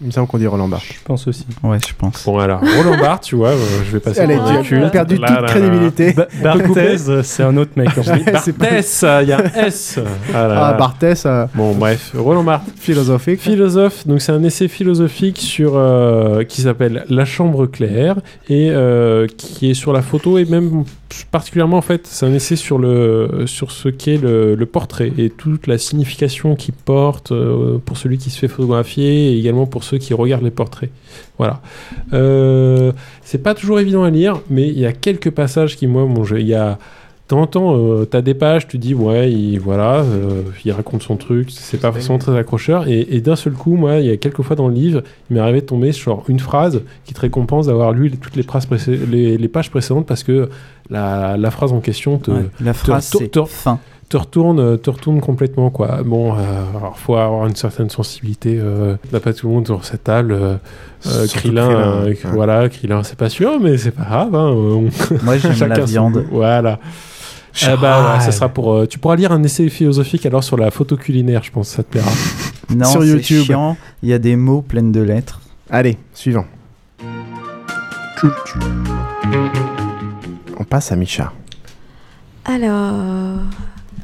Il me semble qu'on dit Roland Barthes. Je pense aussi. Ouais, je pense. Bon, alors, Roland Barthes, tu vois, euh, je vais passer Allez, tu as perdu toute là, là. crédibilité. Ba- Barthez, c'est un autre mec. Barthès, il y a un S. Ah, là Ah. Barthès, euh, Bon, bref, Roland Barthes. philosophique. Philosophe, donc c'est un essai philosophique sur euh, qui s'appelle La Chambre claire et euh, qui est sur la photo et même particulièrement en fait c'est un essai sur le sur ce qu'est le, le portrait et toute la signification qu'il porte euh, pour celui qui se fait photographier et également pour ceux qui regardent les portraits. Voilà. Euh, c'est pas toujours évident à lire, mais il y a quelques passages qui moi bon, il y a temps, euh, t'as des pages, tu dis ouais, il, voilà, euh, il raconte son truc, c'est pas forcément très accrocheur. Et, et d'un seul coup, moi, il y a quelques fois dans le livre, il m'est arrivé de tomber sur une phrase qui te récompense d'avoir lu les- toutes les, pages précédentes parce que la, la phrase en question te, Ouais, la phrase, te- fin. Te retourne, te retourne complètement quoi. Bon, euh, alors faut avoir une certaine sensibilité. Euh, n'a pas tout le monde sur cette table. Euh, euh, Surtout Krillin, Krillin, euh, ouais. voilà, Krillin, c'est pas sûr, mais c'est pas grave. hein, on- Moi, j'aime la viande. Voilà. Eh bah, ouais, ça sera pour. euh, tu pourras lire un essai philosophique alors sur la photo culinaire, je pense, ça te plaira. Non, Sur c'est YouTube. chiant. Il y a des mots pleins de lettres. Allez, suivant. On passe à Micha. Alors,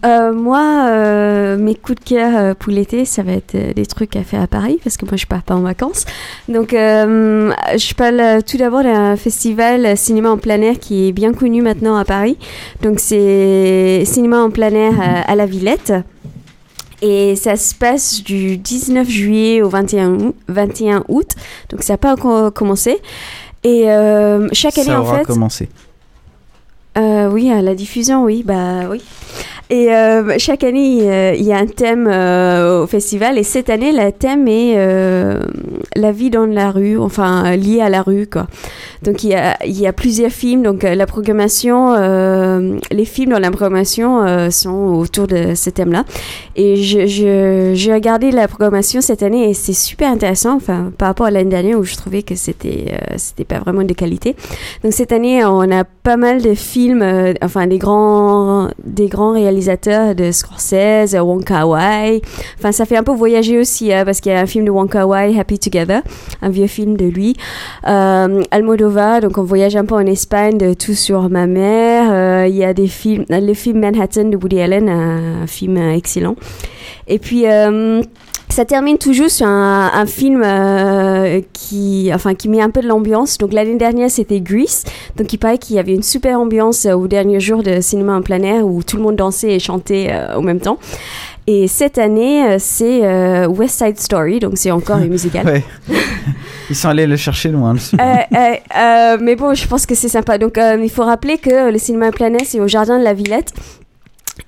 euh, moi, euh, mes coups de cœur euh, pour l'été, ça va être des trucs à faire à Paris, parce que moi, je pars pas en vacances. Donc, euh, je parle tout d'abord d'un festival cinéma en plein air qui est bien connu maintenant à Paris. Donc, c'est cinéma en plein air à la Villette. Et ça se passe du 19 juillet au 21 août. 21 août donc, ça n'a pas encore commencé. Et chaque année, ça en aura fait. commencé. Euh, oui, à la diffusion, oui, bah oui. Et euh, chaque année, il y a un thème euh, au festival. Et cette année, le thème est euh, la vie dans la rue, enfin euh, lié à la rue, quoi. Donc il y a, y a plusieurs films. Donc la programmation, les films dans la programmation sont autour de ce thème-là. Et j'ai regardé la programmation cette année et c'est super intéressant. Enfin, par rapport à l'année dernière où je trouvais que c'était, c'était pas vraiment de qualité. Donc cette année, on a pas mal de films, enfin des grands, des grands réalisateurs de Scorsese, Wong Kar. Enfin, ça fait un peu voyager aussi hein, parce qu'il y a un film de Wong Kar Happy Together, un vieux film de lui. Euh, Almodovar, donc on voyage un peu en Espagne, de Tout sur ma mère. Euh, Il y a des films, le film Manhattan de Woody Allen, un, un film euh, excellent. Et puis euh, ça termine toujours sur un, un film euh, qui, enfin, qui met un peu de l'ambiance. Donc l'année dernière, c'était Grease. Donc il paraît qu'il y avait une super ambiance euh, au dernier jour de cinéma en plein air où tout le monde dansait et chantait euh, au même temps. Et cette année, euh, c'est West Side Story, donc c'est encore une musicale. Ils sont allés le chercher loin. le mais bon, je pense que c'est sympa. Donc, il faut rappeler que le cinéma Planet, c'est au jardin de la Villette.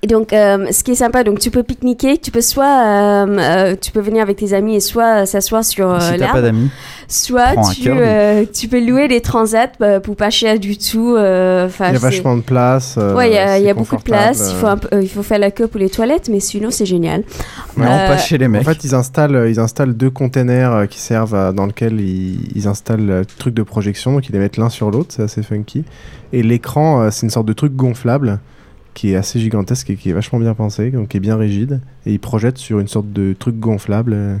Et donc, euh, ce qui est sympa, donc tu peux pique-niquer, tu peux soit, euh, euh, tu peux venir avec tes amis et soit s'asseoir sur euh, si l'herbe, pas d'amis. soit tu, euh, tu peux louer des transats bah, pour pas cher du tout. euh, Il y a vachement de place. euh, ouais, il y a, y beaucoup de place. Il faut, un il faut faire la queue pour les toilettes, mais sinon c'est génial. Ouais. Euh, les mecs. En fait, ils installent, ils installent deux containers qui servent à- dans lesquels ils, ils installent le truc de projection, donc ils les mettent l'un sur l'autre, c'est assez funky. Et l'écran, c'est une sorte de truc gonflable qui est assez gigantesque et qui est vachement bien pensé, donc qui est bien rigide. Et ils projettent sur une sorte de truc gonflable euh,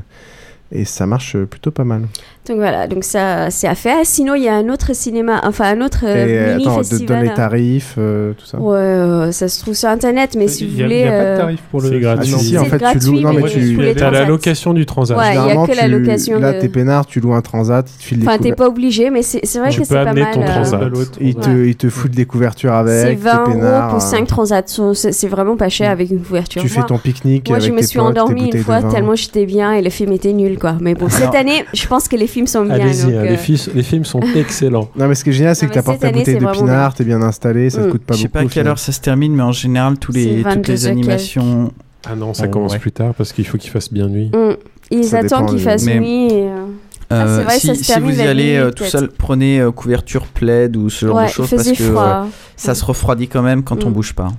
et ça marche euh, plutôt pas mal. Donc voilà, donc ça c'est à faire. Sinon, il y a un autre cinéma, enfin un autre euh, et euh, mini attends, de festival. donner les tarifs, euh, tout ça. Ouais, euh, ça se trouve sur internet, mais si vous voulez. il y a pas de euh, tarif pour le- C'est gratuit. Ah, si, si, en C'est fait, gratuit, tu loues. Non, mais tu. T'as la location du transat. Ouais, il y a Généralement, que la tu- location Là, de- t'es peinard, tu loues un transat, ils te filent des Enfin, t'es pas obligé, mais c'est c'est vrai Tu que peux c'est pas amener mal. ton euh, transat. Ils te, ils te foutent des couvertures avec. C'est t'es 20 euros pour euh, 5 transats. C'est c'est vraiment pas cher avec une couverture. Tu fais ton pique-nique Moi, je me suis endormie une de fois tellement j'étais bien et le film était nul, quoi. Mais bon, cette année, je pense que les films sont bien. Allez-y, donc, hein, euh, les, fils- les films sont excellents. Non, mais ce qui est génial, c'est Non, que t'apportes ta bouteille de pinard, t'es bien installé, ça te Mm. coûte pas Je sais beaucoup. pas à quelle heure ça se termine, mais en général, tous les, toutes 22 les animations. Ah non, ça Oh, commence ouais. plus tard parce qu'il faut qu'il fasse bien nuit. mm, Ils attendent qu'il fasse nuit. euh, Ah, Euh, c'est vrai, si, ça se si vous y allez euh, tout seul, prenez euh, couverture plaid ou ce genre Ouais, de choses parce que froid. euh, ça se refroidit quand même quand on Mm. bouge pas.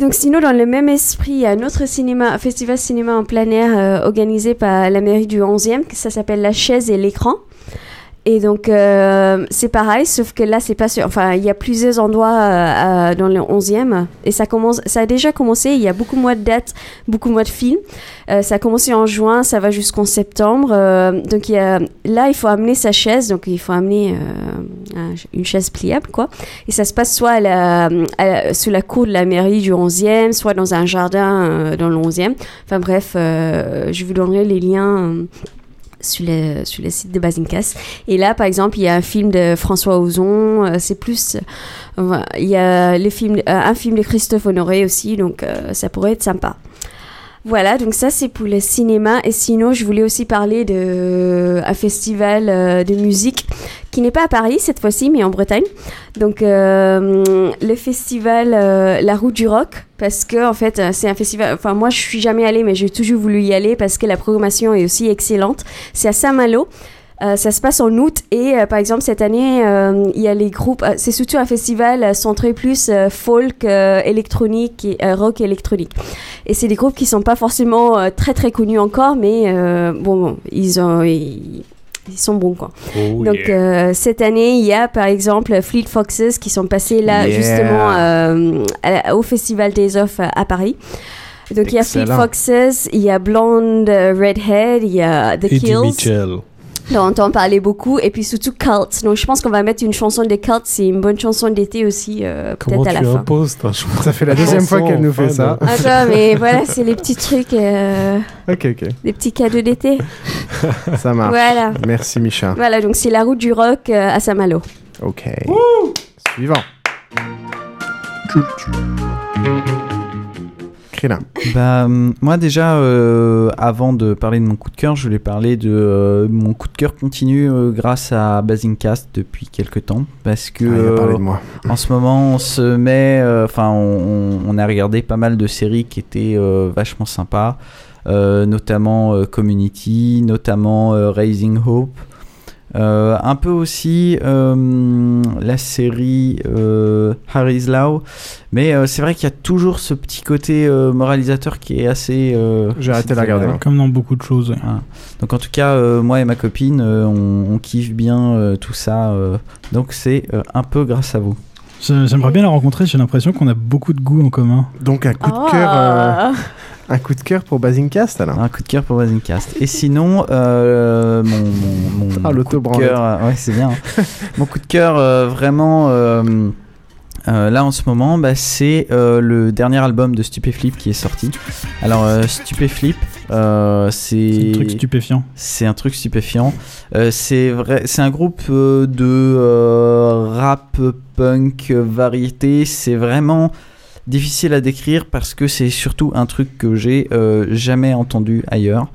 Donc sinon, dans le même esprit, il y a un autre cinéma, festival cinéma en plein air euh, organisé par la mairie du 11e, que ça s'appelle La Chaise et l'écran. Et donc, euh, c'est pareil, sauf que là, c'est pas sûr. Enfin, il y a plusieurs endroits euh, dans le 11e. Et ça, commence, ça a déjà commencé. Il y a beaucoup moins de dates, beaucoup moins de films. Euh, ça a commencé en juin, ça va jusqu'en septembre. Donc, là, il faut amener sa chaise. Donc, il faut amener un- une chaise pliable, quoi. Et ça se passe soit à la, sous la cour de la mairie du 11e, soit dans un jardin dans le 11e. Enfin, bref, je vous donnerai les liens. Sur le, sur le site de. Et là, par exemple, il y a un film de François Ozon, euh, c'est plus... euh, il y a les films, euh, un film de Christophe Honoré aussi, donc ça pourrait être sympa. Voilà, donc ça c'est pour le cinéma. Et sinon, je voulais aussi parler de un festival euh, de musique qui n'est pas à Paris cette fois-ci, mais en Bretagne. Donc euh, le festival euh, La Route du Rock, parce que en fait euh, c'est un festival. Enfin moi je suis jamais allée, mais j'ai toujours voulu y aller parce que la programmation est aussi excellente. C'est à Saint-Malo. Euh, ça se passe en août et euh, par exemple cette année euh, il y a les groupes c'est surtout un festival centré plus folk électronique et rock électronique et c'est des groupes qui sont pas forcément très très connus encore mais bon, ils ont ils, ils sont bons quoi Oh, donc yeah. euh, cette année il y a par exemple Fleet Foxes qui sont passés là Yeah. justement euh, à- au festival Days Off à, Paris donc il y a Fleet. Foxes, il y a Blonde Redhead, il y a The Eddie Kills Mitchell. Dont on entend parler beaucoup, et puis surtout Cult. Donc je pense qu'on va mettre une chanson de Cult, c'est une bonne chanson d'été aussi, euh, Comment peut-être à tu la fin. Ça fait la deuxième fois qu'elle nous fait ça. Attends, mais voilà, c'est les petits trucs, euh, Ok, ok. des petits cadeaux d'été. Ça marche. Voilà. Merci, Micha. Voilà, donc c'est la route du rock euh, à Saint-Malo. Ok. Suivant. Bah, hum, moi déjà, euh, avant de parler de mon coup de cœur, je voulais parler de euh, mon coup de cœur continu euh, grâce à Basingcast depuis quelques temps. Parce que Ah, il a parlé euh, de moi. en ce moment, on se met. euh, Enfin, on, on- a regardé pas mal de séries qui étaient euh, vachement sympas. euh, notamment euh, Community, notamment euh, Raising Hope. Euh, un peu aussi euh, la série euh, Harry's Law, mais euh, c'est vrai qu'il y a toujours ce petit côté moralisateur qui est assez. J'ai arrêté de la regarder, moi. Comme dans beaucoup de choses. ouais. Voilà. Donc en tout cas, moi et ma copine, on, on kiffe bien tout ça. donc c'est un peu grâce à vous. J'ai- J'aimerais bien la rencontrer, j'ai l'impression qu'on a beaucoup de goûts en commun. Donc un coup de Oh. cœur. euh, Un coup de cœur pour Basingcast alors Un coup de cœur pour Basingcast. Et sinon, euh, mon, mon, mon Ah, coup de cœur, euh, ouais, c'est bien. hein. mon coup de cœur, euh, vraiment, euh, là en ce moment, bah, c'est euh, le dernier album de Stupéflip qui est sorti. Alors, euh, Stupéflip, euh, c'est. Un truc stupéfiant. C'est un truc stupéfiant. C'est vrai, c'est un groupe de rap punk variété. C'est vraiment difficile à décrire parce que c'est surtout un truc que j'ai jamais entendu ailleurs.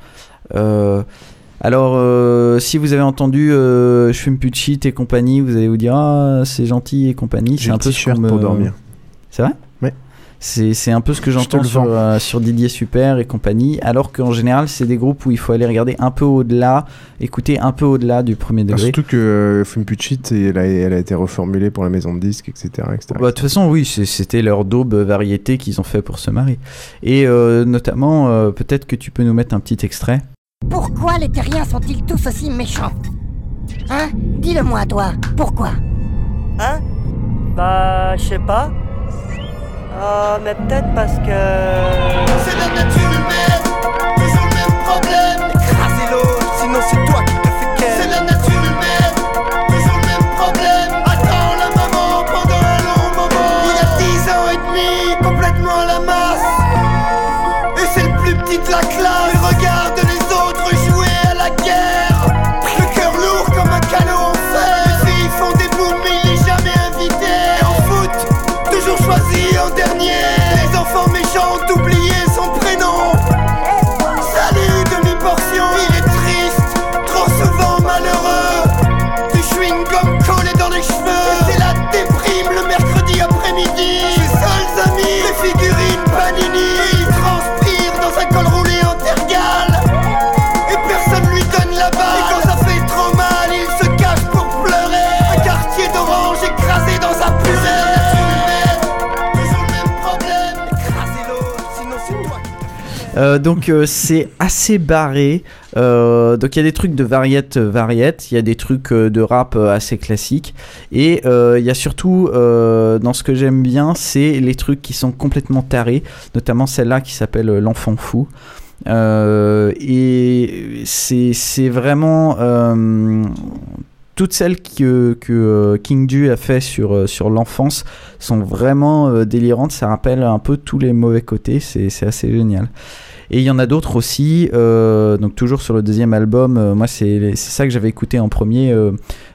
Alors, euh, si vous avez entendu euh, Je fume plus de shit et compagnie, vous allez vous dire Ah, c'est gentil et compagnie. C'est un peu ce me- pour dormir. C'est vrai Ouais. C'est un peu ce que Je te j'entends sur, euh, sur Didier Super et compagnie, alors qu'en général, c'est des groupes où il faut aller regarder un peu au-delà, écouter un peu au-delà du premier Ah, degré. surtout que euh, Fume elle a, elle a été reformulée pour la maison de disques, etc. etc. Bah, De toute façon, oui, c'était leur daube variété qu'ils ont fait pour se marier. Et euh, notamment, peut-être que tu peux nous mettre un petit extrait. Pourquoi les terriens sont-ils tous aussi méchants Hein Dis-le-moi, toi. Pourquoi Hein Bah, je sais pas. Ah, mais peut-être parce que. C'est la nature humaine, Euh, donc euh, c'est assez barré. Euh, donc il y a des trucs de variette variette, il y a des trucs de rap assez classiques et il y a surtout dans ce que j'aime bien, c'est les trucs qui sont complètement tarés, notamment celle-là qui s'appelle l'enfant fou. Et c'est vraiment toutes celles que, que euh, King Ju a fait sur, euh, sur l'enfance sont vraiment euh, délirantes. Ça rappelle un peu tous les mauvais côtés. C'est assez génial. Et il y en a d'autres aussi. donc toujours sur le deuxième album, moi c'est ça que j'avais écouté en premier, euh,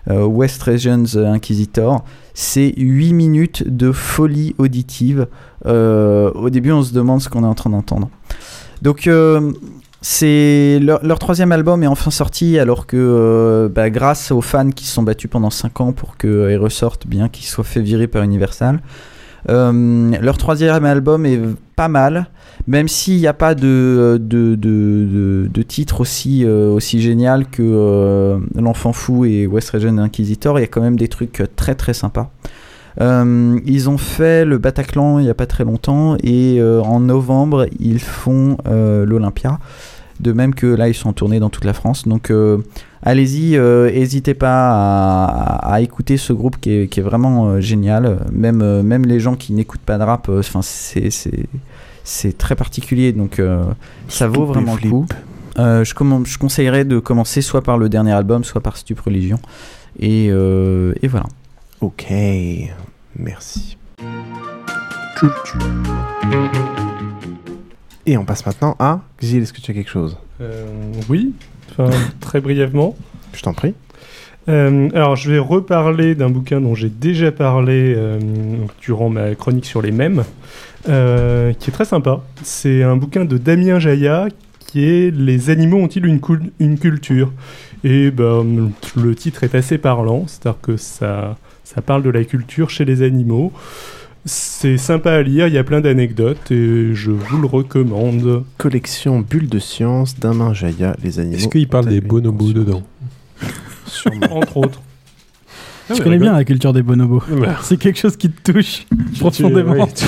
West Regions Inquisitor. C'est 8 minutes de folie auditive. Au début, on se demande ce qu'on est en train d'entendre. Donc c'est leur, troisième album est enfin sorti alors que euh, bah, grâce aux fans qui se sont battus pendant 5 ans pour qu'ils ressortent bien qu'ils soient fait virer par Universal. Euh, leur troisième album est pas mal, même s'il n'y a pas de, de, de, de, titre aussi, euh, aussi génial que euh, L'Enfant Fou et West Region Inquisitor, il y a quand même des trucs très très sympas. Euh, ils ont fait le Bataclan il n'y a pas très longtemps et euh, en novembre ils font euh, l'Olympia. De même que là ils sont en tournée dans toute la France. Donc allez-y, n'hésitez pas à, écouter ce groupe qui est, qui est vraiment génial. Même, même les gens qui n'écoutent pas de rap, enfin c'est, c'est, très particulier. Donc euh, ça vaut vraiment le coup. Euh, je, je conseillerais de commencer soit par le dernier album, soit par Stup Religion. Et, euh, et voilà. Ok, merci. Et on passe maintenant à Gilles, est-ce que tu as quelque chose? Euh, oui, enfin, très brièvement. Je t'en prie. Euh, alors, je vais reparler d'un bouquin dont j'ai déjà parlé euh, durant ma chronique sur les mèmes, euh, qui est très sympa. C'est un bouquin de Damien Jaya qui est Les animaux ont-ils une culture? Et ben, le titre est assez parlant, c'est-à-dire que ça, ça parle de la culture chez les animaux. C'est sympa à lire, il y a plein d'anecdotes et je vous le recommande. Collection Bulle de science d'Amin Jaya, les animaux. Est-ce qu'il parle des bonobos dedans Entre autres. Ah, Je connais bien la culture des bonobos. Ouais. C'est quelque chose qui te touche Tu- profondément. oui, tu,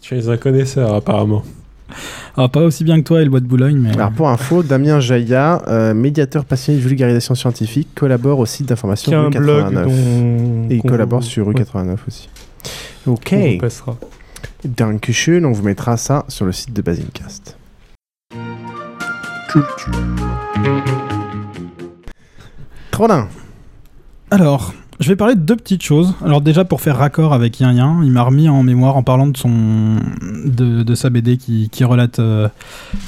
tu es un connaisseur apparemment. Alors, pas aussi bien que toi et le bois de Boulogne, mais. Alors pour info, Damien Jaya, euh, médiateur passionné de vulgarisation scientifique, collabore au site d'information Rue blog 89. dont- Et il collabore vous- sur Rue ouais. 89 aussi. Ok. On vous passera. Dankeschön, on vous mettra ça sur le site de Basincast. Trollin. Alors, je vais parler de deux petites choses. Alors déjà pour faire raccord avec Yin Yin, il m'a remis en mémoire en parlant de son de, sa BD qui, relate euh,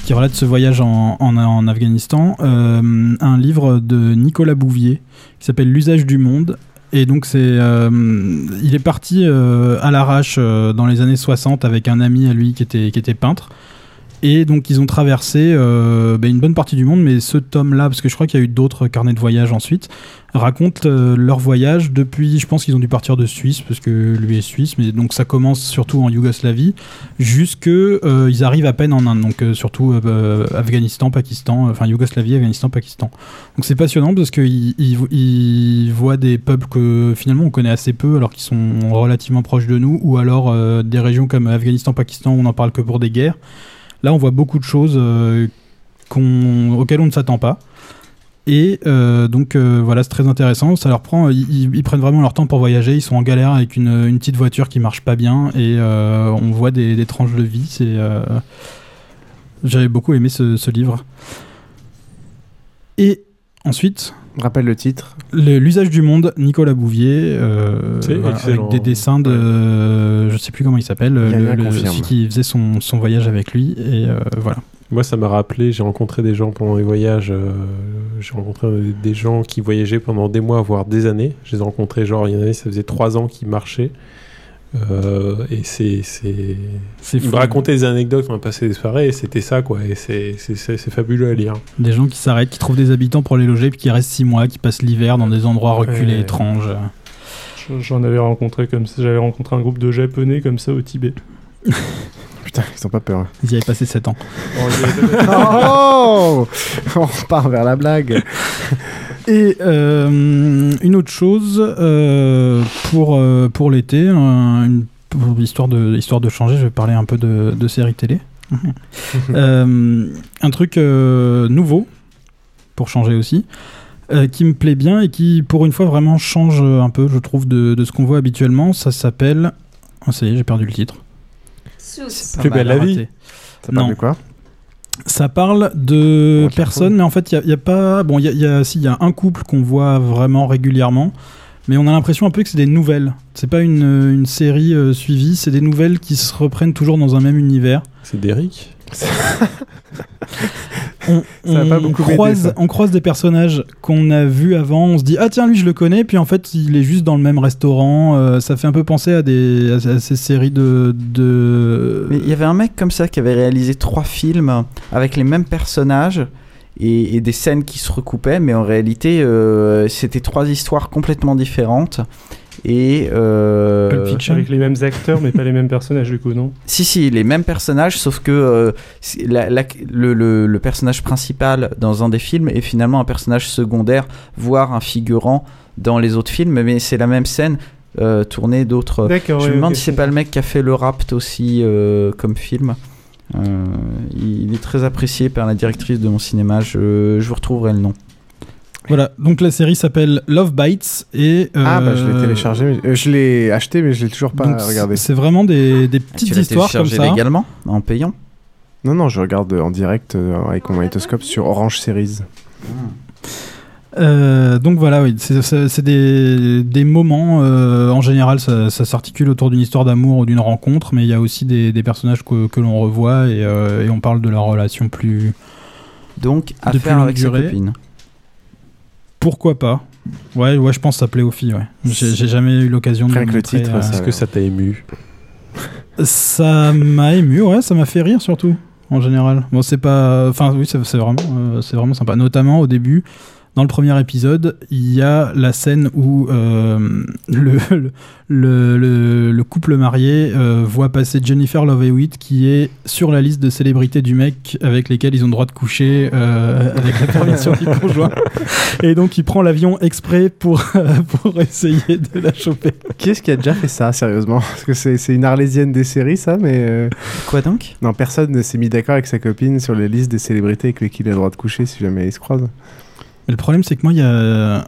qui relate ce voyage en, Afghanistan, euh, un livre de Nicolas Bouvier qui s'appelle L'usage du monde. Et donc c'est, euh, il est parti à l'arrache dans les années 60 avec un ami à lui qui était, qui était peintre. Et donc ils ont traversé euh, bah, une bonne partie du monde, mais ce tome-là, parce que je crois qu'il y a eu d'autres carnets de voyage ensuite, raconte euh, leur voyage depuis, je pense qu'ils ont dû partir de Suisse, parce que lui est suisse, mais donc ça commence surtout en Yougoslavie, jusque euh, ils arrivent à peine en Inde, donc euh, surtout Afghanistan, Pakistan, enfin Yougoslavie, Afghanistan, Pakistan. Donc c'est passionnant parce qu'ils ils, ils voient des peuples que finalement on connaît assez peu, alors qu'ils sont relativement proches de nous, ou alors des régions comme Afghanistan, Pakistan, où on n'en parle que pour des guerres. On voit beaucoup de choses euh, auxquelles on ne s'attend pas. Et euh, donc euh, voilà, c'est très intéressant. Ça leur prend, ils, prennent vraiment leur temps pour voyager. Ils sont en galère avec une, petite voiture qui marche pas bien et on voit des, tranches de vie. C'est, j'avais beaucoup aimé ce livre. Et ensuite, rappelle le titre. L'usage du monde, Nicolas Bouvier, euh, voilà, avec des dessins de, je sais plus comment il s'appelle, celui qui faisait son, son voyage avec lui et euh, voilà. Moi, ça m'a rappelé, j'ai rencontré des gens pendant les voyages. euh, j'ai rencontré des gens qui voyageaient pendant des mois, voire des années. Je les ai rencontrés, genre, il y en avait, ça faisait trois ans qu'ils marchaient. Euh, et c'est. c'est... Ils me fou. racontaient des anecdotes, on a passé des soirées, et c'était ça, quoi. Et c'est, c'est, c'est, c'est fabuleux à lire. Des gens qui s'arrêtent, qui trouvent des habitants pour les loger, puis qui restent six mois, qui passent l'hiver dans des endroits reculés, Ouais. étranges. J'en avais rencontré comme ça. J'avais rencontré un groupe de japonais comme ça au Tibet. Putain, ils ont pas peur. Ils y avaient passé 7 ans. oh On repart vers la blague. Et euh, une autre chose euh, pour, euh, pour l'été, pour- histoire, de, histoire de changer, je vais parler un peu de, de séries télé. Euh, un truc euh, nouveau, pour changer aussi, euh, qui me plaît bien et qui, pour une fois, vraiment change un peu, je trouve, de, de ce qu'on voit habituellement. Ça s'appelle. Oh, ça y est, j'ai perdu le titre. Suits. Plus belle la vie. raté. Ça parle Non. de quoi Ça parle de personnes, mais en fait, il n'y a, a pas. Bon, il y a, y a- si, il y a un couple qu'on voit vraiment régulièrement, mais on a l'impression un peu que c'est des nouvelles. C'est pas une, une série euh, suivie, c'est des nouvelles qui se reprennent toujours dans un même univers. C'est Derrick On, Ça a on pas beaucoup aidé, croise, ça. on croise des personnages qu'on a vus avant, on se dit ah tiens lui je le connais, puis en fait il est juste dans le même restaurant. euh, ça fait un peu penser à des à, à ces séries de, de... Mais il y avait un mec comme ça qui avait réalisé trois films avec les mêmes personnages et, et des scènes qui se recoupaient, mais en réalité, euh, c'était trois histoires complètement différentes. Et euh, Pulp Fiction. Avec les mêmes acteurs, mais pas les mêmes personnages, du coup, non? Si, si, les mêmes personnages, sauf que euh, c'est- la- la- le, le- le personnage principal dans un des films est finalement un personnage secondaire, voire un figurant dans les autres films, mais c'est la même scène euh, tournée d'autres. D'accord, Je ouais, me demande ok, si c'est pas le mec qui a fait le Rapt aussi euh, comme film. Euh, il est très apprécié par la directrice de mon cinéma. Je, je vous retrouverai le nom. Voilà, donc la série s'appelle Love Bites et Ah, bah je l'ai euh, téléchargé, mais- euh, je l'ai acheté, mais je l'ai toujours pas donc regardé. C'est vraiment des, des petites tu l'as histoires comme téléchargé ça. légalement, en payant Non, non, je regarde en direct euh, avec mon magnétoscope sur Orange Series. Euh, donc voilà, oui, c'est- des, des moments. euh, en général, ça, ça s'articule autour d'une histoire d'amour ou d'une rencontre, mais il y a aussi des, des personnages que, que l'on revoit et, euh, et on parle de leur relation plus. Donc, à de faire avec sa copine. Pourquoi pas Ouais, ouais, je pense que ça plaît aux filles. Ouais. J'ai jamais eu l'occasion de Rien le que le montrer, titre, euh, Est-ce que ça t'a ému Ça m'a ému, ouais, ça m'a fait rire surtout, en général. Bon, c'est pas. Enfin, oui, c'est c'est vraiment, euh, c'est vraiment sympa. Notamment au début, dans le premier épisode, il y a la scène où euh, le, le, le, le couple marié euh, voit passer Jennifer Love Hewitt, qui est sur la liste de célébrités du mec avec lesquelles ils ont le droit de coucher euh, avec la permission du conjoint. Et donc, il prend l'avion exprès pour, pour essayer de la choper. Qui est-ce qui a déjà fait ça, sérieusement? Parce que c'est c'est une arlésienne des séries, ça, mais. euh, Quoi donc? Non, personne ne s'est mis d'accord avec sa copine sur les listes des célébrités avec lesquelles il a le droit de coucher si jamais ils se croisent. Mais le problème, c'est que moi, il y a.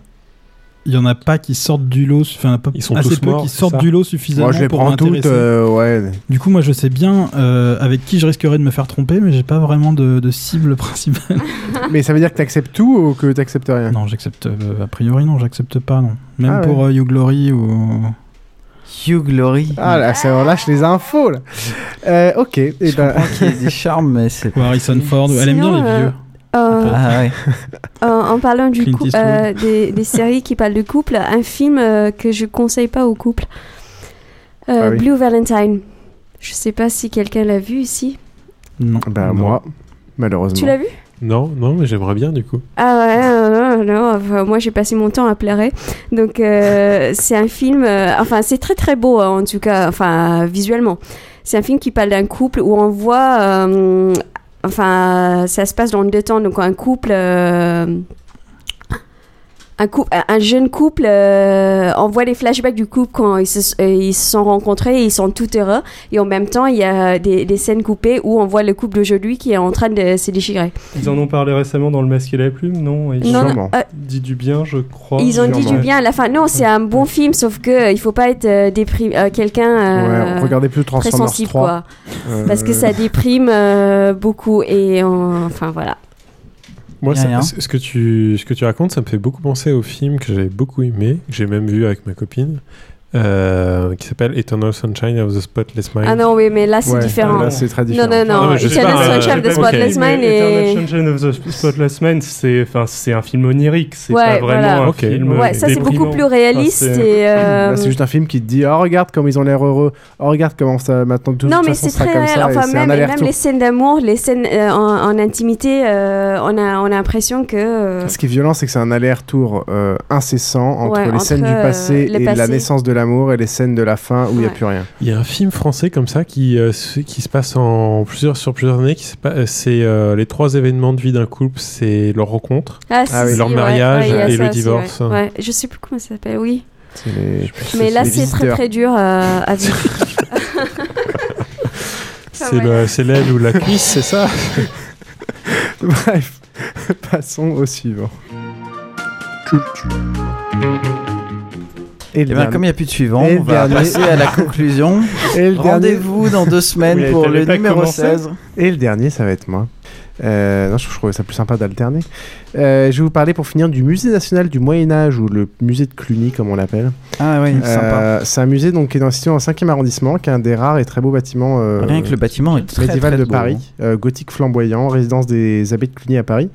Il y en a pas qui sortent du lot, enfin pas Ils sont assez tous peu morts, qui sortent ça du lot suffisamment Moi, je les pour prends toutes, m'intéresser. euh, ouais. Du coup, moi, je sais bien euh, avec qui je risquerais de me faire tromper, mais j'ai pas vraiment de, de cible principale. Mais ça veut dire que t'acceptes tout ou que t'acceptes rien? Non, j'accepte euh, a priori non, j'accepte pas non. Même Ah ouais. pour euh, You Glory ou Hugh Glory. Ah là, ça relâche les infos là. Euh, ok. Et Je ben... comprends qu'il y ait des charmes, mais c'est. ou Harrison Ford. ou- Elle aime bien Sinon, les euh, vieux. Euh, Ah ouais. Euh, en parlant du coup, euh, des, des séries qui parlent de couple, un film euh, que je conseille pas aux couples, Euh, Ah oui. Blue Valentine. Je sais pas si quelqu'un l'a vu ici. Non. Bah, moi, malheureusement. Tu l'as vu? Non, non, mais j'aimerais bien du coup. Ah ouais, non, non, non, enfin, moi j'ai passé mon temps à pleurer. Donc euh, c'est un film, euh, enfin c'est très très beau hein, en tout cas, enfin visuellement. C'est un film qui parle d'un couple où on voit, euh, enfin ça se passe dans deux temps, donc un couple... euh, un, couple, un jeune couple, euh, on voit les flashbacks du couple quand ils se, euh, ils se sont rencontrés, ils sont tout heureux. Et en même temps, il y a des, des scènes coupées où on voit le couple d'aujourd'hui qui est en train de se déchirer. Ils en ont parlé récemment dans Le Masque et la Plume, non? Ils Non, ont non, euh, dit du bien, je crois. Ils ont dit du bien à la fin. Non, c'est un bon film, sauf que euh, il faut pas être euh, déprim- euh, quelqu'un euh, Ouais, regardez plus très Transformers sensible, 3. quoi. Euh, Parce que ça déprime euh, beaucoup et on- enfin voilà. Moi, ça- rien. ce, que tu, ce que tu racontes, ça me fait beaucoup penser au film que j'avais beaucoup aimé, que j'ai même vu avec ma copine, euh, qui s'appelle Eternal Sunshine of the Spotless Mind. Ah non, oui, mais là c'est Ouais, différent. là, c'est très Non, différent. non, non. Eternal pas, Sunshine of the. Spotless Mais Mind Eternal et. Sunshine of the Spotless Mind, c'est enfin c'est un film onirique, c'est Ouais, pas vraiment voilà. un film. Ouais, ça c'est beaucoup plus réaliste Enfin, c'est- et. euh, Là, c'est juste un film qui te dit Oh, regarde comme ils ont l'air heureux. Oh, regarde comment ça maintenant tout Non, mais façon, c'est très réel. et Enfin, même, et les scènes d'amour, les scènes euh, en, en intimité, euh, on a, on a l'impression que. Ce qui est violent, c'est que c'est un aller-retour incessant entre les scènes du passé et la naissance de l'amour et les scènes de la fin où il n'y a Ouais. plus rien. Il y a un film français comme ça qui, euh, se- qui se passe en plusieurs, sur plusieurs années. euh, C'est euh, les trois événements de vie d'un couple c'est leur rencontre, Ah, si, si, leur ouais, mariage ouais, et le aussi, divorce. ouais. Ouais, je sais plus comment ça s'appelle, oui. C'est les- Mais là, c'est très visiteurs. très dur euh, à vivre. C'est ouais. le- c'est l'aile ou la cuisse, c'est ça? Bref, passons au suivant. Et Et bien, comme il n'y a plus de suivant, Et on le va dernier- passer à la conclusion. Et le dernier- Rendez-vous dans deux semaines Oui, pour le numéro commencé 16. Et le dernier, ça va être moi. Euh, non, je, je trouvais ça plus sympa d'alterner. Euh, je vais vous parler pour finir du musée national du Moyen Âge ou le musée de Cluny comme on l'appelle. Ah oui, Euh, sympa. C'est un musée donc qui est dans, situé le 5e arrondissement, qui est un des rares et très beaux bâtiments euh, Rien que le bâtiment est très, médiéval très de beau, Paris, hein. euh, gothique flamboyant, résidence des abbés de Cluny à Paris.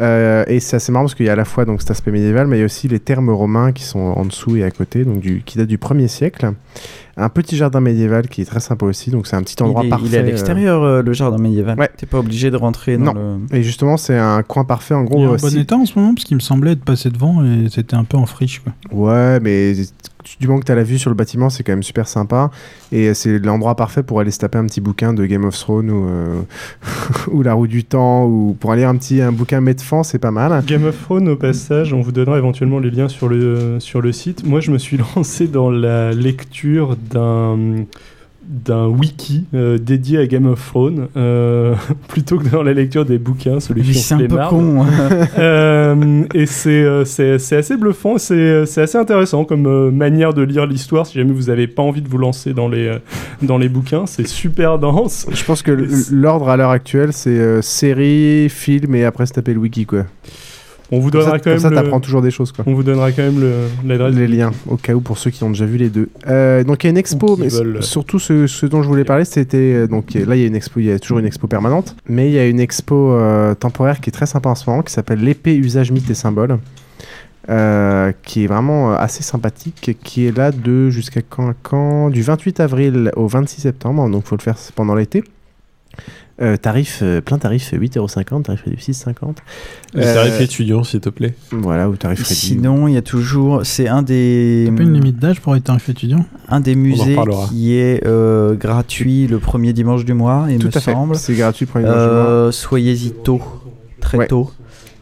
Euh, et c'est assez marrant parce qu'il y a à la fois donc cet aspect médiéval, mais il y a aussi les thermes romains qui sont en dessous et à côté, donc du, qui datent du 1er siècle. Un petit jardin médiéval qui est très sympa aussi, donc c'est un petit endroit il, est, parfait. il est à euh, l'extérieur, euh, le jardin médiéval. Ouais. T'es pas obligé de rentrer dans Non. le. Et justement, c'est un coin parfait. En Il gros, est en bon si- état en ce moment parce qu'il me semblait être passé devant et c'était un peu en friche. Quoi. Ouais, mais du moment que tu as la vue sur le bâtiment, c'est quand même super sympa. Et euh, c'est l'endroit parfait pour aller se taper un petit bouquin de Game of Thrones ou, euh, La Roue du Temps, ou pour aller un petit un bouquin Medfan, c'est pas mal. Game of Thrones, au passage, on vous donnera éventuellement les liens sur le, sur le site. Moi, je me suis lancé dans la lecture d'un d'un wiki euh, dédié à Game of Thrones euh, plutôt que dans la lecture des bouquins celui qui c'est un peu con. hein. Euh, et c'est euh, c'est c'est assez bluffant c'est c'est assez intéressant comme euh, manière de lire l'histoire si jamais vous avez pas envie de vous lancer dans les euh, dans les bouquins c'est super dense Je pense que l'ordre à l'heure actuelle, c'est euh, série, film et après se taper le wiki, quoi. On vous Comme donnera ça, quand même ça, le- toujours des choses, quoi. on vous donnera quand même le- l'adresse les liens au cas où pour ceux qui ont déjà vu les deux. Euh, donc il y a une expo, mais veulent. surtout ce, ce dont je voulais parler, c'était euh, donc là il y a une expo, il y a toujours une expo permanente, mais il y a une expo euh, temporaire qui est très sympa en ce moment, qui s'appelle l'épée usage mythes et symboles. euh, qui est vraiment assez sympathique, qui est là de jusqu'à quand, quand? Du 28 avril au 26 septembre, donc faut le faire pendant l'été. Euh, tarif, euh, plein tarif 8,50€, tarif réduit 6,50€. Le tarif étudiant, s'il te plaît. Voilà, ou tarif réduit. Sinon, il y a toujours. C'est un des. T'as pas une limite d'âge pour être tarif étudiant? Un des musées qui est euh, gratuit le premier dimanche du mois, il Tout me à fait, semble. c'est gratuit le premier dimanche du Euh, Soyez-y tôt, très Ouais. tôt.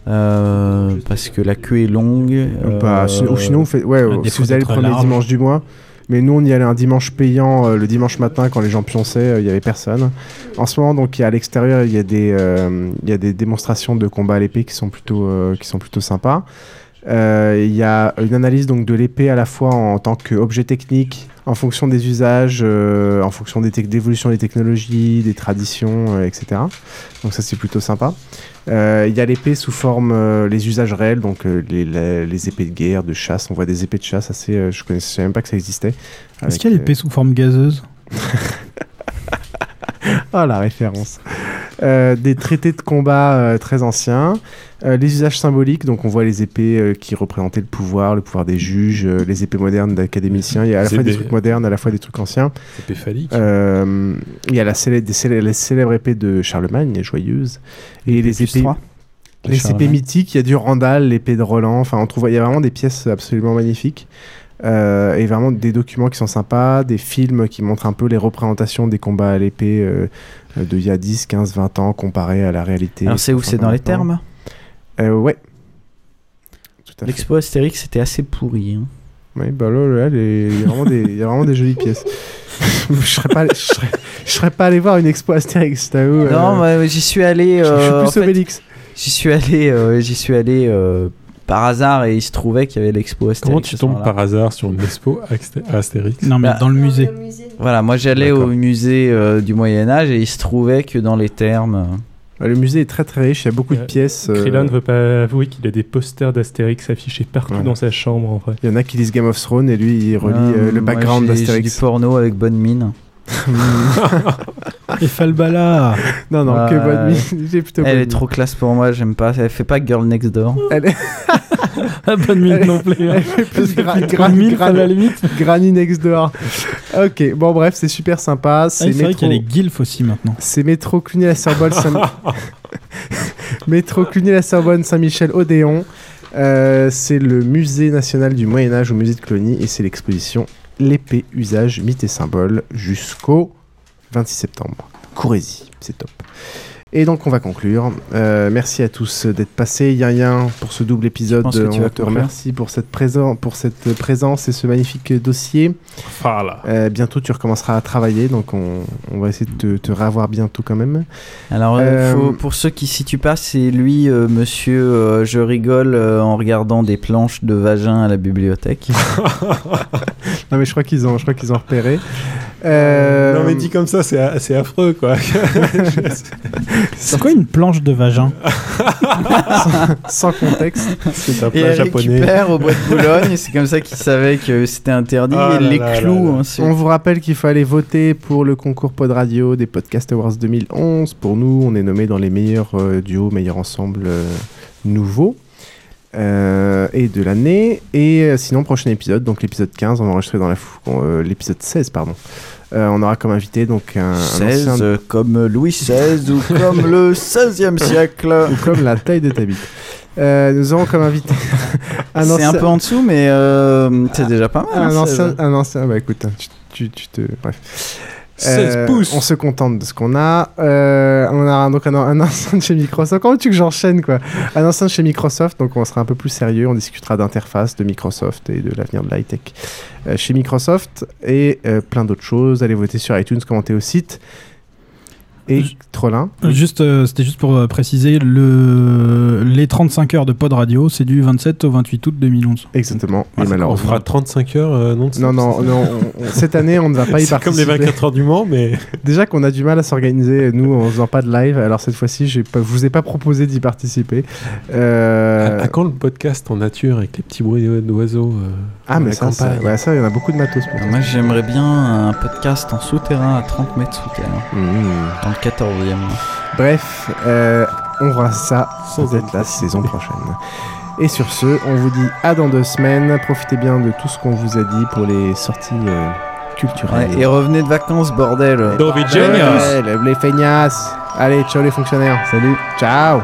Euh, parce que la queue est longue. Bah, euh, ou sinon, vous faites, ouais, euh, si vous allez le premier large. dimanche du mois. Mais nous, on y allait un dimanche payant euh, le dimanche matin quand les gens pionçaient, euh, il y avait personne. En ce moment, donc, y a à l'extérieur, il y a des, euh, y a des démonstrations de combat à l'épée qui sont plutôt, qui sont plutôt sympas. Il y a une analyse donc de l'épée à la fois en tant qu'objet technique, en fonction des usages, en fonction des tec- d'évolution des technologies, des traditions, etc. Donc ça c'est plutôt sympa. Euh, Il y a l'épée sous forme euh, les usages réels, donc euh, les, les- les épées de guerre, de chasse. On voit des épées de chasse assez. je connaissais je savais même pas que ça existait. Est-ce qu'il y a l'épée sous forme gazeuse? Ah, la référence. Euh, des traités de combat euh, très anciens, euh, les usages symboliques, donc on voit les épées euh, qui représentaient le pouvoir, le pouvoir des juges, euh, les épées modernes d'académiciens, il y a à la Les fois des trucs modernes, à la fois des trucs anciens. Épées phalliques. Euh, il y a la célèbre, des célèbres, les célèbres épées de Charlemagne, les joyeuses, et les plus épées... Les épées mythiques, il y a du Randall, l'épée de Roland, enfin on trouve, il y a vraiment des pièces absolument magnifiques. Euh, et vraiment des documents qui sont sympas, des films qui montrent un peu les représentations des combats à l'épée euh, euh, de il y a 10, 15, 20 ans comparé à la réalité. Alors c'est où C'est dans les termes euh, Ouais. L'expo Astérix c'était assez pourri. hein. Oui, bah là, il y a vraiment des, il y a vraiment des jolies pièces. je serais pas, je serais, je serais pas allé voir une expo Astérix, je t'avoue. Non, j'y suis allé. je- suis plus Obélix. J'y suis allé, j'y suis allé par hasard et il se trouvait qu'il y avait l'expo Astérix. Comment tu tombes par hasard sur une expo Asté- Astérix Non, mais Bah, dans le musée. Voilà, moi j'allais au musée euh, du Moyen Âge et il se trouvait que dans les termes. euh, Le musée est très très riche, il y a beaucoup de pièces. euh, Krillin ne veut pas avouer qu'il a des posters d'Astérix affichés partout Ouais. dans sa chambre en vrai. Il y en a qui lisent Game of Thrones et lui il relit euh, euh, le background d'Astérix. du porno avec bonne mine. Et Falbala Non, non, que bonne mine. J'ai plutôt Elle bonne est trop classe pour moi, j'aime pas. Elle fait pas Girl Next Door. Elle est... bonne mine non plus. hein. Elle fait plus gra- Bonne gra- mine, gra- à la limite. Granny next door. Ok, bon bref, c'est super sympa. Ah, C'est vrai métro... y a les guilfs aussi maintenant. C'est métro Cluny la Sorbonne Saint... métro Cluny la Sorbonne Saint-Michel Odéon. Euh, c'est le musée national du Moyen Âge au musée de Cluny et c'est l'exposition L'épée, usage, mythe et symbole jusqu'au 26 septembre. Courez-y, c'est top. Et donc on va conclure. Euh, merci à tous d'être passés. Yin Yin pour ce double épisode. pense que tu on te remercie pour cette, présent, pour cette présence et ce magnifique dossier. Voilà. Euh, bientôt tu recommenceras à travailler, donc on, on va essayer de te, te revoir bientôt quand même. Alors, euh, faut- pour ceux qui situent pas, c'est lui, euh, monsieur, euh, je rigole euh, en regardant des planches de vagin à la bibliothèque. non mais je crois qu'ils ont, je crois qu'ils ont repéré. Euh, Non mais dit comme ça, c'est affreux quoi. C'est quoi une planche de vagin sans contexte. C'est un Et plat elle japonais. récupère au bois de Boulogne, c'est comme ça qu'il savait que c'était interdit, Ah et là les là clous là là. ensuite. On vous rappelle qu'il faut aller voter pour le concours Pod Radio des Podcast Awards 2011. Pour nous, on est nommé dans les meilleurs euh, duos, meilleurs ensembles euh, nouveaux. euh, et de l'année. Et euh, sinon, prochain épisode, donc l'épisode 15, on va enregistrer dans la fou- euh, l'épisode 16, pardon. Euh, on aura comme invité donc un, un 16 ancien- euh, comme Louis XVI ou comme le 16e siècle. ou comme la taille de ta bite. Euh, nous aurons comme invité un C'est un ancien- peu en dessous, mais c'est déjà pas mal. un hein, ancien, 16. un ancien, bah écoute, tu, tu, tu te, bref. 16 pouces. On se contente de ce qu'on a. Euh, on a donc un, un ancien de chez Microsoft. Comment tu que j'enchaîne quoi? Un ancien de chez Microsoft, donc on sera un peu plus sérieux. On discutera d'interface de Microsoft et de l'avenir de l'high tech euh, chez Microsoft et euh, plein d'autres choses. Allez voter sur iTunes, commenter au site. Et Trollin. Euh, Juste, euh, c'était juste pour euh, préciser, le... les 35 heures de pod radio, c'est du 27 au 28 août 2011. Exactement. Ah, et on malheureusement. fera 35 heures euh, non Non, non, non. on- on- cette année, on ne va pas y C'est comme les participer. 24 heures du Mans, mais Déjà qu'on a du mal à s'organiser, nous, en faisant pas de live. Alors cette fois-ci, je vous ai pas proposé d'y participer. Euh, à, à quand le podcast en nature avec les petits bruits d'oiseaux euh, Ah, mais ça, ça, ouais, ça, il y en a beaucoup de matos. peut-être. Moi j'aimerais bien un podcast en souterrain à 30 mètres sous terre. Mmh. Dans le 14e. Bref, euh, on verra ça peut-être la saison prochaine. Et sur ce, on vous dit à dans deux semaines. Profitez bien de tout ce qu'on vous a dit pour les sorties euh, culturelles. Ouais, et revenez de vacances, bordel. Ouais, les feignasses. Allez, ciao les fonctionnaires. Salut. Ciao.